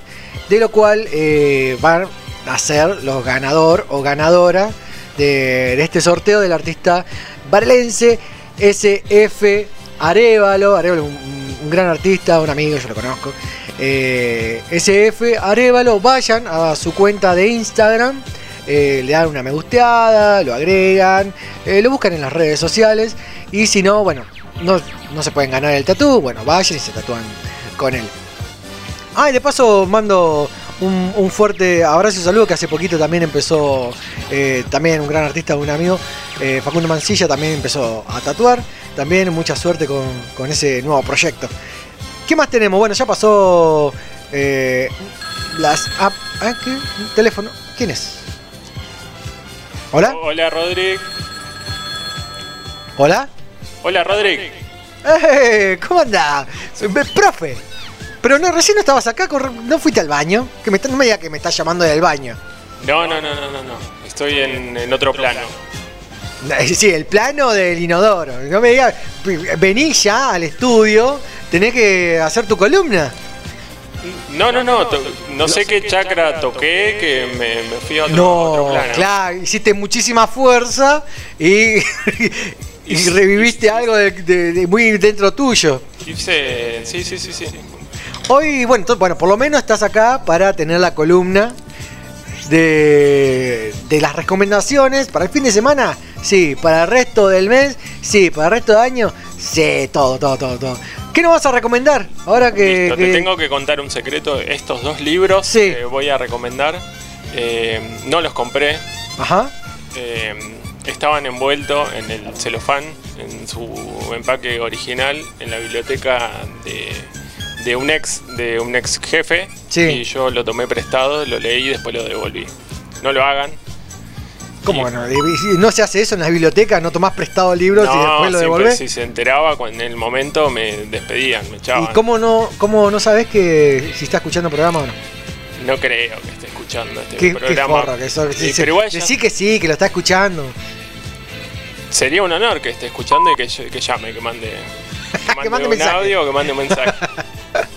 de lo cual eh, van a ser los ganador o ganadora de, este sorteo del artista barlense SF Arevalo. Arevalo, un, gran artista, un amigo, yo lo conozco. Eh, SF Arevalo, vayan a su cuenta de Instagram. eh, le dan una me gusteada, lo agregan, lo buscan en las redes sociales y si no, bueno, no, no se pueden ganar el tatú, bueno, vayan y se tatúan con él. Ah, y de paso mando un, un fuerte abrazo y saludo que hace poquito también empezó, eh, también un gran artista, un amigo, eh, Facundo Mancilla también empezó a tatuar. También mucha suerte con, con ese nuevo proyecto. ¿Qué más tenemos? Bueno, ya pasó eh, las... app- ah, ¿qué? ¿Teléfono? ¿Quién es? ¿Hola? Hola, Rodrigo. ¿Hola? Hola, Rodrigo. ¡Eh! ¿Cómo andás? Soy- Profe. Pero no, recién no estabas acá, no fuiste al baño. Que me, está- no me digas que me estás llamando del baño. No, no, no, no, no, no. Estoy en, en otro plano. Sí, el plano del inodoro. No me digas, vení ya al estudio, tenés que hacer tu columna. No, no, no. no sé qué chakra toqué que me, me fui a otro, otro No, plano. claro, hiciste muchísima fuerza y, y reviviste algo de, de- de muy dentro tuyo. Sí, sí, sí, sí. Hoy, bueno, entonces, bueno, por lo menos estás acá para tener la columna de, de las recomendaciones para el fin de semana. Sí, para el resto del mes, sí, para el resto del año, sí, todo, todo, todo, todo. ¿Qué nos vas a recomendar? Ahora que, Listo, que- Te tengo que contar un secreto. Estos dos libros que voy a recomendar, eh, no los compré. Ajá. Eh, estaban envueltos en el celofán, en su empaque original, en la biblioteca de, de un ex de un ex jefe. Sí. Y yo lo tomé prestado, lo leí y después lo devolví. No lo hagan. ¿Cómo no? ¿No se hace eso en las bibliotecas? ¿No tomás prestado libros y No, después lo devolvés? si se enteraba, en el momento me despedían, me echaban. ¿Y cómo no, cómo no sabes que si está escuchando el programa o no? No creo que esté escuchando este Qué, qué programa. forro que sos. Sí, Decí que sí, que lo está escuchando. sería un honor que esté escuchando y que, que llame, que mande, que mande, mande un mensaje. audio o que mande un mensaje.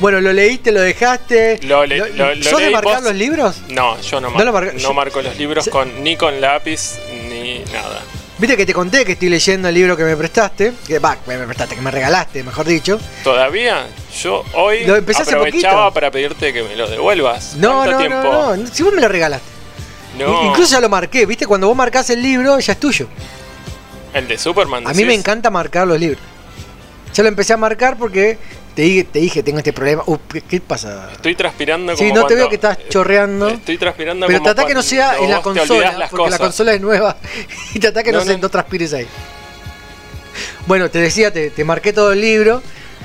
Bueno, lo leíste, lo dejaste. Lo le- lo- lo ¿Sos de leí, marcar vos- los libros? No, yo no, ¿No mar- lo marca- no yo- marco los libros con, ni con lápiz ni nada. Viste que te conté que estoy leyendo el libro que me prestaste. Que me prestaste, que me regalaste, mejor dicho. Todavía, yo hoy Lo empecé aprovechaba para pedirte que me lo devuelvas. No, ¿Cuánto no, tiempo? no, no. Si vos me lo regalaste. No. Incluso ya lo marqué, viste, cuando vos marcás el libro, ya es tuyo. El de Superman. A mí me encanta marcar los libros. Ya lo empecé a marcar porque te dije, te dije tengo este problema. Uh, ¿qué, pasa? Estoy transpirando Sí, como no te veo que estás chorreando. Estoy transpirando Pero como trata que no sea en la consola, porque la consola es nueva. Y trata que no, No, se, no. transpires ahí. Bueno, te decía, te, te marqué todo el libro,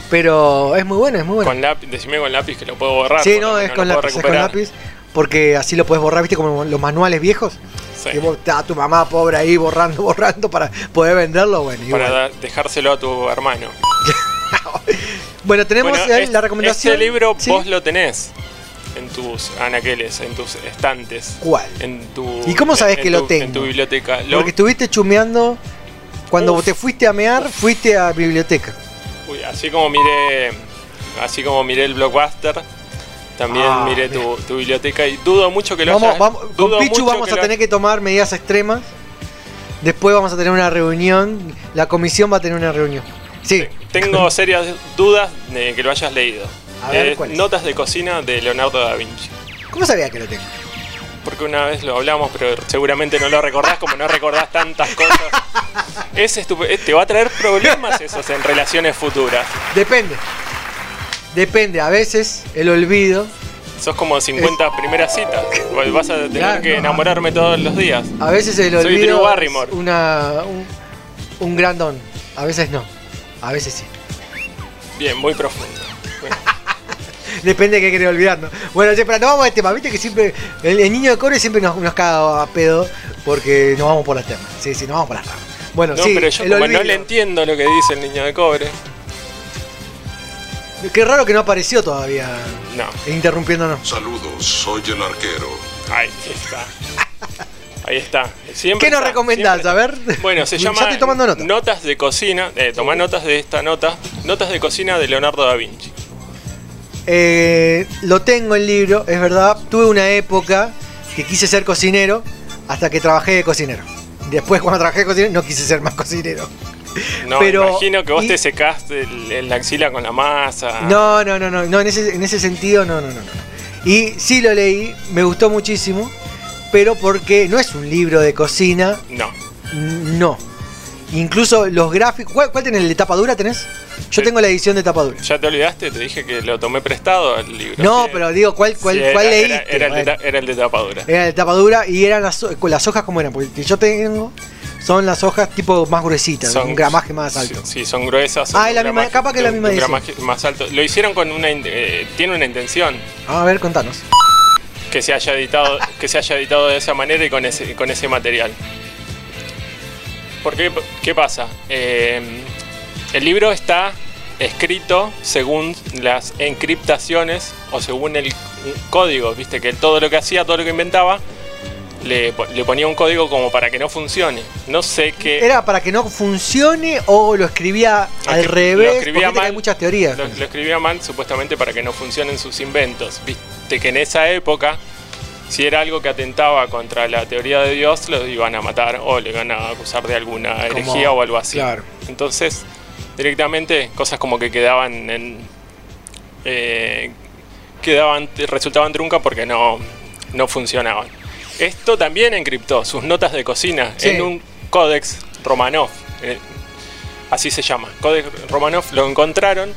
pero es muy bueno, es muy bueno. Con lápiz, decime con lápiz que lo puedo borrar. sí, no, es con lápiz, es con lápiz, porque así lo puedes borrar, viste, como los manuales viejos. Sí. Que vos, tu mamá pobre ahí borrando, borrando para poder venderlo, bueno. y Para bueno. dejárselo a tu hermano. Bueno, tenemos Bueno, ahí es- la recomendación. Este libro ¿Sí? vos lo tenés en tus anaqueles, en tus estantes. ¿Cuál? En tu, ¿Y cómo sabés en- que lo tengo? En tu biblioteca. Lo- Porque estuviste chumeando. Cuando Uf. te fuiste a mear, fuiste a biblioteca. Uy, así como miré, así como miré el blockbuster, también Ah, miré tu, tu biblioteca y dudo mucho que lo Vamos, hayas- vamos, con Pichu vamos a tener que tomar medidas extremas. Después vamos a tener una reunión. La comisión va a tener una reunión. Sí. Tengo serias dudas de que lo hayas leído. A ver, Eh. Notas de cocina de Leonardo da Vinci. ¿Cómo sabía que lo tengo? Porque una vez lo hablamos, pero seguramente no lo recordás, como no recordás tantas cosas. Es te va a traer problemas esos en relaciones futuras. Depende. Depende. A veces el olvido. Sos como 50 primeras citas. Vas a tener Claro, que no. enamorarme todos los días. A veces el Soy Drew olvido. Barrymore. es una, un, un gran don. A veces no. A veces sí. Bien, muy profundo. Bueno, Depende de qué querés olvidar, ¿no? Bueno, che, pero no vamos a tema. Viste que siempre. El, el niño de cobre siempre nos, nos caga a pedo porque nos vamos por las temas. Sí, sí, nos vamos por las ramas. Bueno, no, sí, pero yo como olvido. no le entiendo lo que dice el niño de cobre. Qué raro que no apareció todavía. No. Interrumpiéndonos. Saludos, soy el arquero. Ahí está. Ahí está. Siempre ¿Qué nos está, recomendás? A ver. Bueno, se Ya llama estoy tomando nota. Notas de cocina. Eh, tomá notas de esta nota. Notas de cocina de Leonardo da Vinci. Eh, lo tengo el libro, es verdad. Tuve una época que quise ser cocinero hasta que trabajé de cocinero. Después, cuando trabajé de cocinero, no quise ser más cocinero. No, Pero- imagino que vos y- te secaste el, el- la axila con la masa. No, no, no, no, no en, ese, en ese sentido, no, no, no, no. Y sí lo leí, me gustó muchísimo, pero porque no es un libro de cocina, No. no. Incluso los gráficos. ¿Cuál, cuál tenés? ¿El de tapa dura tenés? Yo tengo la edición de tapa dura. ¿Ya te olvidaste? Te dije que lo tomé prestado el libro. No, Sí, pero digo, ¿cuál, cuál, sí, cuál era, leíste? Era, era el de, era el de tapadura. Era de tapa dura y eran las, las hojas como eran, porque el que yo tengo son las hojas tipo más gruesitas, Son- un gramaje más alto. Sí, son gruesas. son Ah, es la misma- capaz que la misma edición. gramaje más alto. Lo hicieron con una. eh, tiene una intención. A ver, contanos. que se haya editado que se haya editado de esa manera y con ese con ese material porque qué pasa Eh, el libro está escrito según las encriptaciones o según el código viste que todo lo que hacía todo lo que inventaba le, po- le ponía un código como para que no funcione. No sé qué. ¿Era para que no funcione o lo escribía al Lo revés? escribía viste que hay muchas teorías. Lo, lo escribía mal supuestamente para que no funcionen sus inventos. Viste que en esa época, si era algo que atentaba contra la teoría de Dios, lo iban a matar o le iban a acusar de alguna herejía o algo así. claro. Entonces, directamente, cosas como que quedaban en. eh, quedaban, resultaban truncas porque no, no funcionaban. Esto también encriptó sus notas de cocina Sí. en un códex Romanov. eh, así se llama. Códex Romanov lo encontraron.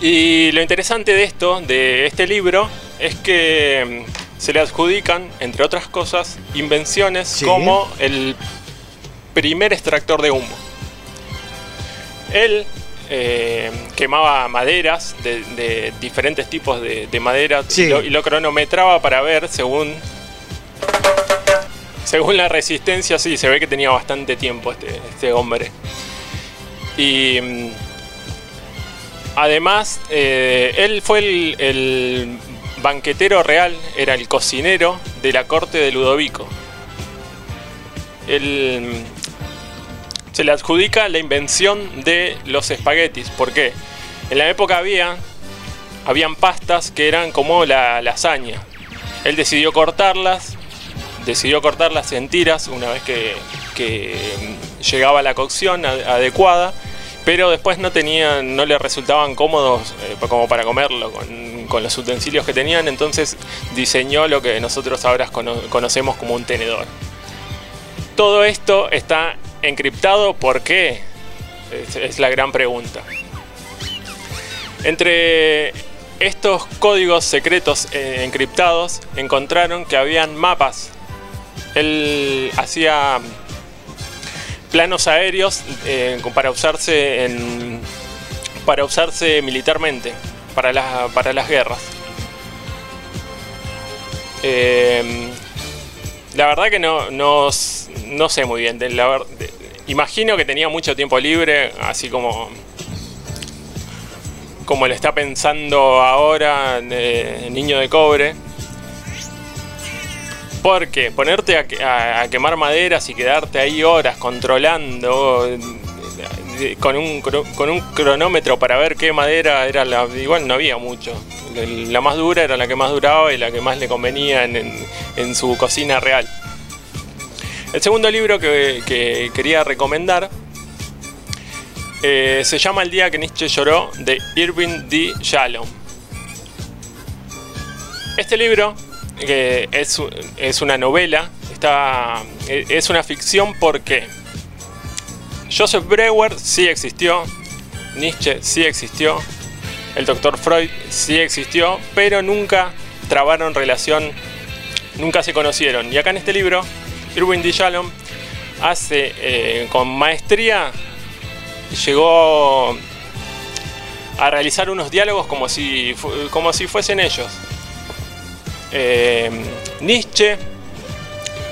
Y lo interesante de esto, de este libro, es que mm, se le adjudican, entre otras cosas, invenciones Sí. como el primer extractor de humo. Él eh, quemaba maderas de, de diferentes tipos de, de madera Sí. y, lo, y lo cronometraba para ver según según la resistencia. Sí, se ve que tenía bastante tiempo este, este hombre. Y mm, además, eh, él fue el, banquetero real, era el cocinero de la corte de Ludovico. Él mm, se le adjudica la invención de los espaguetis. ¿Por qué? En la época había habían pastas que eran como la lasaña. Él decidió cortarlas, decidió cortarlas en tiras una vez que, llegaba la cocción adecuada, pero después no tenían, no le resultaban cómodos eh, como para comerlo con, los utensilios que tenían, entonces diseñó lo que nosotros ahora cono- conocemos como un tenedor. Todo esto está encriptado, ¿por qué? Es, es la gran pregunta. Entre estos códigos secretos eh, encriptados encontraron que habían mapas. Él hacía planos aéreos eh, para usarse en para usarse militarmente para, la- para las guerras. Eh, la verdad que no, sé muy bien. imagino que tenía mucho tiempo libre, así como como está pensando ahora eh, Niño de Cobre. Porque ponerte a, que- a- a quemar maderas y quedarte ahí horas controlando eh, con un, cro- con un cronómetro para ver qué madera era la... Igual no había mucho. La- más dura era la que más duraba y la que más le convenía en, su cocina real. El segundo libro que, que quería recomendar eh, se llama El día que Nietzsche lloró de Irving D. Shalom. Este libro que es, es una novela, está, e- es una ficción porque Joseph Breuer sí existió, Nietzsche sí existió, el doctor Freud sí existió, pero nunca trabaron relación, nunca se conocieron. Y acá en este libro, Irving D. Shalom hace eh, con maestría llegó a realizar unos diálogos como si, como si fuesen ellos. Eh, Nietzsche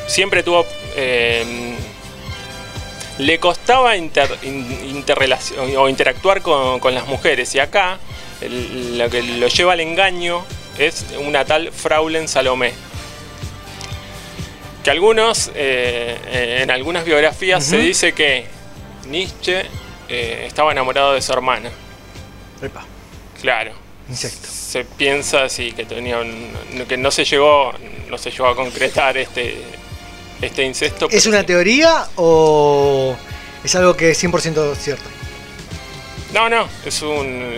siempre tuvo... eh, le costaba inter- interrelacion- o interactuar con, con las mujeres y acá el- lo que lo lleva al engaño es una tal Fraulen Salomé. Que algunos, eh, eh, en algunas biografías se dice que Nietzsche eh, estaba enamorado de su hermana. Epa, Claro. insecto. Se piensa así que tenía un- que no se llegó no se llegó a concretar este este incesto. ¿Es una sí. teoría o es algo que es 100% cierto? No, no, es un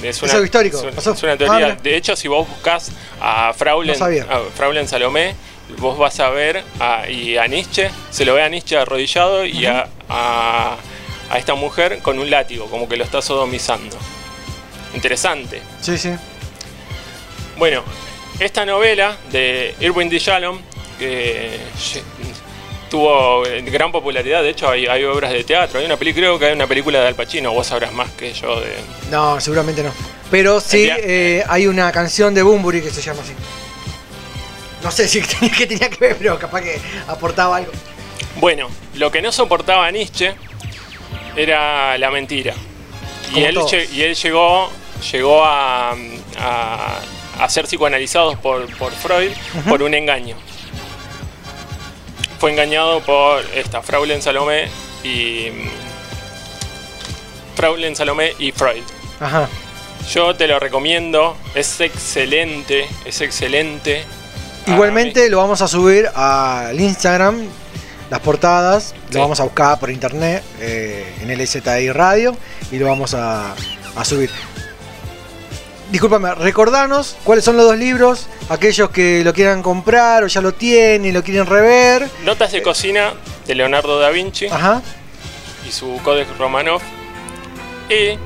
es una, algo histórico, es un- pasó. es una Ah, teoría. mira. de hecho, si vos buscas a Fraulen, No a Fraulen Salomé, vos vas a ver a, y a Nietzsche, se lo ve a Nietzsche arrodillado y a, a, a esta mujer con un látigo, como que lo está sodomizando. Interesante. Sí, sí. Bueno, esta novela de Irwin D. Shalom, que tuvo eh, gran popularidad, de hecho hay, hay obras de teatro, hay una película, creo que hay una película de Al Pacino, vos sabrás más que yo de... No, seguramente no. Pero sí, eh, hay una canción de Bumburi que se llama así. No sé si tenía, que tenía que ver, pero capaz que aportaba algo. Bueno, lo que no soportaba Nietzsche era la mentira. Y él, y él llegó, llegó a, a- a ser psicoanalizados por, por Freud por un engaño. fue engañado por esta Fraulein Salomé y. mm, Fraulein Salomé y Freud. Ajá. Yo te lo recomiendo, es excelente, es excelente. Igualmente lo vamos a subir al Instagram, las portadas, lo vamos a buscar por internet eh, en STI Radio y lo vamos a, a subir. Discúlpame, recordanos cuáles son los dos libros, aquellos que lo quieran comprar o ya lo tienen y lo quieren rever. Notas de cocina de Leonardo da Vinci Ajá. y su Codex Romanov. Y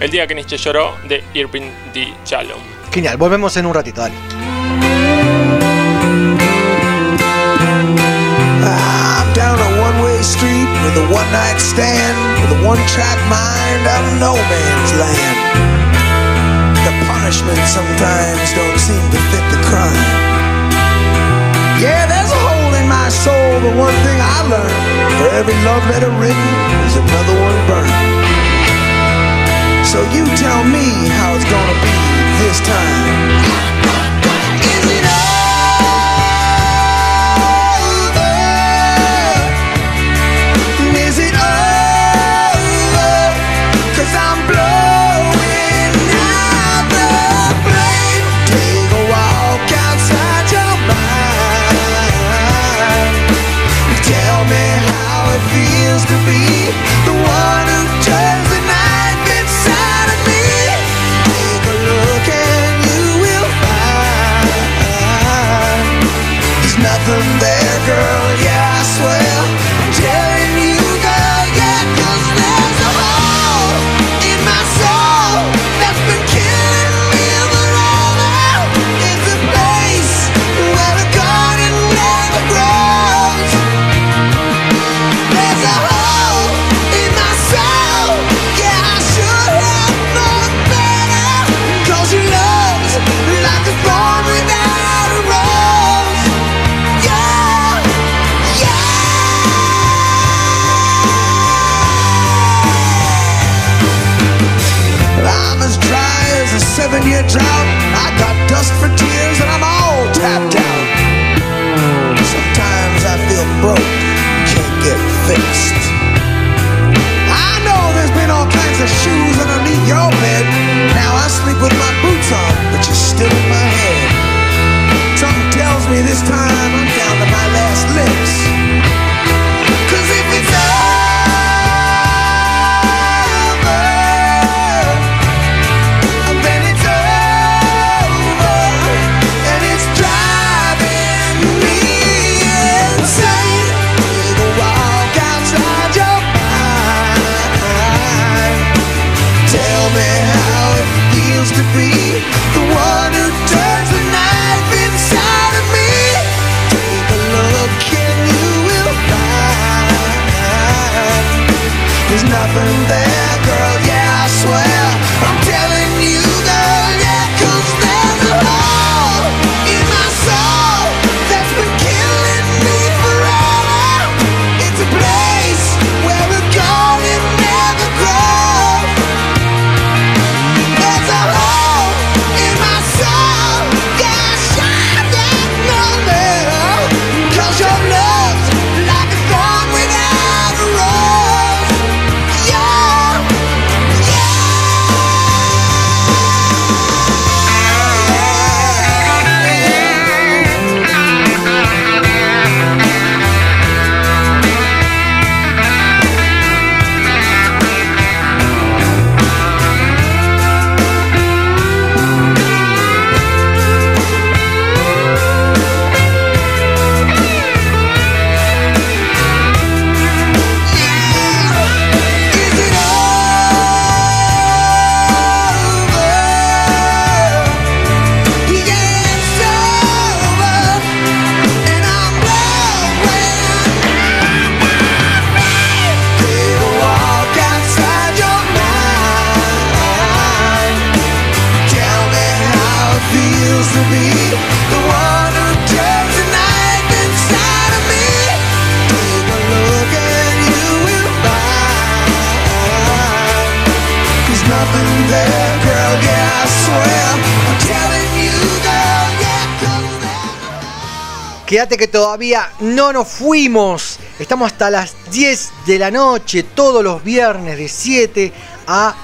El día que Nietzsche lloró de Irving D. Shalom. Genial, volvemos en un ratito, dale. I'm down a one-way street with a one-night stand, with a one-track mind out of no man's land. Punishment sometimes don't seem to fit the crime. Yeah, there's a hole in my soul, but one thing I learned: for every love letter written, there's another one burned. So you tell me how it's gonna be this time. Sleep with my boots on, but you're still in my head. Something tells me this time Quédate que todavía no nos fuimos. Estamos hasta las 10 de la noche, todos los viernes de 7 a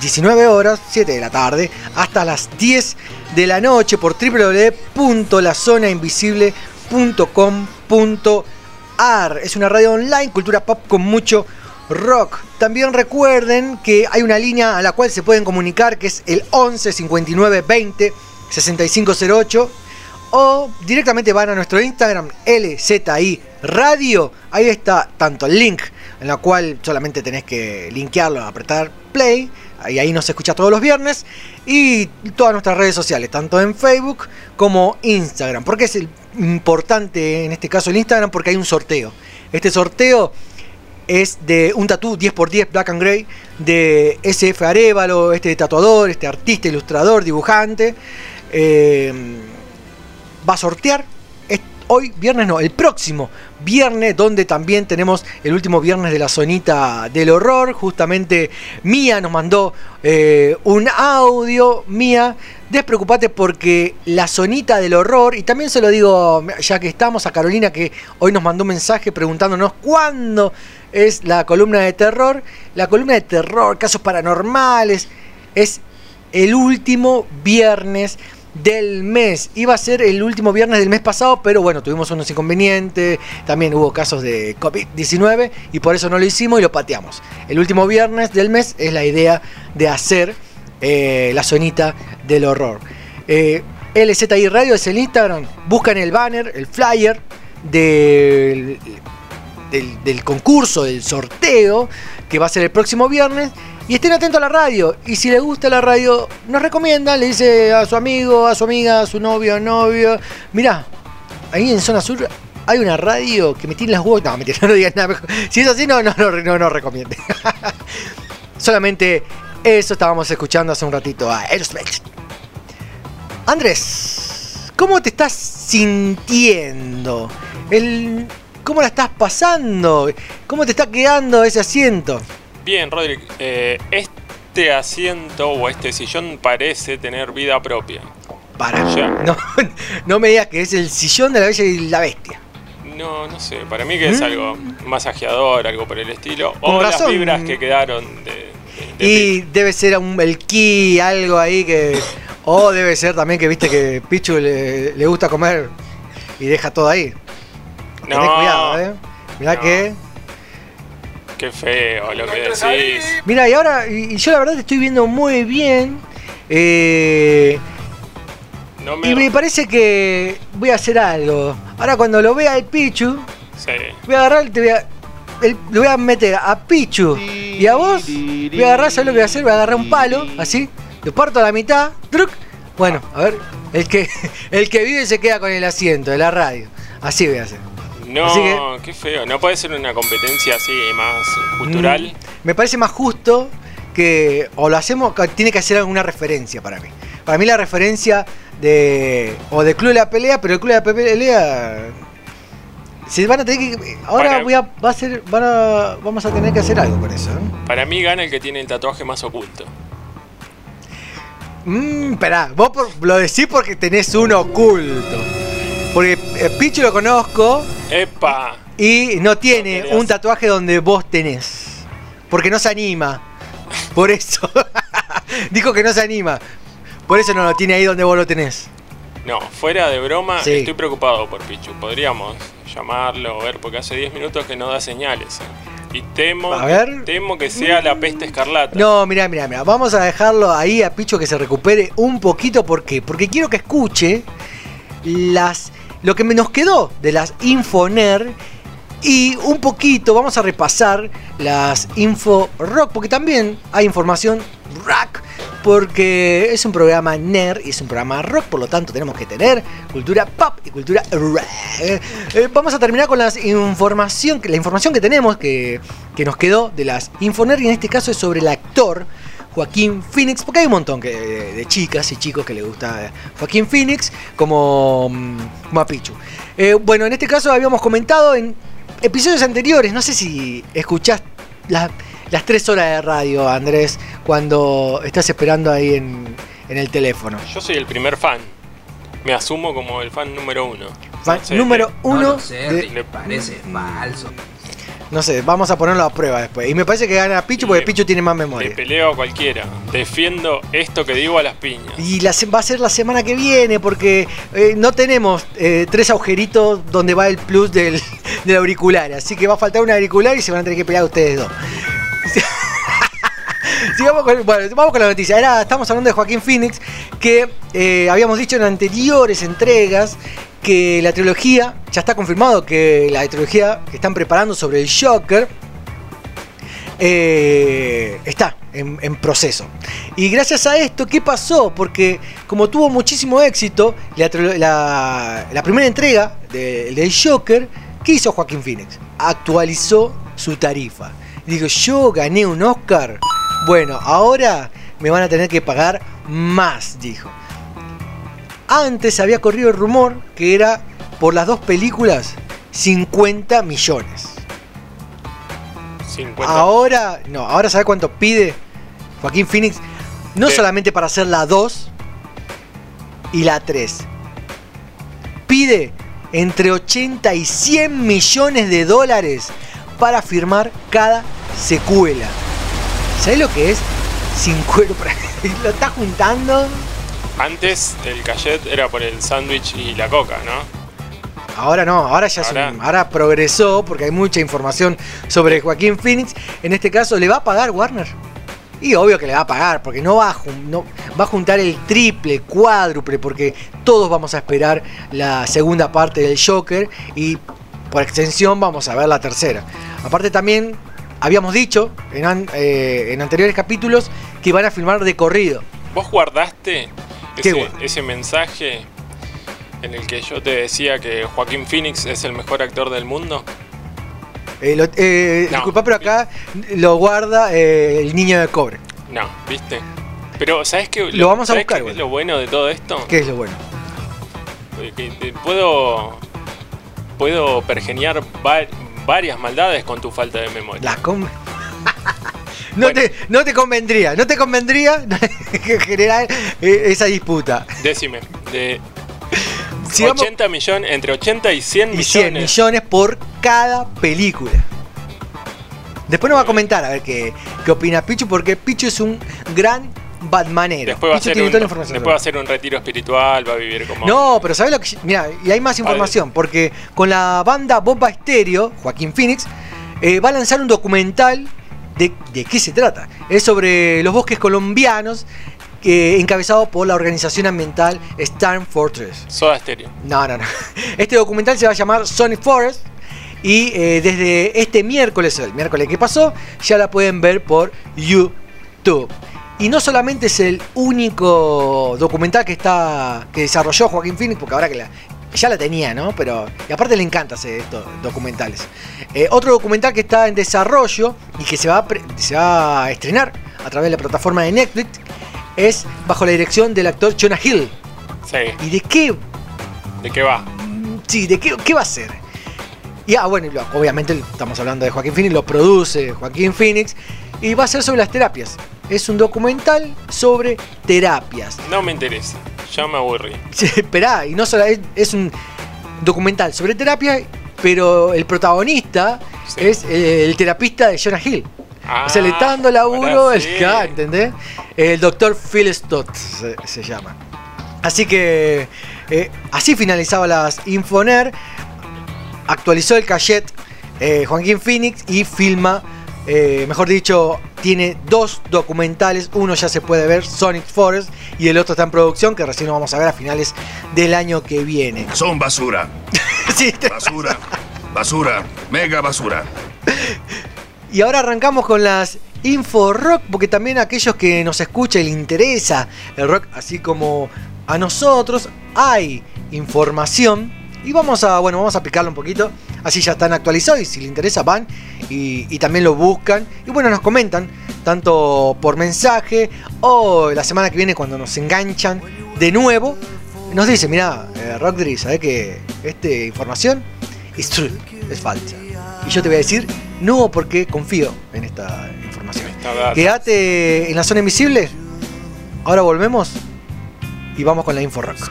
19 horas, 7 de la tarde, hasta las 10 de la noche por www.lazonainvisible.com.ar. Es una radio online, cultura pop con mucho rock. También recuerden que hay una línea a la cual se pueden comunicar que es el 11 59 20 6508 o directamente van a nuestro Instagram LZI Radio. Ahí está tanto el link en la cual solamente tenés que linkearlo, apretar play y ahí nos escucha todos los viernes y todas nuestras redes sociales, tanto en Facebook como Instagram. Porque es importante en este caso el Instagram porque hay un sorteo. Este sorteo es de un tatú 10x10 Black and Grey de SF Arevalo, este tatuador, este artista, ilustrador, dibujante. Eh, va a sortear hoy, viernes no, el próximo viernes, donde también tenemos el último viernes de la zonita del horror. Justamente Mía nos mandó eh, un audio. Mía, despreocupate porque la zonita del horror, y también se lo digo ya que estamos a Carolina, que hoy nos mandó un mensaje preguntándonos cuándo es la columna de terror. La columna de terror, casos paranormales, es el último viernes del mes. Iba a ser el último viernes del mes pasado, pero bueno, tuvimos unos inconvenientes, también hubo casos de COVID-19 y por eso no lo hicimos y lo pateamos. El último viernes del mes es la idea de hacer eh, la zonita del horror. Eh, LZI Radio es el Instagram, buscan el banner, el flyer del, del, del concurso, del sorteo, que va a ser el próximo viernes. Y estén atentos a la radio. Y si les gusta la radio, nos recomienda, le dice a su amigo, a su amiga, a su novio, novio. Mirá, ahí en Zona Sur hay una radio que me tiene las huevos. No, mentira, no digas nada. mejor. Si es así, no, no, no, no, no recomiende. Solamente eso estábamos escuchando hace un ratito a Aerosmith. Andrés, ¿cómo te estás sintiendo? El, ¿Cómo la estás pasando? ¿Cómo te está quedando ese asiento? Bien, Roderick, eh, este asiento o este sillón parece tener vida propia. Para. No, no me digas que es el sillón de la bella y la bestia. No, no sé, para mí que es Mm. algo masajeador, algo por el estilo. Con o razón. las vibras que quedaron de... Y debe ser un, el ki, algo ahí que. O debe ser también que viste que Pichu le, le gusta comer y deja todo ahí. Tenés No. cuidado, eh. Mirá No. que. Qué feo lo que decís. Mira, y ahora, y, y yo la verdad te estoy viendo muy bien. eh, No me... y me parece que voy a hacer algo. Ahora cuando lo vea el Pichu, Sí. voy a agarrar, te voy a, el- le voy a meter a Pichu y a vos. Voy a agarrar, ¿sabes lo que voy a hacer? Voy a agarrar un palo, así, lo parto a la mitad. truc. Bueno, a ver, el que, el que vive se queda con el asiento de la radio. Así voy a hacer. No, que- qué feo. No puede ser una competencia así más cultural. Mm, me parece más justo que o lo hacemos, tiene que hacer alguna referencia para mí. Para mí la referencia de o del Club de la Pelea, pero el Club de la Pelea se van a tener que ahora Para- voy a va a ser van a- vamos a tener que hacer algo con eso. ¿eh? Para mí gana el que tiene el tatuaje más oculto. Mmm, esperá, vos por- lo decís porque tenés uno oculto. Porque eh, Pichu lo conozco ¡Epa! y no tiene No un tatuaje donde vos tenés. Porque no se anima. Por eso. Dijo que no se anima. Por eso no lo tiene ahí donde vos lo tenés. No, fuera de broma, Sí. estoy preocupado por Pichu. Podríamos llamarlo, ver, porque hace 10 minutos que no da señales. eh. Y temo, A ver. temo que sea la peste escarlata. No, mirá, mirá, mirá. Vamos a dejarlo ahí a Picho que se recupere un poquito. ¿Por qué? Porque quiero que escuche las lo que nos quedó de las Infoner. Y un poquito vamos a repasar las Info Rock. Porque también hay información rock. Porque es un programa nerd y es un programa rock. Por lo tanto tenemos que tener cultura pop y cultura rock. Eh, vamos a terminar con las información, la información que tenemos que, que nos quedó de las Infoner. Y en este caso es sobre el actor Joaquín Phoenix, porque hay un montón que, de chicas y chicos que le gusta Joaquín Phoenix como, mm, como a Pichu. Eh, bueno, en este caso habíamos comentado en episodios anteriores, no sé si escuchás la- las tres horas de radio, Andrés, cuando estás esperando ahí en, en el teléfono. Yo soy el primer fan. Me asumo como el fan número uno. Fan No sé, número uno No sé, de- Rick, parece falso. No sé, vamos a ponerlo a prueba después. Y me parece que gana Pichu porque Le- Pichu tiene más Le memoria. peleo a cualquiera. Defiendo esto que digo a las piñas. Y la, va a ser la semana que viene porque eh, no tenemos eh, tres agujeritos donde va el plus del, del auricular. Así que va a faltar un auricular y se van a tener que pelear ustedes dos. Sigamos con, bueno, vamos con la noticia. Era, estamos hablando de Joaquín Phoenix, que eh, habíamos dicho en anteriores entregas que la trilogía, ya está confirmado que la trilogía que están preparando sobre el Joker eh, está en, proceso. Y gracias a esto, ¿qué pasó? Porque como tuvo muchísimo éxito la, primera entrega de- del Joker, ¿qué hizo Joaquín Phoenix? Actualizó su tarifa. Digo, yo gané un Oscar. Bueno, ahora me van a tener que pagar más, dijo. Antes había corrido el rumor que era por las dos películas 50 millones. 50. Ahora, no, ahora sabe cuánto pide Joaquín Phoenix. No Sí. solamente para hacer la 2 y la 3. Pide entre 80 y 100 millones de dólares para firmar cada secuela. ¿Sabes lo que es? 50. Lo está juntando. Antes el cachet era por el sándwich y la coca, ¿no? Ahora no, ahora ya es Ahora- un- ahora progresó porque hay mucha información sobre Joaquín Phoenix. En este caso, ¿le va a pagar Warner? Y obvio que le va a pagar, porque no va a, no- va a juntar el triple, cuádruple, porque todos vamos a esperar la segunda parte del Joker y por extensión vamos a ver la tercera. Aparte también habíamos dicho en, an- eh, en anteriores capítulos que iban a filmar de corrido. ¿Vos guardaste ¿Qué ese, mensaje en el que yo te decía que Joaquín Phoenix es el mejor actor del mundo? Eh, lo- eh, No. Disculpa, pero acá lo guarda eh, el niño de cobre. No, ¿viste? Pero, ¿sabes qué? Lo vamos a ¿sabes buscar, qué es lo bueno de todo esto? ¿Qué es lo bueno? Puedo. Puedo pergeniar va- varias maldades con tu falta de memoria. La com- no, te, no te convendría, no te convendría generar eh, esa disputa. Decime, de Sigamos- 80 millones, entre 80 y 100 Y millones. 100 millones por cada película. Después nos va a comentar a ver qué, qué opina Pichu, porque Pichu es un gran Batmanero. Después va, a Pichu hacer tiene un, toda la información. después va a hacer un retiro espiritual, va a vivir como. No, pero ¿sabes lo que.? Mira, y hay más información, porque con la banda Bomba Estéreo, Joaquín Phoenix, eh, va a lanzar un documental. De, ¿De qué se trata? Es sobre los bosques colombianos, eh, encabezado por la organización ambiental Star Fortress. Soda Stereo. No, no, no. Este documental se va a llamar Sonic Forest. Y eh, desde este miércoles, el miércoles que pasó, ya la pueden ver por YouTube. Y no solamente es el único documental que está que desarrolló Joaquín Phoenix, porque ahora que la, ya la tenía, ¿no? Pero y aparte le encanta hacer estos documentales. Eh, otro documental que está en desarrollo y que se va, a pre- se va a estrenar a través de la plataforma de Netflix es bajo la dirección del actor Jonah Hill. Sí. ¿Y de qué ¿De qué va? Sí, ¿de qué, qué va a ser? Y ah, bueno, obviamente estamos hablando de Joaquín Phoenix, lo produce Joaquín Phoenix y va a ser sobre las terapias. Es un documental sobre terapias. No me interesa. Ya me aburrí. Esperá, y no solo es, es un documental sobre terapia, pero el protagonista es eh, el terapista de Jonah Hill. o sea, le está dando laburo el sí. ah, ¿entendés? El doctor Phil Stott se, se llama. Así que eh, así finalizaba las Infoner. Actualizó el cachet eh, Joaquín Phoenix y filma, eh, mejor dicho, tiene dos documentales. Uno ya se puede ver, Sonic Forest, y el otro está en producción, que recién lo vamos a ver a finales del año que viene. Son basura. basura. Basura. Mega basura. Y ahora arrancamos con las Info Rock, porque también a aquellos que nos escuchan y les interesa el rock, así como a nosotros, hay información. Y vamos a, bueno, vamos a picarlo un poquito. Así ya están actualizados y si les interesa van y, y también lo buscan. Y bueno, nos comentan, tanto por mensaje o la semana que viene cuando nos enganchan de nuevo. Nos dice, mira, eh, ¿sabes que esta información es true, es falsa? Y yo te voy a decir, no, porque confío en esta información. Quédate en la zona invisible. Ahora volvemos y vamos con la Info Rock.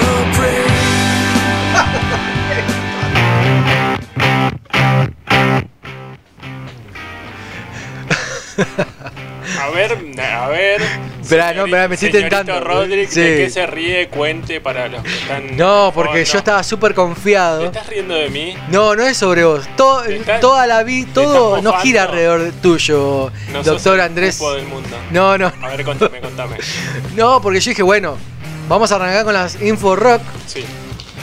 A ver, a ver. Esperá, no, esperá, me estoy Señorito tentando. Roderick, Sí. ¿de qué se ríe? Cuente para los que están. No, porque Oh, yo no. estaba súper ¿Te confiado. estás riendo de mí? No, no es sobre vos. Todo, toda la vida, todo no gira alrededor tuyo, No doctor el Andrés. del mundo. No, no. A ver, contame, contame. No, porque yo dije, bueno, vamos a arrancar con las Info Rock. Sí.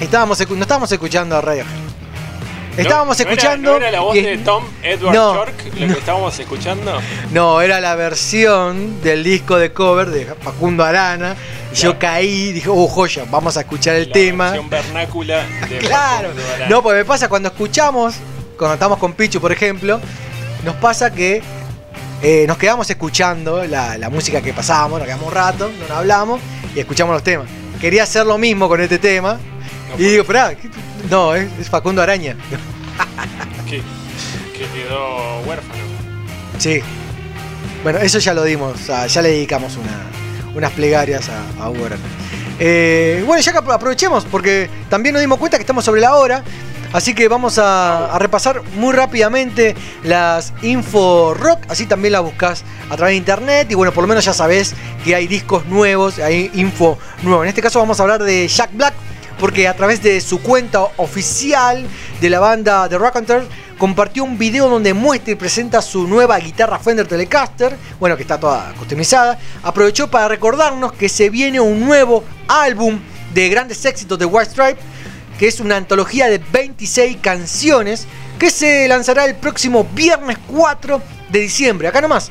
Estábamos, no estábamos escuchando a Radiohead. Estábamos ¿No- no era- escuchando. ¿No era la voz y- de Tom Edward No, York lo que estábamos escuchando? No, era la versión del disco de cover de Facundo Arana. Y yo caí, dije, oh, joya, vamos a escuchar el La tema. versión vernácula de Claro. Facundo Arana. No, porque me pasa cuando escuchamos, cuando estamos con Pichu, por ejemplo, nos pasa que eh, nos quedamos escuchando la, la música que pasábamos, nos quedamos un rato, no nos hablamos y escuchamos los temas. Quería hacer lo mismo con este tema. y digo, esperá, ¿qué- no, es, es Facundo Araña. Que, que quedó huérfano. Sí. Bueno, eso ya lo dimos, o sea, ya le dedicamos una- unas plegarias a, a Hugo. Eh, bueno, ya que apro- aprovechemos, porque también nos dimos cuenta que estamos sobre la hora. Así que vamos a, a repasar muy rápidamente las info rock, así también la buscas a través de internet y bueno, por lo menos ya sabes que hay discos nuevos, hay info nueva. En este caso vamos a hablar de Jack Black, porque a través de su cuenta oficial de la banda The Raconteurs compartió un video donde muestra y presenta su nueva guitarra Fender Telecaster, bueno, que está toda customizada. Aprovechó para recordarnos que se viene un nuevo álbum de grandes éxitos de White Stripe, que es una antología de 26 canciones que se lanzará el próximo viernes 4 de diciembre, acá nomás,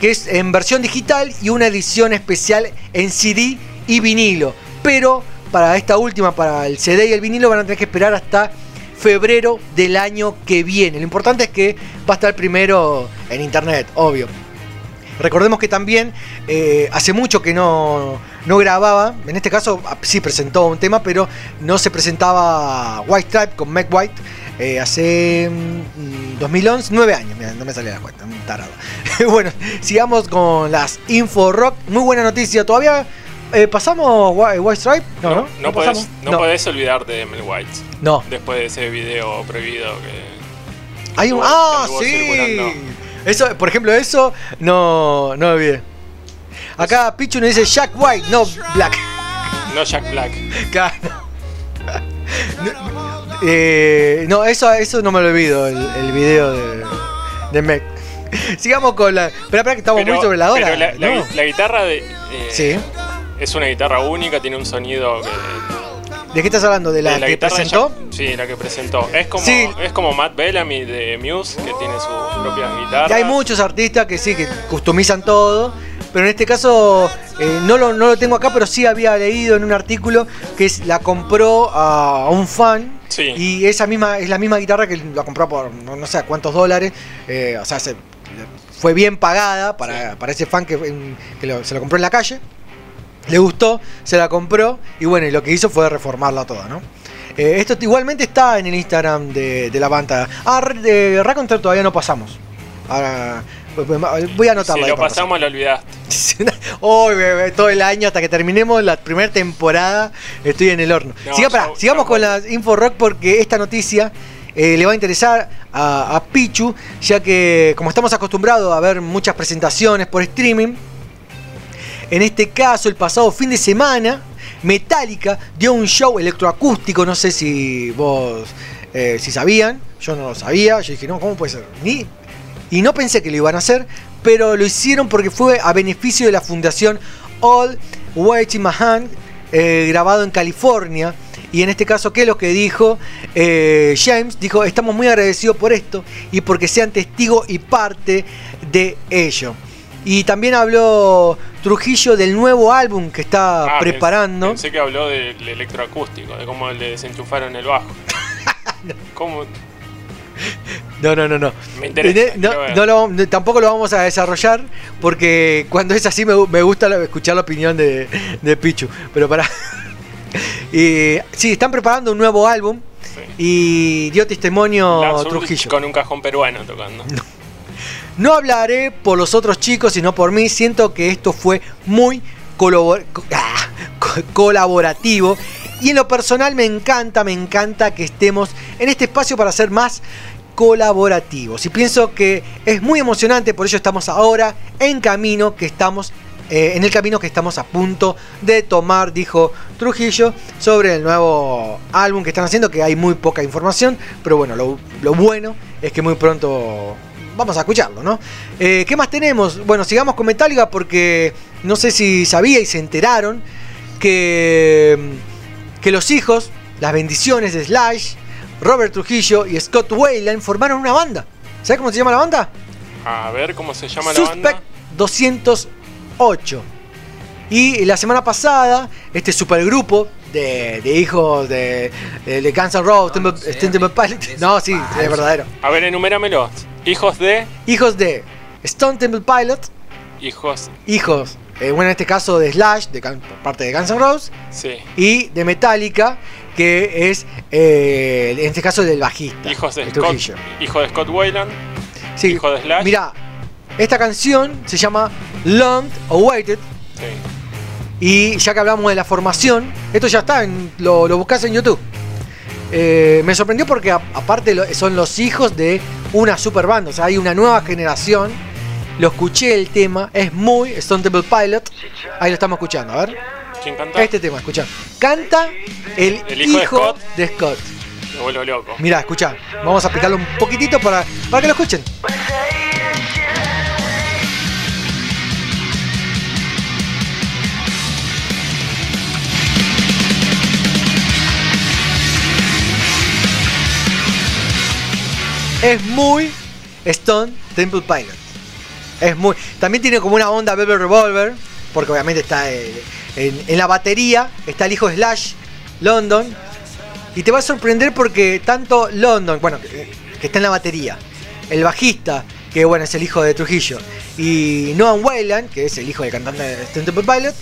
que es en versión digital y una edición especial en CD y vinilo. Pero para esta última, para el CD y el vinilo, van a tener que esperar hasta febrero del año que viene. Lo importante es que va a estar primero en internet, obvio. Recordemos que también eh, hace mucho que no, no grababa, en este caso ah, sí presentó un tema, pero no se presentaba White Stripe con Meg White eh, hace mm, 2011, 9 años, no me salía la cuenta, un tarado. bueno, sigamos con las Info Rock, muy buena noticia, todavía eh, pasamos Whi- White Stripe, no, no, No, podés, pasamos. no podés olvidarte de Mel White. No. Después de ese video prohibido que. Hay un, ah, sí. Eso, por ejemplo, eso no, no olvidé. Acá Pichu nos dice Jack White, no Black. No Jack Black. Claro. No, eh, no, eso, eso no me lo olvido, el, el video de, de Meg. Sigamos con la. Espera, espera, que estamos Pero- muy sobre la hora. pero la, la ¿no? gui- la guitarra de. eh, Sí. Es una guitarra única, tiene un sonido que. ¿De qué estás hablando? ¿De la, de que guitarra de presentó? Sí, la que presentó. Es como, Sí. es como Matt Bellamy de Muse, que tiene sus propias guitarras. Y hay muchos artistas que sí, que customizan todo. Pero en este caso eh, no, lo, no lo tengo acá, pero sí había leído en un artículo que es, la compró a, a un fan. Sí. Y esa misma, es la misma guitarra que la compró por no, sé cuántos dólares. eh, o sea, se- fue bien pagada para, para ese fan que, que lo- se lo compró en la calle. Le gustó, se la compró y bueno, y lo que hizo fue reformarla toda, ¿no? Eh, esto igualmente está en el Instagram de, de la banda. Ah, de Raconter todavía no pasamos. Ahora, voy a anotarla. Si lo pasamos, lo olvidaste. Hoy, todo el año hasta que terminemos la primera temporada, estoy en el horno. No, Siga, sigamos con las Info Rock porque esta noticia eh, le va a interesar a, a Pichu, ya que como estamos acostumbrados a ver muchas presentaciones por streaming, en este caso el pasado fin de semana, Metallica dio un show electroacústico, no sé si vos, eh, si sabían, yo no lo sabía, yo dije, no, ¿cómo puede ser? Ni, y no pensé que lo iban a hacer, pero lo hicieron porque fue a beneficio de la fundación All Way Mahan, eh, grabado en California. Y en este caso, ¿qué es lo que dijo eh, James? Dijo, estamos muy agradecidos por esto y porque sean testigo y parte de ello. Y también habló Trujillo del nuevo álbum que está Ah, preparando. Pensé, pensé que habló del electroacústico, de cómo le desenchufaron el bajo. ¿Cómo? No, no, no, no. Me interesa, Eh, no, no lo- no, tampoco lo vamos a desarrollar porque cuando es así me, me gusta escuchar la opinión de, de Pichu. Pero para. y, sí, están preparando un nuevo álbum y dio testimonio Trujillo. con un cajón peruano tocando. No hablaré por los otros chicos, sino por mí. Siento que esto fue muy ah, co- colaborativo. Y en lo personal me encanta, me encanta que estemos en este espacio para ser más colaborativos. Y pienso que es muy emocionante, por ello estamos ahora en camino, que estamos eh, en el camino que estamos a punto de tomar, dijo Trujillo, sobre el nuevo álbum que están haciendo, que hay muy poca información, pero bueno, lo bueno es que muy pronto vamos a escucharlo, ¿no? Eh, ¿Qué más tenemos? Bueno, sigamos con Metallica porque no sé si sabía y se enteraron que, que los hijos, las bendiciones de Slash, Robert Trujillo y Scott Wayland formaron una banda. ¿Sabes cómo se llama la banda? A ver cómo se llama la Suspect banda. 208. Y la semana pasada, este supergrupo de, de hijos de, de, de Guns N' Roses, Temple- Temple Pilots- No, sí, es verdadero. A ver, enuméramelos. Hijos de. Hijos de Stone Temple Pilots, Hijos. hijos, eh, bueno, en este caso de Slash, de, por parte de Guns N' Roses, Sí. y de Metallica, que es, eh, en este caso, del bajista. Hijos de Scott. Trujillo. Hijo de Scott Wayland. Sí, Hijo de Slash. Mira, esta canción se llama Long Awaited. Y ya que hablamos de la formación, esto ya está, en- lo, lo buscas en YouTube. Eh, me sorprendió porque a- aparte lo- son los hijos de una super banda, o sea, hay una nueva generación. Lo escuché el tema, es muy Stone Temple Pilot. Ahí lo estamos escuchando, a ver. ¿Quién canta? Este tema, escucha. Canta el, El hijo hijo, de Scott. de Scott. Me vuelvo loco. Mira, escucha. Vamos a aplicarlo un poquitito para, para que lo escuchen. Es muy Stone Temple Pilot. Es muy. También tiene como una onda Velvet Revolver. Porque obviamente está eh, en, la batería. Está el hijo de Slash, London. Y te va a sorprender porque tanto London, bueno, que, está en la batería, el bajista, que bueno, es el hijo de Trujillo, y Noah Wayland, que es el hijo del cantante de Stone Temple Pilot,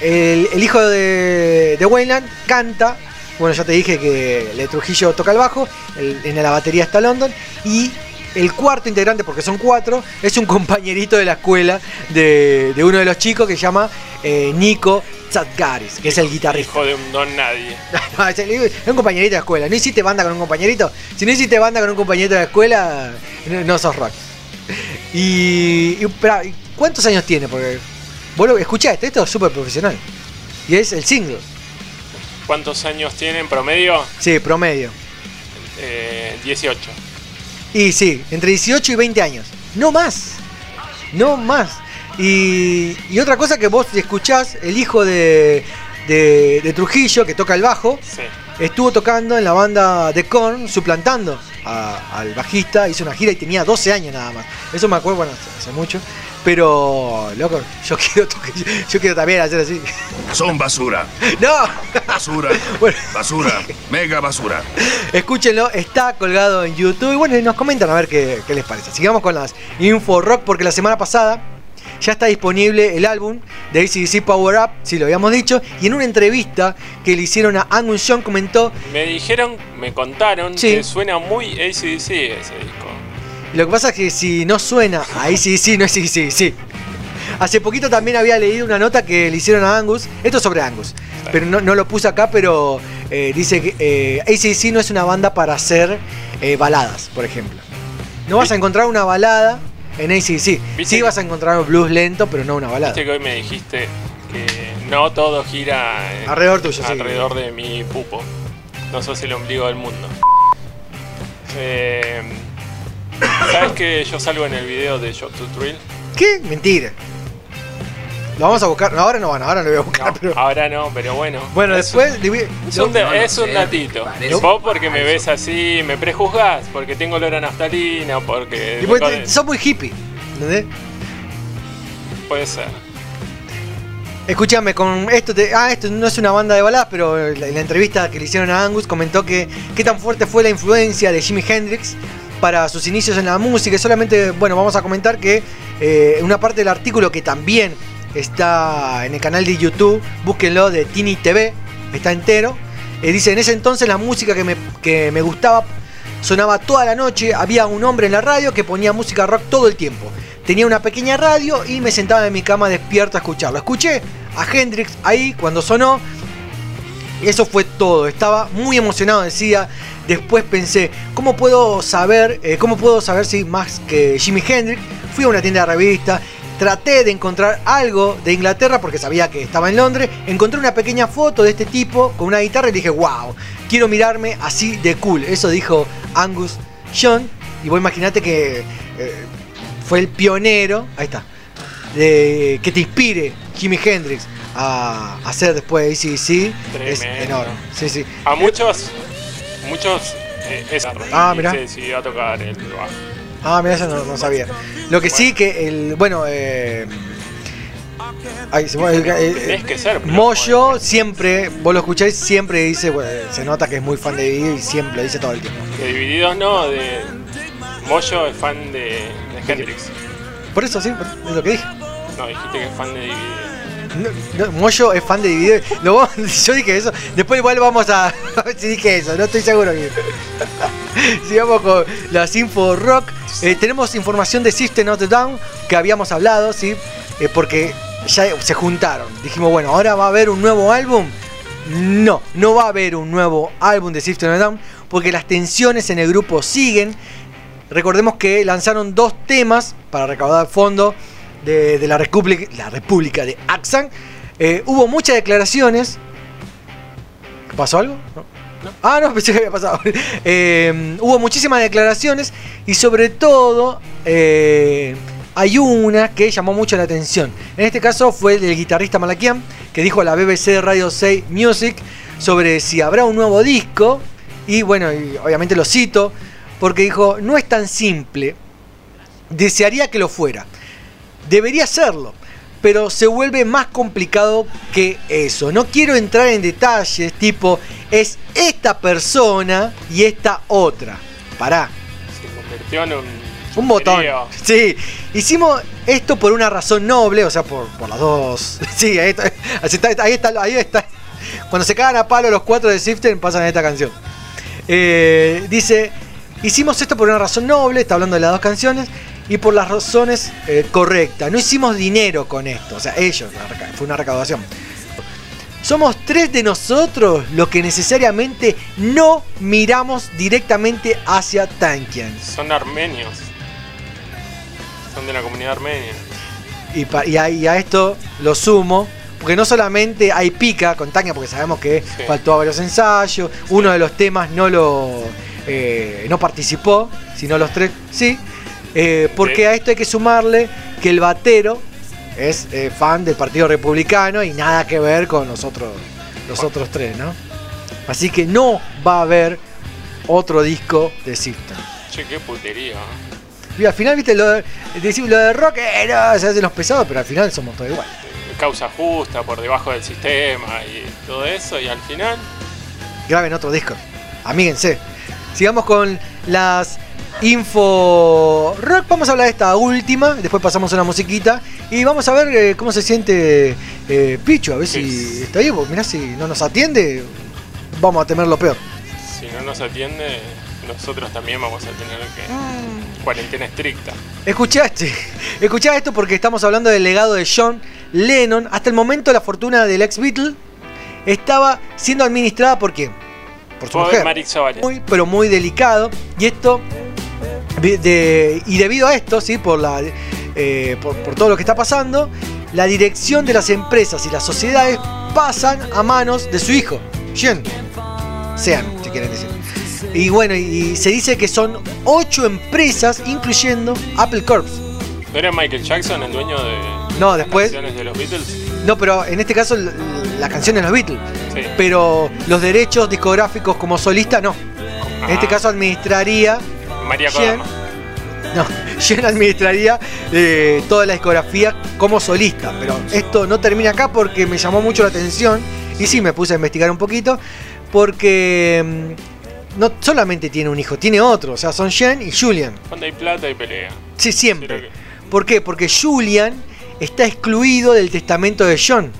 el, el hijo de, de Wayland canta, bueno, ya te dije que el de Trujillo toca el bajo, el- en la batería está London, y el cuarto integrante, porque son cuatro, es un compañerito de la escuela de, de uno de los chicos que se llama eh, Nico Tzatgaris, que es el guitarrista. Hijo de un don nadie. No, es, el- es un compañerito de la escuela. ¿No hiciste banda con un compañerito? Si no hiciste banda con un compañerito de la escuela, no, no sos rock. Y, y, pará, ¿y ¿cuántos años tiene? Porque vos lo escuchaste, esto es súper profesional. Y es el single. ¿Cuántos años tiene en promedio? Sí, promedio. Eh, 18. Y sí, entre 18 y 20 años. No más. No más. Y, y otra cosa que vos escuchás, el hijo de, de, de Trujillo, que toca el bajo, estuvo tocando en la banda de Korn, suplantando a- al bajista, hizo una gira y tenía 12 años nada más. Eso me acuerdo, bueno, hace mucho. Pero, loco, yo quiero, yo quiero también hacer así. Son basura. ¡No! Basura. Basura. Mega basura. Escúchenlo, está colgado en YouTube. Y bueno, y nos comentan a ver qué, qué les parece. Sigamos con las Info Rock, porque la semana pasada ya está disponible el álbum de ACDC Power Up, si lo habíamos dicho. Y en una entrevista que le hicieron a Angus Young comentó. Me dijeron, me contaron Sí. que suena muy ACDC ese disco. Lo que pasa es que si no suena a ACDC, no es ACDC. Hace poquito también había leído una nota que le hicieron a Angus. Esto es sobre Angus. Pero no, no lo puse acá, pero eh, dice que eh, ACDC no es una banda para hacer eh, baladas, por ejemplo. No vas a encontrar una balada en ACDC. Sí vas a encontrar un blues lento, pero no una balada. Viste que hoy me dijiste que no todo gira eh, Alrededor tuyo, sí. alrededor de mi pupo. No sos el ombligo del mundo. Eh, ¿Sabes que yo salgo en el video de Shot to Thrill? ¿Qué? Mentira. Lo vamos a buscar. No, ahora no van, ahora lo voy a buscar. pero... Ahora no, pero bueno. Bueno, Es después. Es un, es un datito. Vos porque me ves así, me prejuzgás, porque tengo olor a naftalina, porque... Y te- sos muy hippie. ¿Entendés? Puede ser. Escúchame, con esto te- ah, esto no es una banda de baladas, pero en la, en la entrevista que le hicieron a Angus comentó que qué tan fuerte fue la influencia de Jimi Hendrix para sus inicios en la música. Solamente, bueno, vamos a comentar que eh, una parte del artículo que también está en el canal de YouTube, búsquenlo de Tini TV, está entero. eh, dice, en ese entonces la música que me, que me gustaba sonaba toda la noche, había un hombre en la radio que ponía música rock todo el tiempo. Tenía una pequeña radio y me sentaba en mi cama despierto a escucharlo. Escuché a Hendrix ahí cuando sonó. Eso fue todo. Estaba muy emocionado, decía. Después pensé, ¿cómo puedo saber, eh, cómo puedo saber si más que Jimi Hendrix? Fui a una tienda de revista, traté de encontrar algo de Inglaterra porque sabía que estaba en Londres. Encontré una pequeña foto de este tipo con una guitarra y dije, wow, quiero mirarme así de cool. Eso dijo Angus Young. Y vos imaginate que eh, fue el pionero, ahí está, de que te inspire Jimi Hendrix a hacer después de ACDC. Es enorme. Sí, sí. A muchos, muchos eh, es Ah, mirá. se decidió a tocar el bajo. Ah, mira, eso no, no sabía. Lo que sí que el. Bueno, eh. ay, se eh, eh, que ser, pero Moyo siempre, vos lo escucháis, siempre dice, bueno, se nota que es muy fan de Dividido y siempre lo dice todo el tiempo. De Divididos no, de Moyo es fan de, de Hendrix. Por eso sí, es lo que dije. No, dijiste que es fan de Divididos. No, no, es fan de Dividido. Vamos- yo dije eso. Después igual vamos a, si dije eso, no estoy seguro bien. Sigamos con las info rock. Eh, tenemos información de System of a Down que habíamos hablado, ¿sí? Eh, porque ya se juntaron. Dijimos, bueno, ahora va a haber un nuevo álbum. No, no va a haber un nuevo álbum de System of a Down porque las tensiones en el grupo siguen. Recordemos que lanzaron dos temas para recaudar fondos de, de la, República, la República de Axan. Eh, hubo muchas declaraciones. ¿Pasó algo? No. Ah, no, pensé que había pasado. Eh, hubo muchísimas declaraciones y sobre todo eh, hay una que llamó mucho la atención. En este caso fue el guitarrista Malakian que dijo a la BBC Radio 6 Music sobre si habrá un nuevo disco. Y bueno, y obviamente lo cito porque dijo, no es tan simple. Desearía que lo fuera. Debería serlo. Pero se vuelve más complicado que eso. No quiero entrar en detalles tipo, es esta persona y esta otra. Pará. Se convirtió en un, Un botón. Sí. Hicimos esto por una razón noble, o sea, por, por las dos. Sí, ahí está, ahí está. Ahí está. Cuando se cagan a palo los cuatro de Siften, pasan esta canción. Eh, dice, hicimos esto por una razón noble, está hablando de las dos canciones, y por las razones eh, correctas. No hicimos dinero con esto, o sea, ellos, fue una recaudación. Somos tres de nosotros los que necesariamente no miramos directamente hacia Tankian. Son armenios. Son de la comunidad armenia. Y, pa- y a, y a esto lo sumo, porque no solamente hay pica con Tania, porque sabemos que faltó a varios ensayos, uno de los temas no lo eh, no participó, sino los tres sí, eh, porque a esto hay que sumarle que el batero es eh, fan del Partido Republicano y nada que ver con los otros, los otros tres, ¿no? Así que no va a haber otro disco de System. Che, qué putería. Y al final, viste, lo de, lo de rock, eh, no, se hacen los pesados, pero al final somos todos igual. Causa justa por debajo del sistema y todo eso. Y al final, graben otro disco. Amíguense. Sigamos con las info rock. Vamos a hablar de esta última. Después pasamos a una musiquita. Y vamos a ver eh, cómo se siente eh, Pichu. A ver si está ahí. Porque mirá, si no nos atiende, vamos a temer lo peor. si no nos atiende, nosotros también vamos a tener que. Cuarentena estricta. Escuchaste, escuchá esto porque estamos hablando del legado de John Lennon. Hasta el momento la fortuna del ex Beatle estaba siendo administrada por quién? Por su mujer. Muy, pero muy delicado. Y esto, de- de- y debido a esto, ¿sí? por, la, eh, por, por todo lo que está pasando, la dirección de las empresas y las sociedades pasan a manos de su hijo, Jen. Sean, si quieren decir. Y bueno, y se dice que son ocho empresas, incluyendo Apple Corps. ¿No era Michael Jackson el dueño de No, después. canciones de los Beatles? No, pero en este caso l- la canción de los Beatles. Sí. Pero los derechos discográficos como solista no. En este Ah. caso administraría María. Kodama. No, Jen administraría eh, toda la discografía como solista. Pero esto no termina acá porque me llamó mucho la atención. Y sí, me puse a investigar un poquito. Porque mm, no solamente tiene un hijo, tiene otro. O sea, son Jen y Julian. Cuando hay plata hay pelea. Sí, siempre. ¿Por qué? Porque Julian está excluido del testamento de John.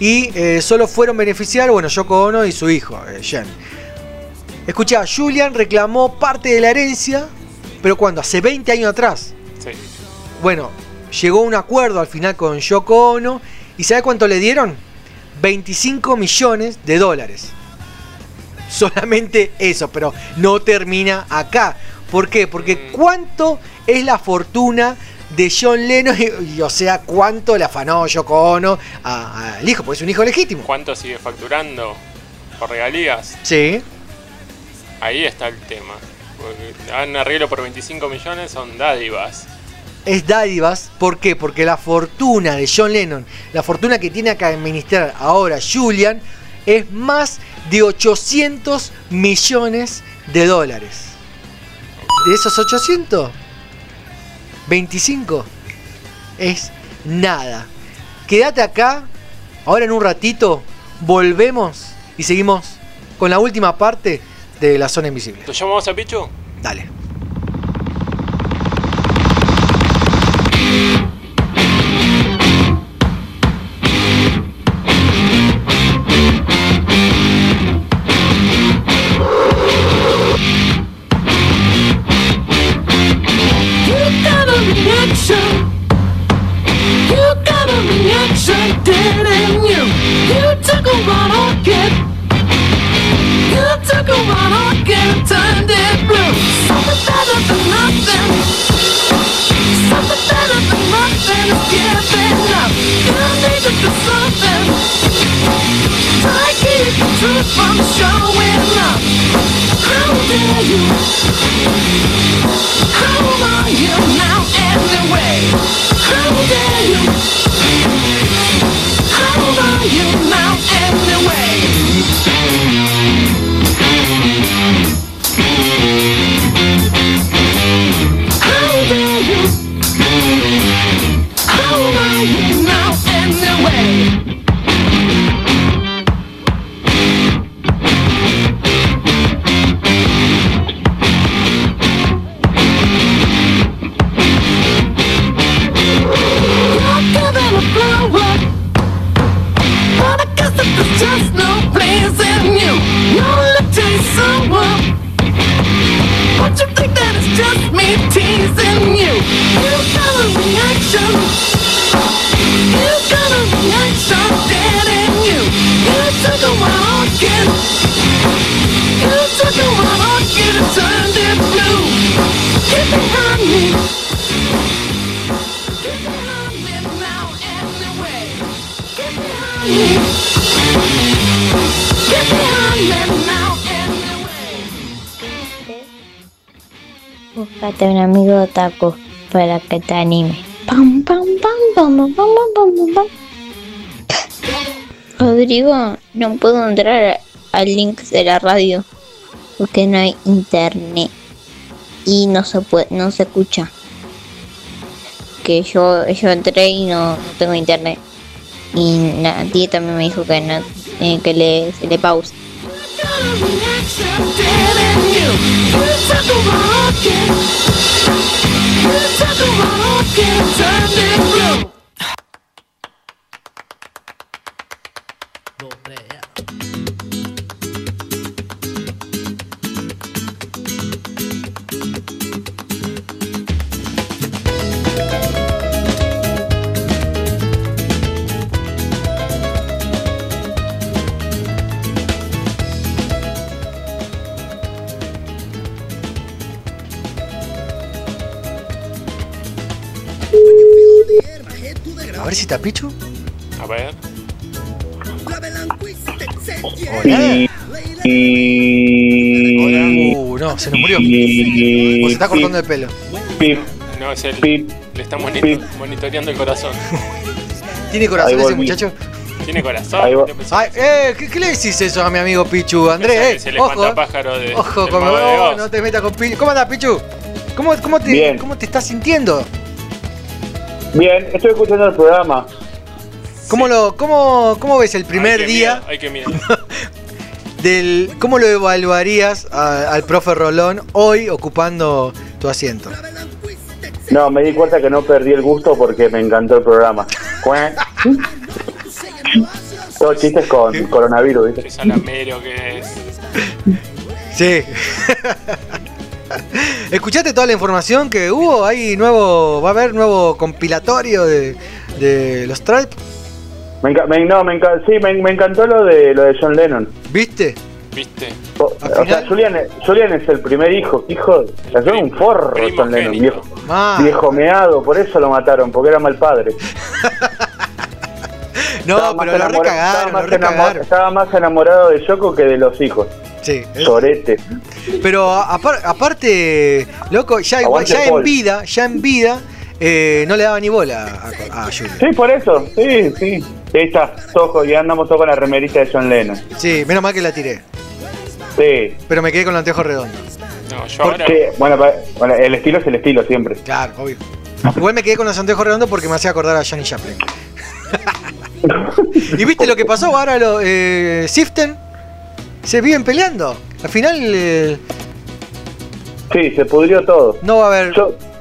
Y eh, solo fueron beneficiar, bueno, Yoko Ono y su hijo, eh, Jen. Escucha, Julian reclamó parte de la herencia, pero cuando, hace 20 años atrás. Sí. Bueno, llegó a un acuerdo al final con Yoko Ono. ¿Y sabe cuánto le dieron? 25 millones de dólares. Solamente eso, pero no termina acá. ¿Por qué? Porque cuánto es la fortuna de John Lennon y, y, o sea, cuánto le afanó Yoko Ono al hijo, porque es un hijo legítimo. ¿Cuánto sigue facturando por regalías? Sí. Ahí está el tema. Un arreglo por 25 millones son dádivas. es dádivas. ¿Por qué? Porque la fortuna de John Lennon, la fortuna que tiene que administrar ahora Julian, es más de 800 millones de dólares. De esos 800, 25 es nada. Quédate acá, ahora en un ratito volvemos y seguimos con la última parte de la zona invisible. ¿Lo llamamos a Pichu? Dale. la peta anime. Pam, pam, pam, pam, pam, pam, pam, pam. Rodrigo, no puedo entrar al link de la radio porque no hay internet y no se puede, no se escucha. Que yo, yo entré y no, tengo internet. Y nadie también me dijo que, no, eh, que le, se le pausa. Took a walk it blue. A ver si está Pichu. A ver. Hola. Uh, no, se nos murió. O se está cortando el pelo. No, es él. Le está monito- monitoreando el corazón. ¿Tiene corazón ese muchacho? Tiene corazón. Eh, ¿qué, qué le decís eso a mi amigo Pichu? Andrés, eh. Es el Ojo, espantapájaro de, Ojo, de no, no te metas con Pichu. ¿Cómo andás, Pichu? ¿Cómo, cómo, te, Bien. ¿Cómo te estás sintiendo? Bien, estoy escuchando el programa. ¿Cómo, lo, cómo, ¿Cómo ves el primer día miedo, Ay, qué miedo. del... ¿Cómo lo evaluarías a- al profe Rolón hoy ocupando tu asiento? No, me di cuenta que no perdí el gusto porque me encantó el programa. Todos chistes con coronavirus, ¿viste? Qué salamero que es. Sí. ¿Escuchaste toda la información que hubo? ¿Hay nuevo, va a haber nuevo compilatorio de, de los Tralp? Me enca- me- no, me enca- sí, me, me encantó lo de lo de John Lennon. ¿Viste? ¿Viste? O, o sea, Julian, Julian es el primer hijo, hijo, es un forro John Lennon, viejo, Ah. viejo meado, por eso lo mataron, porque era mal padre. No, Estaba más pero lo recagaron, estaba lo más recagaron. Estaba más enamorado de Yoko que de los hijos. Sí. Sorete. Pero apar- aparte, loco, ya, igual, ya en vida, ya en vida, eh, no le daba ni bola a, a Julian. Sí, por eso, sí, sí. Ahí está, todos, ya andamos todos con la remerita de John Lennon. Sí, menos mal que la tiré. Sí. Pero me quedé con el anteojo redondo. No, yo ahora. Bueno, el estilo es el estilo siempre. Claro, obvio. Igual me quedé con los anteojos redondos porque me hacía acordar a Johnny Chaplin. ¿Y viste lo que pasó ahora? Lo, eh, Siften se viven peleando. Al final eh, Sí, se pudrió todo. no va a haber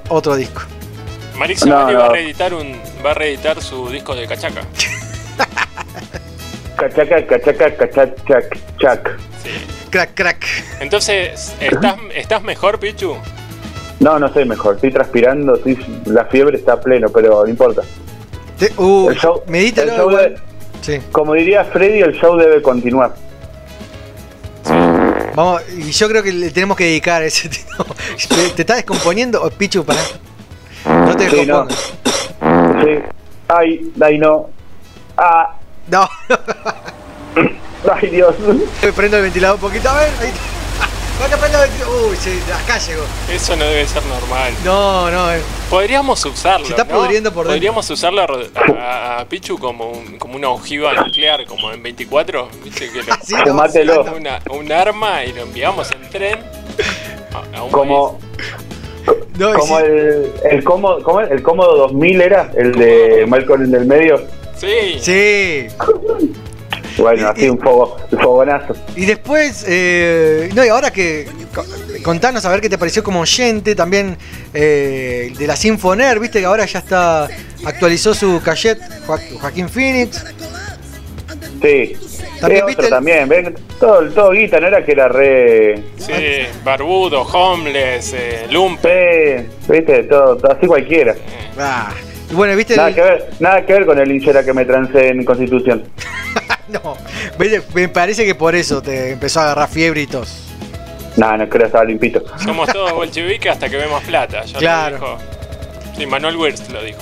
otro disco. Marix No, va a reeditar un. va a reeditar su disco de cachaca. Cachaca, cachaca, cachac, chac. Crack, crack. Entonces, ¿estás, ¿estás mejor, Pichu? No, no soy mejor, estoy transpirando, estoy- la fiebre está a pleno, pero no importa. Te- uh, El show- medítalo el show igual. de- Sí. Como diría Freddy, el show debe continuar. Vamos, y yo creo que le tenemos que dedicar a ese tipo. ¿Te, te estás descomponiendo? Oh, Pichu, pará. No te Sí, no. descompongas. Sí. Ay, ay, no. Ah. No. Ay, Dios. Me prendo el ventilador un poquito. A ver. Ahí. Uy, sí, acá llegó. Eso no debe ser normal. No, no. eh. Podríamos usarlo. Se está ¿no? pudriendo por dentro. Podríamos usarlo a, Ro- a- a Pichu como, un- como una ojiva nuclear, como en 24. ¿Viste? Que lo, Sí, Fumátelo. Una, un arma y lo enviamos en tren a, a un Como, No, y como sí. el, el, cómodo, ¿cómo es? el cómodo 2000 era, el de Malcolm en el medio. Sí. Sí. Bueno, así un fogo, un fogonazo. Y después, eh, no, y ahora que co- contanos a ver qué te pareció como oyente, también eh, de la Sinfoner, viste que ahora ya está, actualizó su cachet Joa- Joaquín Phoenix. Sí. También viste otro el- también, ven, todo, todo guita, no era que era re... Sí, barbudo, homeless, eh, lumpe. Sí, viste, todo, todo así cualquiera. Ah, y bueno, viste Nada el- que ver, nada que ver con el hinchera que me trancé en Constitución. no, me parece que por eso te empezó a agarrar fiebre y tos. Nada, no creo, estaba limpito. Somos todos bolcheviques hasta que vemos plata. Ya lo Claro. dijo. Sí, Manuel Wirtz lo dijo.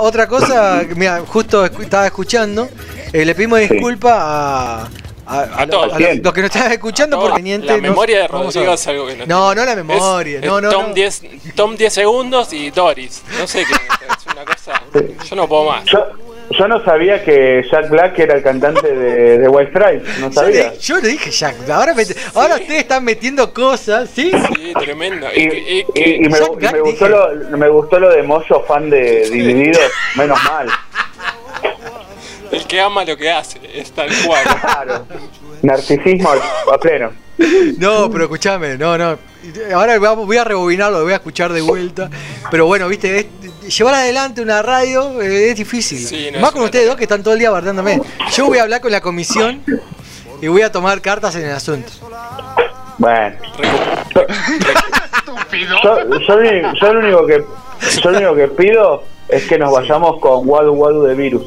Otra cosa, mira, justo estaba escuchando, eh, le pedimos disculpas a, a, a lo- todos. a los, los que nos estaban escuchando por teniente. La no- memoria de Rodrigo es algo que no No, tiene. no la memoria, Es- no, no, Tom, no. 10, Tom 10 segundos y Doris. No sé qué. es una cosa. Yo no puedo más. Yo, yo no sabía que Jack Black era el cantante de, de White Stripes, no sabía. yo le dije Jack, ahora, me- ahora ustedes están metiendo cosas, ¿sí? Sí, tremendo. Y, Y, que- y y- que- y me, y me gustó lo, me gustó lo de Moyo, fan de Divididos, menos mal. el que ama lo que hace. Es tal cual. Claro. Narcisismo a pleno. No, pero escúchame, no, no. Ahora vamos- voy a rebobinarlo, lo voy a escuchar de vuelta. Pero bueno, viste, es- llevar adelante una radio eh, es difícil. Sí, no, Más es con ustedes dos que están todo el día bardándome. Yo voy a hablar con la comisión y voy a tomar cartas en el asunto. Bueno. Yo, yo, lo- yo lo único que yo lo único que pido es que nos vayamos con Wadu Wadu de virus.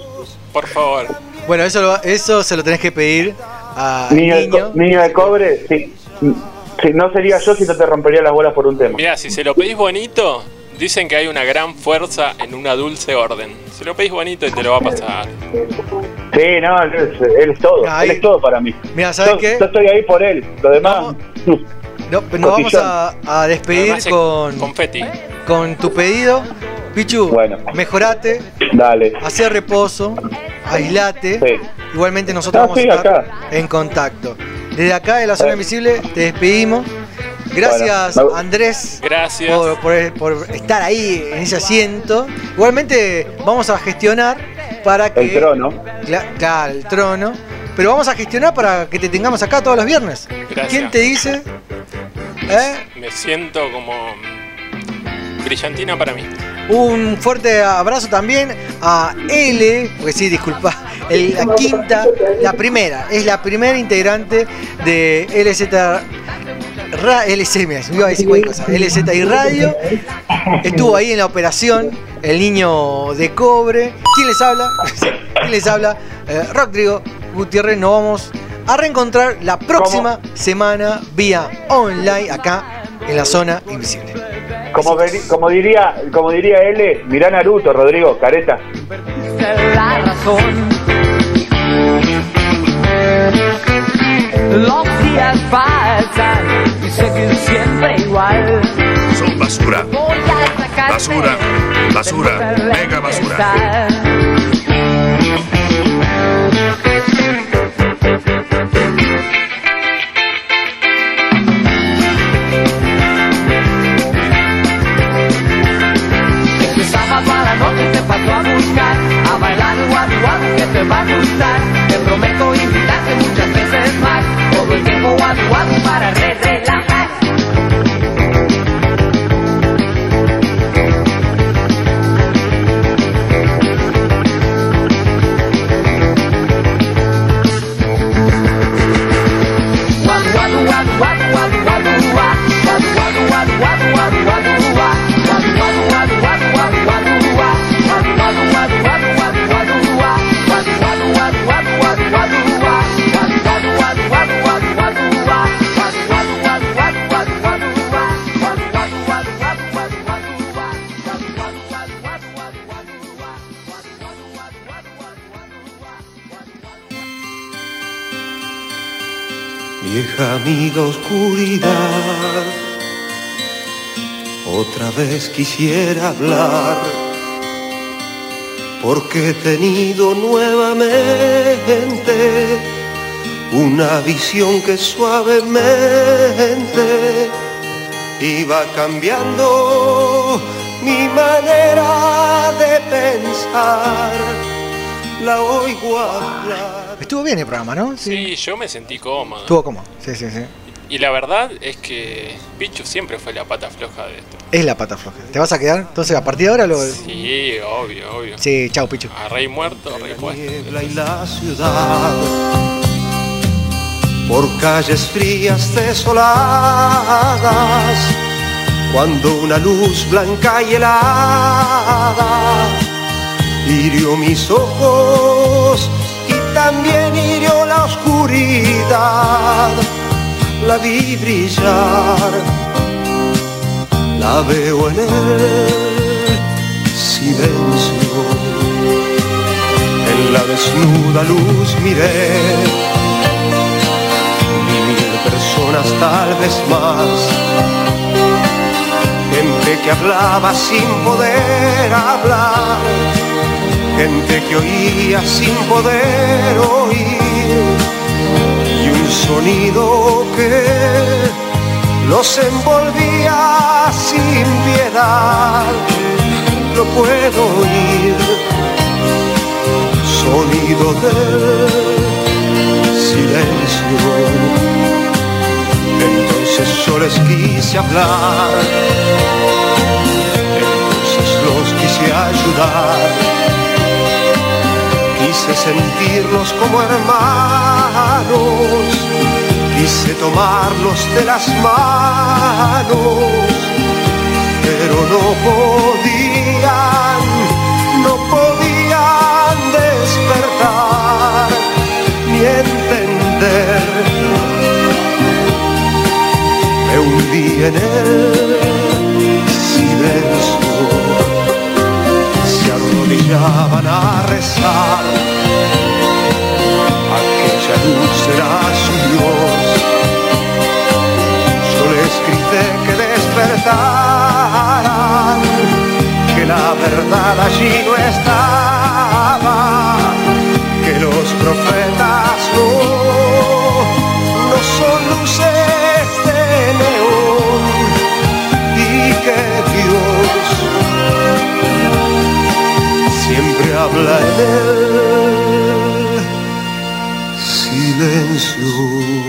Por favor. Bueno, eso, lo- eso se lo tenés que pedir a Niño, niño de cobre, sí. Sí, no sería yo si no te rompería las bolas por un tema. Mira, si se lo pedís bonito, dicen que hay una gran fuerza en una dulce orden. Si lo pedís bonito y te lo va a pasar. Sí, no, él es, él es todo. Ahí- Él es todo para mí. Mira, ¿sabes yo, qué? yo estoy ahí por él. Lo demás. No, nos vamos a, a despedir Además, con, Confetti. con tu pedido. Pichu, Bueno. mejorate, Dale. hacer reposo, aislate. Sí. Igualmente nosotros vamos sí, a estar acá. en contacto. Desde acá de la zona invisible te despedimos. Gracias, Bueno, Andrés. Gracias. Por, por- por estar ahí en ese asiento. Igualmente, vamos a gestionar para que. El trono. Cla- Claro, el trono. Pero vamos a gestionar para que te tengamos acá todos los viernes. Gracias. ¿Quién te dice? ¿Eh? Me siento como brillantina para mí. Un fuerte abrazo también a L, pues sí, disculpa, el- la quinta, la primera, es la primera integrante de LZ Ra- LC, mira, iba a decir cualquier cosa, LZ y Radio. Estuvo ahí en la operación, el niño de cobre. ¿Quién les habla? ¿Quién les habla? Eh, Rodrigo Gutiérrez, nos vamos a reencontrar la próxima semana vía online acá en la zona invisible. Como diría como diría L, mirá Naruto, Rodrigo, careta. la razón. Los días pasan y seguir siempre igual. Son basura. Voy a sacar Basura. Basura. Mega basura. Amiga oscuridad, otra vez quisiera hablar, porque he tenido nuevamente una visión que suavemente iba cambiando mi manera de pensar. La oigo hablar. Estuvo bien el programa, ¿no? Sí, yo me sentí cómodo. Estuvo como. Sí, sí, sí. Y la verdad es que Pichu siempre fue la pata floja de esto. Es la pata floja. ¿Te vas a quedar? Entonces, a partir de ahora lo. Sí, obvio, obvio. Sí, chao, Pichu. A rey muerto, rey puesto. y la ciudad por calles frías desoladas cuando una luz blanca y helada hirió mis ojos y también hirió la oscuridad. La vi brillar la veo en el silencio. En la desnuda luz miré vi mil personas tal vez más. Gente que hablaba sin poder hablar gente que oía sin poder oír y un sonido que los envolvía sin piedad. Lo puedo oír. Sonido del silencio. Entonces yo les quise hablar, entonces los quise ayudar, quise sentirlos como hermanos, quise tomarlos de las manos, pero no podían, no podían despertar ni entender. Me hundí en el silencio, se arrodillaban a rezar serás su Dios. Yo les grité que despertaran, que la verdad allí no estaba, que los profetas no, no son luces de neón y que Dios siempre habla en él. silêncio.